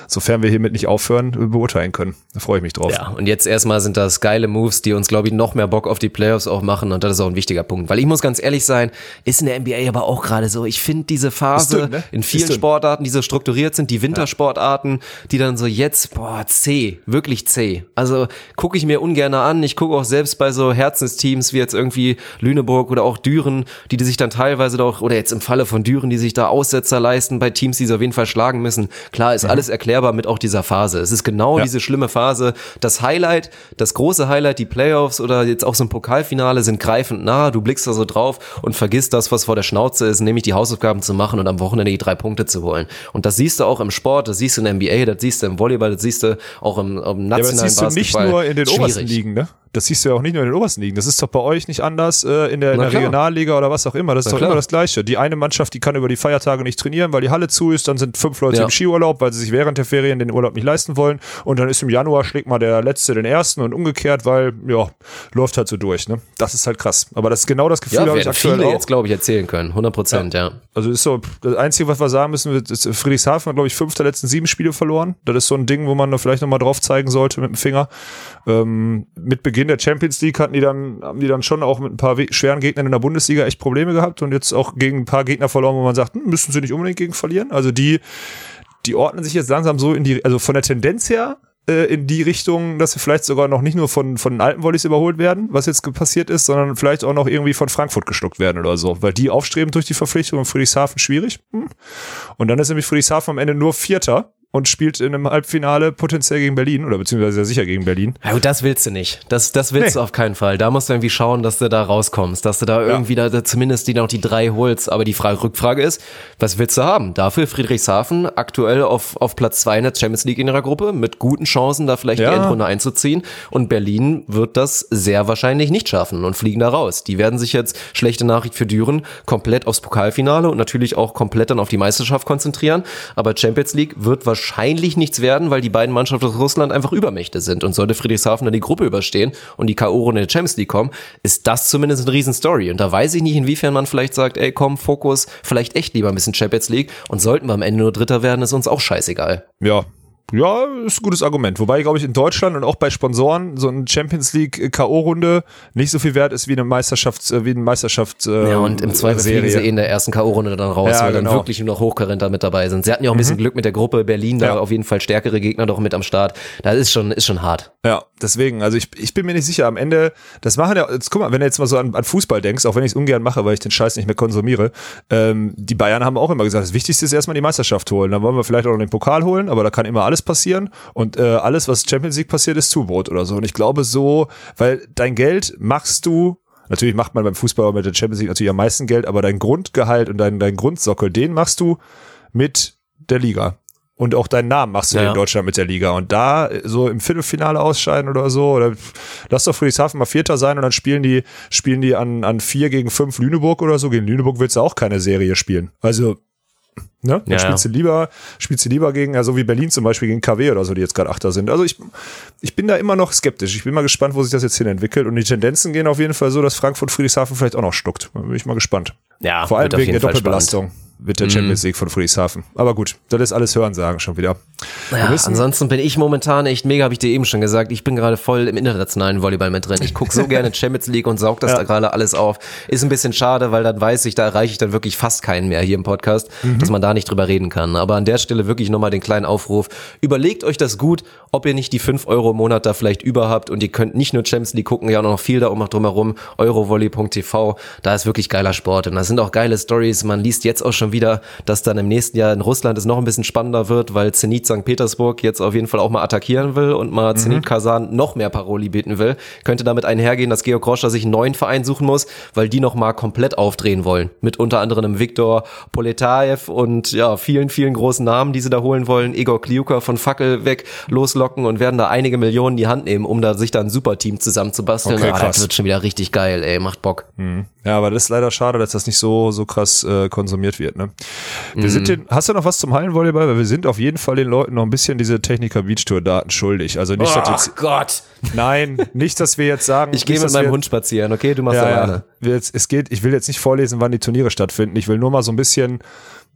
sofern wir hiermit nicht aufhören, äh, beurteilen können. Da freue ich mich drauf. Ja, und jetzt erstmal sind das geile Moves, die uns, glaube ich, noch mehr Bock auf die Playoffs auch machen. Und das ist auch ein wichtiger Punkt. Weil ich muss ganz ehrlich sein, ist in der NBA aber auch gerade so. Ich finde diese Phase dünn, ne? in vielen. Sportarten, die so strukturiert sind, die Wintersportarten, die dann so jetzt, boah, zäh, wirklich zäh. Also gucke ich mir ungern an. Ich gucke auch selbst bei so Herzensteams wie jetzt irgendwie Lüneburg oder auch Düren, die, die sich dann teilweise doch, oder jetzt im Falle von Düren, die sich da Aussetzer leisten bei Teams, die sie auf jeden Fall schlagen müssen. Klar, ist alles erklärbar mit auch dieser Phase. Es ist genau Ja. diese schlimme Phase. Das Highlight, das große Highlight, die Playoffs oder jetzt auch so ein Pokalfinale sind greifend nah. Du blickst da so drauf und vergisst das, was vor der Schnauze ist, nämlich die Hausaufgaben zu machen und am Wochenende die drei Punkte zu holen. Und das siehst du auch im Sport, das siehst du in der NBA, das siehst du im Volleyball, das siehst du auch im, im Ja, aber nationalen das siehst du nicht Basketball. nur in den Schwierig. obersten Ligen, ne? Das siehst du ja auch nicht nur in den obersten Ligen. Das ist doch bei euch nicht anders äh, in der, in der. Regionalliga oder was auch immer. Das ist Na doch klar. immer das Gleiche. Die eine Mannschaft, die kann über die Feiertage nicht trainieren, weil die Halle zu ist. Dann sind fünf Leute Ja. im Skiurlaub, weil sie sich während der Ferien den Urlaub nicht leisten wollen. Und dann ist im Januar schlägt mal der Letzte den Ersten und umgekehrt, weil, ja, läuft halt so durch, ne? Das ist halt krass. Aber das ist genau das Gefühl, Ja, habe ich aktuell viele auch. jetzt, glaube ich, erzählen können. 100 Prozent, ja. Also ist so, das Einzige, was wir sagen müssen, ist, Friedrichshafen hat, glaube ich, fünf der letzten sieben Spiele verloren. Das ist so ein Ding, wo man da vielleicht nochmal drauf zeigen sollte mit dem Finger. Ähm, mit Beginn der Champions League hatten die dann, haben die dann schon auch mit ein paar we- schweren Gegnern in der Bundesliga echt Probleme gehabt und jetzt auch gegen ein paar Gegner verloren, wo man sagt, hm, müssen sie nicht unbedingt gegen verlieren. Also die, die ordnen sich jetzt langsam so in die, also von der Tendenz her, äh, in die Richtung, dass wir vielleicht sogar noch nicht nur von, von den alten Volleys überholt werden, was jetzt passiert ist, sondern vielleicht auch noch irgendwie von Frankfurt geschluckt werden oder so, weil die aufstreben durch die Verpflichtung und Friedrichshafen schwierig. Hm. Und dann ist nämlich Friedrichshafen am Ende nur Vierter und spielt in einem Halbfinale potenziell gegen Berlin oder beziehungsweise sehr sicher gegen Berlin. Ja, gut, das willst du nicht. Das, das willst Nee. du auf keinen Fall. Da musst du irgendwie schauen, dass du da rauskommst, dass du da irgendwie da, da zumindest die noch die drei holst. Aber die Frage, Rückfrage ist, was willst du haben? Dafür Friedrichshafen aktuell auf, auf Platz zwei in der Champions League in ihrer Gruppe mit guten Chancen, da vielleicht Ja. die Endrunde einzuziehen. Und Berlin wird das sehr wahrscheinlich nicht schaffen und fliegen da raus. Die werden sich jetzt, schlechte Nachricht für Düren, komplett aufs Pokalfinale und natürlich auch komplett dann auf die Meisterschaft konzentrieren. Aber Champions League wird wahrscheinlich nichts werden, weil die beiden Mannschaften aus Russland einfach Übermächte sind. Und sollte Friedrichshafen dann die Gruppe überstehen und die K.O.-Runde in der Champions League kommen, ist das zumindest eine Riesenstory. Und da weiß ich nicht, inwiefern man vielleicht sagt, ey, komm, Fokus, vielleicht echt lieber ein bisschen Champions League. Und sollten wir am Ende nur Dritter werden, ist uns auch scheißegal. Ja, Ja, ist ein gutes Argument. Wobei, glaube ich, in Deutschland und auch bei Sponsoren so ein Champions League K.O.-Runde nicht so viel wert ist wie eine Meisterschaft, äh, wie eine Meisterschaft. Äh, Ja, und im Zweifel Serie. fliegen sie eh in der ersten K.O.-Runde dann raus, Ja, weil dann genau. wirklich nur noch Hochkaräter mit dabei sind. Sie hatten ja auch ein bisschen Glück mit der Gruppe Berlin, da Ja. auf jeden Fall stärkere Gegner doch mit am Start. Da ist schon, ist schon hart. Ja, deswegen, also ich, ich bin mir nicht sicher. Am Ende, das machen ja, jetzt guck mal, wenn du jetzt mal so an, an Fußball denkst, auch wenn ich es ungern mache, weil ich den Scheiß nicht mehr konsumiere, ähm, die Bayern haben auch immer gesagt, das Wichtigste ist erstmal die Meisterschaft holen. Dann wollen wir vielleicht auch noch den Pokal holen, aber da kann immer alles passieren. Und äh, alles, was Champions League passiert, ist Zubrot oder so. Und ich glaube so, weil dein Geld machst du Natürlich macht man beim Fußball mit der Champions League natürlich am meisten Geld, aber dein Grundgehalt und dein, dein Grundsockel, den machst du mit der Liga. Und auch deinen Namen machst du Ja. in Deutschland mit der Liga. Und da äh, so im Viertelfinale ausscheiden oder so, oder lass doch Friedrichshafen mal Vierter sein und dann spielen die, spielen die an, an vier gegen fünf Lüneburg oder so. Gegen Lüneburg willst du auch keine Serie spielen. Also, ne? Dann Ja, spielst du lieber, spielst du lieber gegen, ja, so wie Berlin zum Beispiel gegen KW oder so, die jetzt gerade Achter sind. Also ich, ich bin da immer noch skeptisch. Ich bin mal gespannt, wo sich das jetzt hin entwickelt. Und die Tendenzen gehen auf jeden Fall so, dass Frankfurt Friedrichshafen vielleicht auch noch stuckt. Da bin ich mal gespannt. Ja, Vor allem wegen der Doppelbelastung mit der Champions League von Friedrichshafen. Aber gut, das ist alles Hörensagen schon wieder. Ja, wissen- ansonsten bin ich momentan echt mega, habe ich dir eben schon gesagt. Ich bin gerade voll im internationalen Volleyball mit drin. Ich gucke so [laughs] gerne Champions League und saug das Ja. da gerade alles auf. Ist ein bisschen schade, weil dann weiß ich, da erreiche ich dann wirklich fast keinen mehr hier im Podcast, Mhm. dass man da nicht drüber reden kann. Aber an der Stelle wirklich nochmal den kleinen Aufruf. Überlegt euch das gut, ob ihr nicht die 5 Euro im Monat da vielleicht über habt und ihr könnt nicht nur Champions League gucken, ja auch noch viel da um drumherum. Eurovolley.tv, da ist wirklich geiler Sport und da sind auch geile Stories. Man liest jetzt auch schon wieder, dass dann im nächsten Jahr in Russland es noch ein bisschen spannender wird, weil Zenit St. Petersburg jetzt auf jeden Fall auch mal attackieren will und mal Zenit Kasan noch mehr Paroli bieten will. Könnte damit einhergehen, dass Georg Groscher sich einen neuen Verein suchen muss, weil die noch mal komplett aufdrehen wollen. Mit unter anderem Viktor Poletaev und ja, vielen, vielen großen Namen, die sie da holen wollen. Igor Kliuka von Fackel weg loslocken und werden da einige Millionen in die Hand nehmen, um da sich da ein Superteam zusammenzubasteln. Okay, ah, das wird schon wieder richtig geil, ey, macht Bock. Ja, aber das ist leider schade, dass das nicht so, so krass äh, konsumiert wird. Ne? Wir sind den, hast du noch was zum Hallenvolleyball? Weil wir sind auf jeden Fall den Leuten noch ein bisschen diese Techniker Beach Tour Daten schuldig. Also nicht, dass jetzt, Gott. nein, nicht, dass wir jetzt sagen, [laughs] Ich gehe mit meinem Hund spazieren, okay? Du machst Ja, alleine. ja. Jetzt, es geht, ich will jetzt nicht vorlesen, wann die Turniere stattfinden. Ich will nur mal so ein bisschen,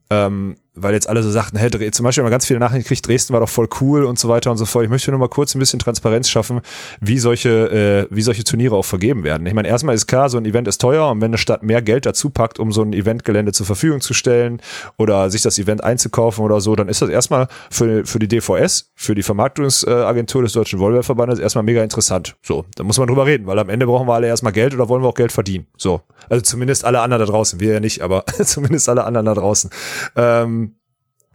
ähm, weil jetzt alle so sagten, hey, zum Beispiel haben wir ganz viele Nachrichten gekriegt, Dresden war doch voll cool und so weiter und so fort. Ich möchte nur mal kurz ein bisschen Transparenz schaffen, wie solche, äh, wie solche Turniere auch vergeben werden. Ich meine, erstmal ist klar, so ein Event ist teuer und wenn eine Stadt mehr Geld dazu packt, um so ein Eventgelände zur Verfügung zu stellen oder sich das Event einzukaufen oder so, dann ist das erstmal für, für die DVS, für die Vermarktungsagentur des Deutschen Volleyballverbandes erstmal mega interessant. So, da muss man drüber reden, weil am Ende brauchen wir alle erstmal Geld oder wollen wir auch Geld verdienen. So, also zumindest alle anderen da draußen, wir ja nicht, aber [laughs] zumindest alle anderen da draußen. Ähm,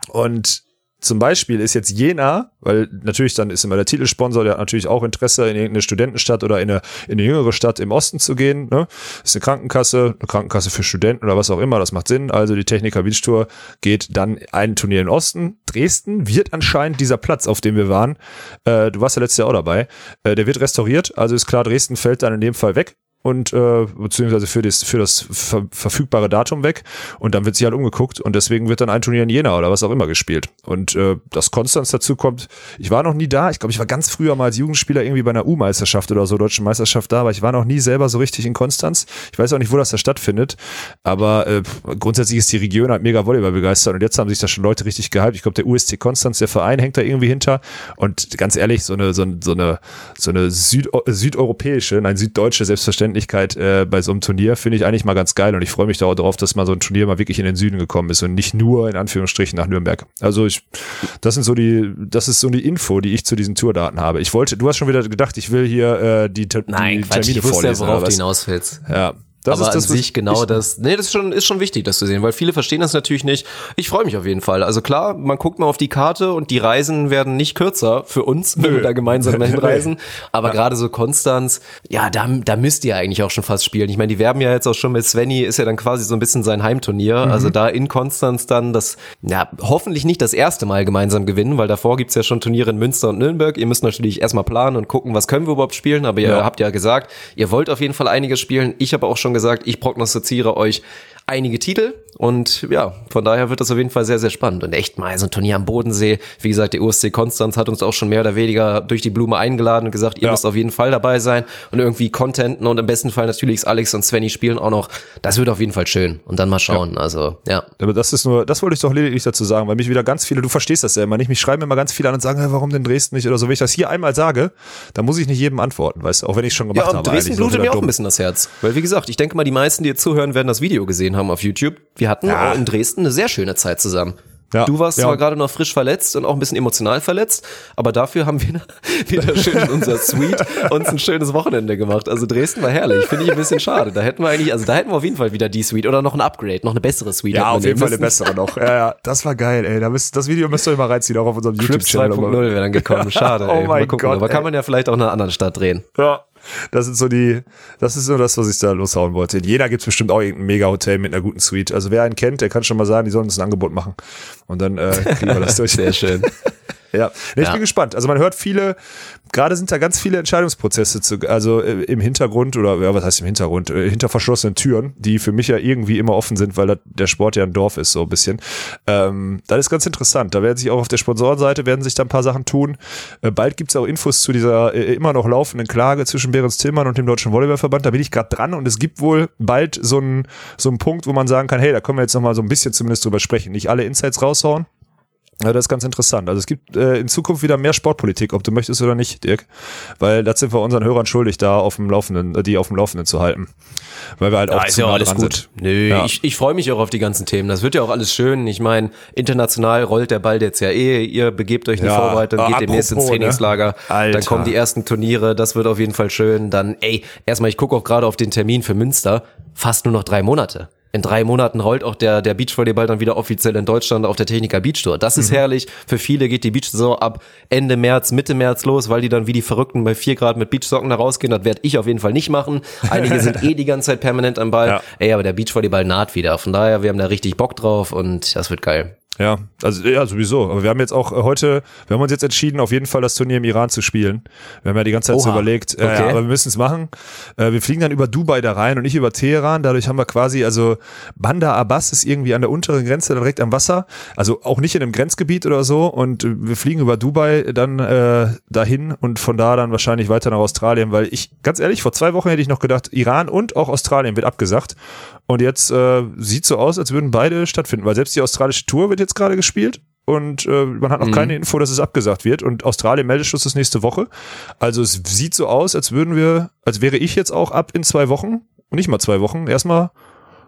und zum Beispiel ist jetzt Jena, weil natürlich dann ist immer der Titelsponsor, der hat natürlich auch Interesse, in irgendeine Studentenstadt oder in eine, in eine jüngere Stadt im Osten zu gehen. Ne? Ist eine Krankenkasse, eine Krankenkasse für Studenten oder was auch immer, das macht Sinn. Also die Techniker Beach Tour geht dann ein Turnier im Osten. Dresden wird anscheinend dieser Platz, auf dem wir waren, äh, du warst ja letztes Jahr auch dabei, äh, der wird restauriert. Also ist klar, Dresden fällt dann in dem Fall weg und äh, beziehungsweise für das für das ver verfügbare Datum weg. Und dann wird sich halt umgeguckt und deswegen wird dann ein Turnier in Jena oder was auch immer gespielt. Und äh, dass Konstanz dazu kommt ich war noch nie da. Ich glaube ich war ganz früher mal als Jugendspieler irgendwie bei einer U-Meisterschaft oder so deutschen Meisterschaft da aber ich war noch nie selber so richtig in Konstanz. Ich weiß auch nicht wo das da stattfindet. Aber äh, grundsätzlich ist die Region halt mega Volleyball begeistert und jetzt haben sich da schon Leute richtig gehypt. Ich glaube der USC Konstanz der Verein hängt da irgendwie hinter. Und ganz ehrlich so eine so, so eine so eine Süd südeuropäische nein süddeutsche Selbstverständlichkeit äh, bei so einem Turnier finde ich eigentlich mal ganz geil und ich freue mich da auch drauf, dass mal so ein Turnier mal wirklich in den Süden gekommen ist und nicht nur in Anführungsstrichen nach Nürnberg. Also ich, das sind so die, das ist so die Info, die ich zu diesen Tourdaten habe. Ich wollte, du hast schon wieder gedacht, ich will hier äh, die, Nein, die Quatsch, Termine ich wusste ja, vorlesen. worauf oder du was? hinaus willst. Ja, das aber ist das, an sich genau ich, das. Nee, das ist schon, ist schon wichtig, das zu sehen, weil viele verstehen das natürlich nicht. Ich freue mich auf jeden Fall. Also klar, man guckt mal auf die Karte und die Reisen werden nicht kürzer für uns, wenn wir da gemeinsam hinreisen. [laughs] Aber gerade so Konstanz, ja, da, da müsst ihr eigentlich auch schon fast spielen. Ich meine, die werben ja jetzt auch schon mit Svenny, ist ja dann quasi so ein bisschen sein Heimturnier. Mhm. Also da in Konstanz dann das, ja, hoffentlich nicht das erste Mal gemeinsam gewinnen, weil davor gibt's ja schon Turniere in Münster und Nürnberg. Ihr müsst natürlich erstmal planen und gucken, was können wir überhaupt spielen. Aber ihr Ja. habt ja gesagt, ihr wollt auf jeden Fall einiges spielen. Ich habe auch schon gesagt, ich prognostiziere euch einige Titel und ja, von daher wird das auf jeden Fall sehr, sehr spannend. Und echt mal so ein Turnier am Bodensee. Wie gesagt, die USC Konstanz hat uns auch schon mehr oder weniger durch die Blume eingeladen und gesagt, ihr Ja. müsst auf jeden Fall dabei sein und irgendwie Contenten und im besten Fall natürlich Alex und Svenny spielen auch noch. Das wird auf jeden Fall schön. Und dann mal schauen. Also, ja. Aber das ist nur, das wollte ich doch lediglich dazu sagen, weil mich wieder ganz viele, du verstehst das ja immer nicht, mich schreiben immer ganz viele an und sagen, "Hä, warum denn Dresden nicht oder so. Wenn ich das hier einmal sage, dann muss ich nicht jedem antworten, weißt du, auch wenn ich schon gemacht Ja, und habe. Dresden blutet mir auch ein bisschen das Herz. Weil, wie gesagt, ich denke mal, die meisten, die jetzt zuhören, werden das Video gesehen haben auf YouTube. Wir hatten Ja. in Dresden eine sehr schöne Zeit zusammen. Ja. Du warst Ja. zwar gerade noch frisch verletzt und auch ein bisschen emotional verletzt, aber dafür haben wir [laughs] wieder schön in unserer Suite uns ein schönes Wochenende gemacht. Also Dresden war herrlich. Finde ich ein bisschen schade. Da hätten wir eigentlich, also da hätten wir auf jeden Fall wieder die Suite oder noch ein Upgrade, noch eine bessere Suite. Ja, auf jeden Fall eine müssen. bessere noch. Ja, ja, das war geil, ey. Da müsst, das Video müsst ihr euch mal reinziehen, auch auf unserem YouTube-Channel. 2.0 wäre dann gekommen. [laughs] Schade, Oh ey. Mal mein gucken. Gott, aber kann ey. man ja vielleicht auch in einer anderen Stadt drehen. Ja, das sind so die, das ist so das, was ich da loshauen wollte. In Jena gibt's bestimmt auch irgendein Mega-Hotel mit einer guten Suite. Also wer einen kennt, der kann schon mal sagen, die sollen uns ein Angebot machen. Und dann äh, kriegen wir das [laughs] durch. Sehr schön. [laughs] Ja, nee, ich Ja. bin gespannt. Also man hört viele, gerade sind da ganz viele Entscheidungsprozesse zu, also äh, im Hintergrund oder ja, was heißt im Hintergrund, äh, hinter verschlossenen Türen, die für mich ja irgendwie immer offen sind, weil der Sport ja ein Dorf ist so ein bisschen. Ähm, das ist ganz interessant. Da werden sich auch auf der Sponsorenseite werden sich da ein paar Sachen tun. Äh, bald gibt's auch Infos zu dieser äh, immer noch laufenden Klage zwischen Behrens Tillmann und dem Deutschen Volleyballverband. Da bin ich gerade dran und es gibt wohl bald so einen so einen Punkt, wo man sagen kann, hey, da können wir jetzt noch mal so ein bisschen zumindest drüber sprechen. Nicht alle Insights raushauen. Ja, das ist ganz interessant. Also es gibt äh, in Zukunft wieder mehr Sportpolitik, ob du möchtest oder nicht, Dirk. Weil das sind wir unseren Hörern schuldig, da auf dem Laufenden, äh, die auf dem Laufenden zu halten. Weil wir halt auch Ja, ist zu ja auch alles gut. sind. Nö, Ja. ich, ich freue mich auch auf die ganzen Themen. Das wird ja auch alles schön. Ich meine, international rollt der Ball jetzt ja eh. Ihr begebt euch in die Ja, Vorbereitung, geht demnächst ins apropos, ne? Trainingslager. Alter. Dann kommen die ersten Turniere. Das wird auf jeden Fall schön. Dann, ey, erstmal, ich gucke auch gerade auf den Termin für Münster. Fast nur noch drei Monate. In drei Monaten rollt auch der, der Beachvolleyball dann wieder offiziell in Deutschland auf der Techniker Beach Tour. Das ist herrlich. Für viele geht die Beach-Saison ab Ende März, Mitte März los, weil die dann wie die Verrückten bei vier Grad mit Beachsocken da rausgehen. Das werde ich auf jeden Fall nicht machen. Einige sind [laughs] eh die ganze Zeit permanent am Ball. Ja. Ey, aber der Beachvolleyball naht wieder. Von daher, wir haben da richtig Bock drauf und das wird geil. Ja, also ja, sowieso. Aber wir haben jetzt auch äh, heute, wir haben uns jetzt entschieden, auf jeden Fall das Turnier im Iran zu spielen. Wir haben ja die ganze Zeit so Oha. überlegt, äh, Okay. ja, aber wir müssen es machen. Äh, wir fliegen dann über Dubai da rein und nicht über Teheran. Dadurch haben wir quasi, also Bandar Abbas ist irgendwie an der unteren Grenze direkt am Wasser. Also auch nicht in einem Grenzgebiet oder so. Und äh, wir fliegen über Dubai dann äh, dahin und von da dann wahrscheinlich weiter nach Australien, weil ich, ganz ehrlich, vor zwei Wochen hätte ich noch gedacht, Iran und auch Australien wird abgesagt. Und jetzt äh, sieht so aus, als würden beide stattfinden, weil selbst die australische Tour wird jetzt gerade gespielt und äh, man hat noch keine Info, dass es abgesagt wird. Und Australien Meldeschluss ist nächste Woche. Also es sieht so aus, als würden wir, als wäre ich jetzt auch ab in zwei Wochen, nicht mal zwei Wochen, erstmal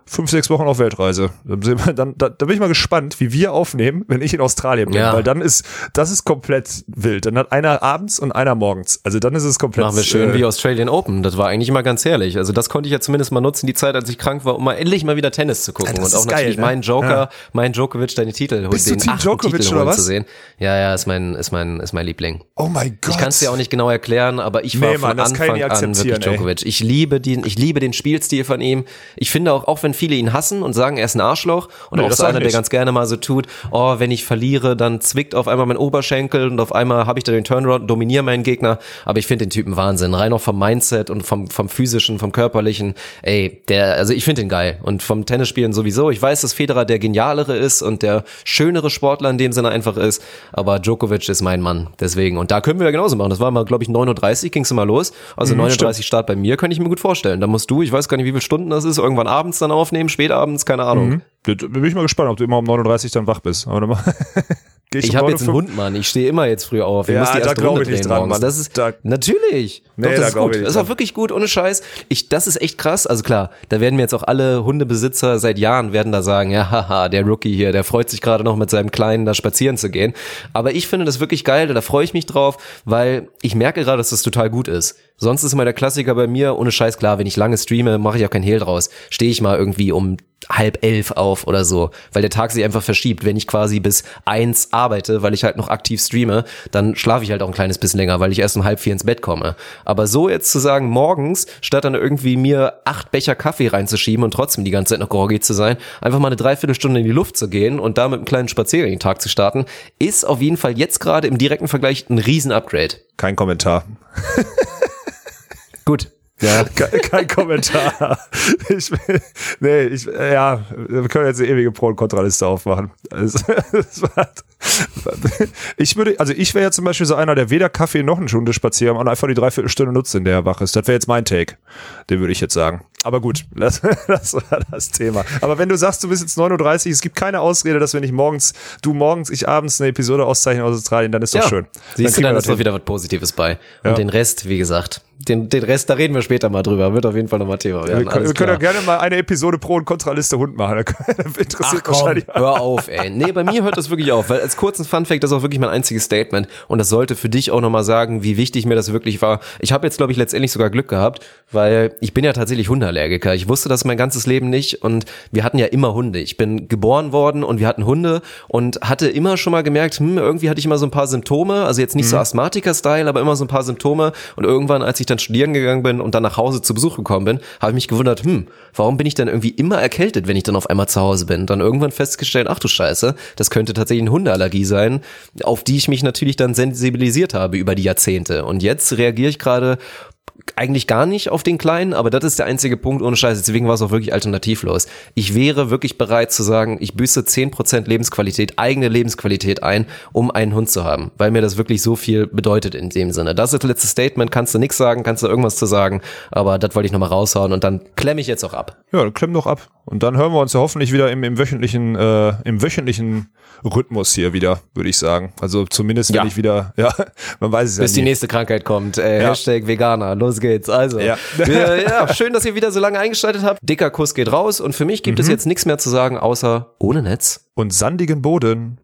fünf, sechs Wochen auf Weltreise. Dann, da, da bin ich mal gespannt, wie wir aufnehmen, wenn ich in Australien bin, Ja. weil dann ist, das ist komplett wild. Dann hat einer abends und einer morgens. Also dann ist es komplett. Machen wir schön äh, wie Australian Open. Das war eigentlich immer ganz herrlich. Also das konnte ich ja zumindest mal nutzen, die Zeit, als ich krank war, um mal endlich mal wieder Tennis zu gucken. Ja, das und auch geil, natürlich ne? mein Joker, Ja. mein Djokovic, deine Titel, Bist du den Team achten Djokovic Titel oder was? zu sehen. Ja, ja, ist mein, ist mein, ist mein Liebling. Oh mein Gott. Ich kann es dir auch nicht genau erklären, aber ich war Nee, Mann, von Anfang an wirklich Djokovic. Ich liebe den, ich liebe den Spielstil von ihm. Ich finde auch, auch wenn viele ihn hassen und sagen, er ist ein Arschloch und Nee, auch so einer, der ganz gerne mal so tut, oh, wenn ich verliere, dann zwickt auf einmal mein Oberschenkel und auf einmal habe ich dann den Turnaround, dominiere meinen Gegner. Aber ich finde den Typen Wahnsinn. Rein auch vom Mindset und vom, vom physischen, vom körperlichen. Ey, der, also ich finde den geil. Und vom Tennisspielen sowieso. Ich weiß, dass Federer der genialere ist und der schönere Sportler in dem Sinne einfach ist. Aber Djokovic ist mein Mann. Deswegen. Und da können wir ja genauso machen. Das war mal, glaube ich, 9.30 Uhr ging's immer los. Also Mhm, 39 Start bei mir, könnte ich mir gut vorstellen. Da musst du, ich weiß gar nicht, wie viele Stunden das ist, irgendwann abends dann aufnehmen, spätabends, keine Ahnung. Mhm. Da bin ich mal gespannt, ob du immer um 39 dann wach bist. Aber [laughs] Geh Ich um habe jetzt einen 9:05. Hund, Mann. Ich stehe immer jetzt früh auf. Ich Ja, muss die da erste glaub Runde ich nicht dran, morgens. Mann. Das ist Da- natürlich. Nee, Doch, da das ist glaub gut. ich Das ist auch wirklich gut, ohne Scheiß. Ich, das ist echt krass. Also klar, da werden mir jetzt auch alle Hundebesitzer seit Jahren werden da sagen, ja, haha, der Rookie hier, der freut sich gerade noch mit seinem Kleinen da spazieren zu gehen. Aber ich finde das wirklich geil, da freue ich mich drauf, weil ich merke gerade, dass das total gut ist. Sonst ist immer der Klassiker bei mir, ohne Scheiß, klar, wenn ich lange streame, mache ich auch kein Hehl draus. Stehe ich mal irgendwie um halb elf auf oder so, weil der Tag sich einfach verschiebt. Wenn ich quasi bis eins arbeite, weil ich halt noch aktiv streame, dann schlafe ich halt auch ein kleines bisschen länger, weil ich erst um halb vier ins Bett komme. Aber so jetzt zu sagen, morgens, statt dann irgendwie mir acht Becher Kaffee reinzuschieben und trotzdem die ganze Zeit noch groggy zu sein, einfach mal eine Dreiviertelstunde in die Luft zu gehen und da mit einem kleinen Spaziergang den Tag zu starten, ist auf jeden Fall jetzt gerade im direkten Vergleich ein Riesen-Upgrade. Kein Kommentar. Gut. Ja. Kein, kein Kommentar. [laughs] Ich, nee, ich, ja, wir können jetzt eine ewige Pro- und Kontraliste aufmachen. Also, [laughs] war- ich würde, also ich wäre ja zum Beispiel so einer, der weder Kaffee noch eine Stunde spazieren und einfach die Dreiviertelstunde nutzt, in der er wach ist. Das wäre jetzt mein Take. Den würde ich jetzt sagen. Aber gut, [laughs] das, das war das Thema. Aber wenn du sagst, du bist jetzt 39, es gibt keine Ausrede, dass wenn ich morgens, du morgens, ich abends eine Episode auszeichne aus Australien, dann ist doch schön. Siehst du, kriegen wir dann ist doch wieder was Positives bei. Und Ja. den Rest, wie gesagt, den, den Rest, da reden wir später mal drüber. Wird auf jeden Fall nochmal Thema werden. Wir können, wir können ja gerne mal eine Episode Pro- und Kontraliste Hund machen. [laughs] Das interessiert Ach komm, wahrscheinlich. hör auf, ey. Nee, bei mir hört das wirklich auf, weil als kurzen Funfact, das ist auch wirklich mein einziges Statement und das sollte für dich auch nochmal sagen, wie wichtig mir das wirklich war. Ich habe jetzt, glaube ich, letztendlich sogar Glück gehabt, weil ich bin ja tatsächlich Hundeallergiker. Ich wusste das mein ganzes Leben nicht und wir hatten ja immer Hunde. Ich bin geboren worden und wir hatten Hunde und hatte immer schon mal gemerkt, hm, irgendwie hatte ich immer so ein paar Symptome, also jetzt nicht so Asthmatiker-Style, aber immer so ein paar Symptome und irgendwann, als ich dann studieren gegangen bin und dann nach Hause zu Besuch gekommen bin, habe ich mich gewundert, hm, warum bin ich dann irgendwie immer erkältet, wenn ich dann auf einmal zu Hause bin? Dann irgendwann festgestellt, ach du Scheiße, das könnte tatsächlich eine Hundeallergie sein, auf die ich mich natürlich dann sensibilisiert habe über die Jahrzehnte. Und jetzt reagiere ich gerade eigentlich gar nicht auf den Kleinen, aber das ist der einzige Punkt ohne Scheiß. Deswegen war es auch wirklich alternativlos. Ich wäre wirklich bereit zu sagen, ich büße 10% Lebensqualität, eigene Lebensqualität ein, um einen Hund zu haben, weil mir das wirklich so viel bedeutet in dem Sinne. Das ist das letzte Statement, kannst du nichts sagen, kannst du irgendwas zu sagen, aber das wollte ich nochmal raushauen und dann klemme ich jetzt auch ab. Ja, dann klemm doch ab. Und dann hören wir uns ja hoffentlich wieder im, im wöchentlichen, äh, im wöchentlichen Rhythmus hier wieder, würde ich sagen. Also zumindest, wenn Ja. ich wieder, [laughs] ja, man weiß es Bis ja die nie. nächste Krankheit kommt. Äh, Ja. Hashtag Veganer. Los geht's. Also. Ja. Wir, ja, schön, dass ihr wieder so lange eingeschaltet habt. Dicker Kuss geht raus und für mich gibt es jetzt nichts mehr zu sagen, außer ohne Netz. Und sandigen Boden.